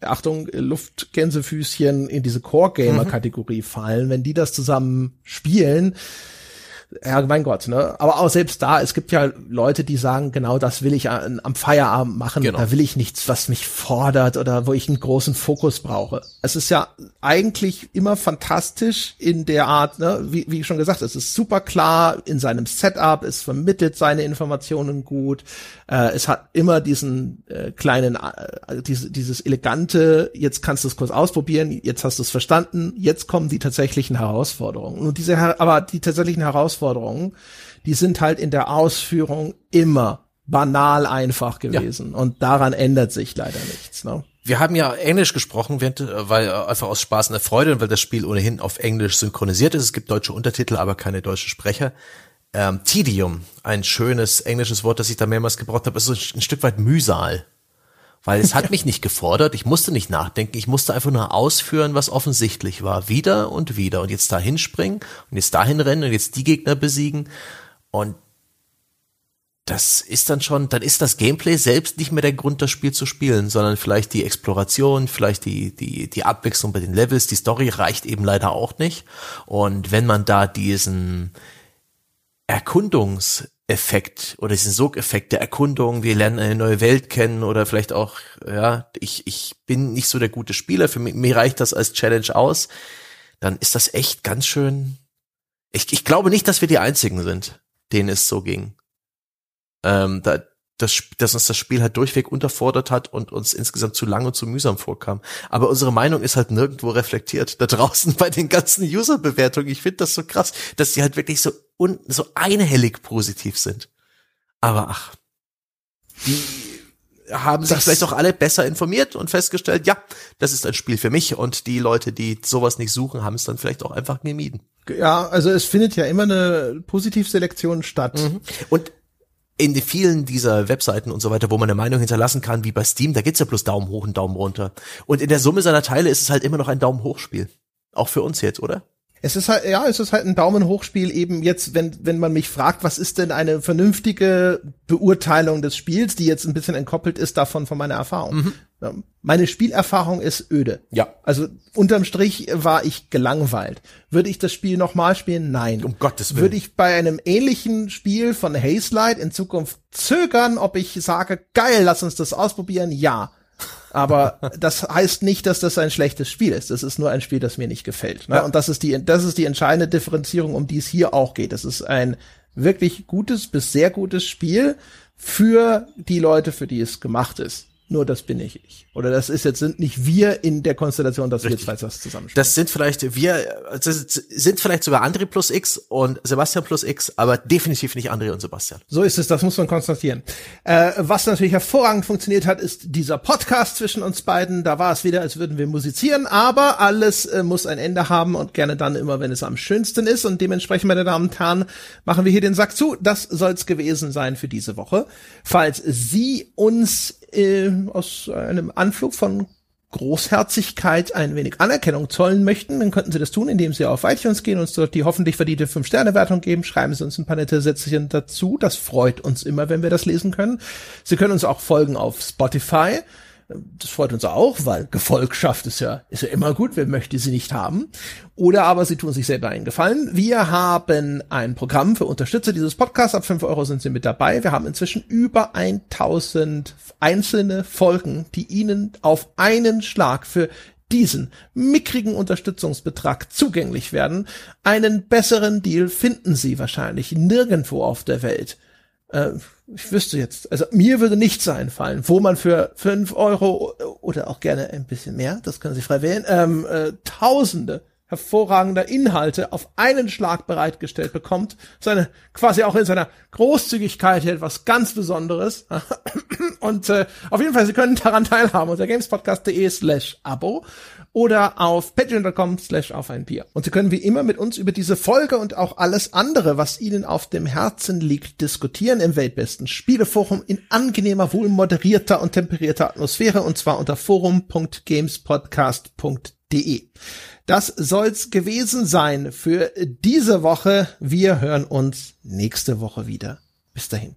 Achtung, Luftgänsefüßchen in diese Core-Gamer-Kategorie mhm. fallen, wenn die das zusammen spielen, ja, mein Gott, ne? Aber auch selbst da, es gibt ja Leute, die sagen, genau das will ich am Feierabend machen. Genau. Da will ich nichts, was mich fordert oder wo ich einen großen Fokus brauche. Es ist ja eigentlich immer fantastisch in der Art, ne? wie, wie schon gesagt, es ist super klar in seinem Setup, es vermittelt seine Informationen gut, äh, es hat immer diesen äh, kleinen, äh, diese, dieses elegante, jetzt kannst du es kurz ausprobieren, jetzt hast du es verstanden, jetzt kommen die tatsächlichen Herausforderungen. Und diese, aber die tatsächlichen Herausforderungen Herausforderungen, die sind halt in der Ausführung immer banal einfach gewesen. Ja. Und daran ändert sich leider nichts. Ne? Wir haben ja Englisch gesprochen, weil einfach aus Spaß und der Freude und weil das Spiel ohnehin auf Englisch synchronisiert ist. Es gibt deutsche Untertitel, aber keine deutschen Sprecher. Ähm, Tedium, ein schönes englisches Wort, das ich da mehrmals gebraucht habe, ist so ein Stück weit Mühsal. Weil es hat mich nicht gefordert, ich musste nicht nachdenken, ich musste einfach nur ausführen, was offensichtlich war. Wieder und wieder. Und jetzt dahin springen und jetzt dahin rennen und jetzt die Gegner besiegen. Und das ist dann schon, dann ist das Gameplay selbst nicht mehr der Grund, das Spiel zu spielen, sondern vielleicht die Exploration, vielleicht die, die, die Abwechslung bei den Levels. Die Story reicht eben leider auch nicht. Und wenn man da diesen Erkundungs Effekt oder diesen Sogeffekt der Erkundung, wir lernen eine neue Welt kennen oder vielleicht auch, ja, ich, ich bin nicht so der gute Spieler, für mich, mir reicht das als Challenge aus, dann ist das echt ganz schön. Ich, ich glaube nicht, dass wir die einzigen sind, denen es so ging. Ähm, da, das, dass uns das Spiel halt durchweg unterfordert hat und uns insgesamt zu lang und zu mühsam vorkam. Aber unsere Meinung ist halt nirgendwo reflektiert. Da draußen <laughs> bei den ganzen User-Bewertungen. Ich finde das so krass, dass sie halt wirklich so, un, so einhellig positiv sind. Aber ach, die haben sich das vielleicht auch alle besser informiert und festgestellt, ja, das ist ein Spiel für mich und die Leute, die sowas nicht suchen, haben es dann vielleicht auch einfach gemieden. Ja, also es findet ja immer eine Positivselektion statt. Mhm. Und in vielen dieser Webseiten und so weiter, wo man eine Meinung hinterlassen kann, wie bei Steam, da gibt's ja bloß Daumen hoch und Daumen runter. Und in der Summe seiner Teile ist es halt immer noch ein Daumen hoch Spiel. Auch für uns jetzt, oder? Es ist halt, ja, es ist halt ein Daumen hoch Spiel eben jetzt, wenn, wenn man mich fragt, was ist denn eine vernünftige Beurteilung des Spiels, die jetzt ein bisschen entkoppelt ist davon von meiner Erfahrung. Mhm. Meine Spielerfahrung ist öde. Ja. Also unterm Strich war ich gelangweilt. Würde ich das Spiel nochmal spielen? Nein. Um Gottes Willen. Würde ich bei einem ähnlichen Spiel von Hazelight in Zukunft zögern, ob ich sage, geil, lass uns das ausprobieren? Ja. Aber <laughs> das heißt nicht, dass das ein schlechtes Spiel ist. Das ist nur ein Spiel, das mir nicht gefällt. Ne? Ja. Und das ist die, das ist die entscheidende Differenzierung, um die es hier auch geht. Es ist ein wirklich gutes bis sehr gutes Spiel für die Leute, für die es gemacht ist nur das bin ich ich. Oder das ist jetzt sind nicht wir in der Konstellation, dass Richtig. wir zwei das zusammenspielen. Das sind vielleicht wir, das sind vielleicht sogar André plus X und Sebastian plus X, aber definitiv nicht André und Sebastian. So ist es, das muss man konstatieren. Äh, was natürlich hervorragend funktioniert hat, ist dieser Podcast zwischen uns beiden. Da war es wieder, als würden wir musizieren, aber alles äh, muss ein Ende haben und gerne dann immer, wenn es am schönsten ist. Und dementsprechend, meine Damen und Herren, machen wir hier den Sack zu. Das soll's gewesen sein für diese Woche. Falls Sie uns äh, aus einem Anflug von Großherzigkeit ein wenig Anerkennung zollen möchten, dann könnten Sie das tun, indem Sie auf iTunes gehen, uns dort die hoffentlich verdiente 5-Sterne-Wertung geben, schreiben Sie uns ein paar nette Sätzchen dazu. Das freut uns immer, wenn wir das lesen können. Sie können uns auch folgen auf Spotify. Das freut uns auch, weil Gefolgschaft ist ja, ist ja immer gut, wer möchte sie nicht haben. Oder aber sie tun sich selber einen Gefallen. Wir haben ein Programm für Unterstützer dieses Podcasts. Ab 5 Euro sind sie mit dabei. Wir haben inzwischen über 1000 einzelne Folgen, die Ihnen auf einen Schlag für diesen mickrigen Unterstützungsbetrag zugänglich werden. Einen besseren Deal finden Sie wahrscheinlich nirgendwo auf der Welt. Äh, ich wüsste jetzt, also mir würde nichts einfallen, wo man für fünf Euro oder auch gerne ein bisschen mehr, das können Sie frei wählen, ähm, äh, Tausende hervorragender Inhalte auf einen Schlag bereitgestellt bekommt. Seine quasi auch in seiner Großzügigkeit etwas ganz Besonderes. Und äh, auf jeden Fall, Sie können daran teilhaben unter gamespodcast.de slash Abo oder auf patreon.com slash auf ein Bier. Und Sie können wie immer mit uns über diese Folge und auch alles andere, was Ihnen auf dem Herzen liegt, diskutieren im weltbesten Spieleforum in angenehmer, wohlmoderierter und temperierter Atmosphäre und zwar unter forum.gamespodcast.de. Das soll's gewesen sein für diese Woche. Wir hören uns nächste Woche wieder. Bis dahin.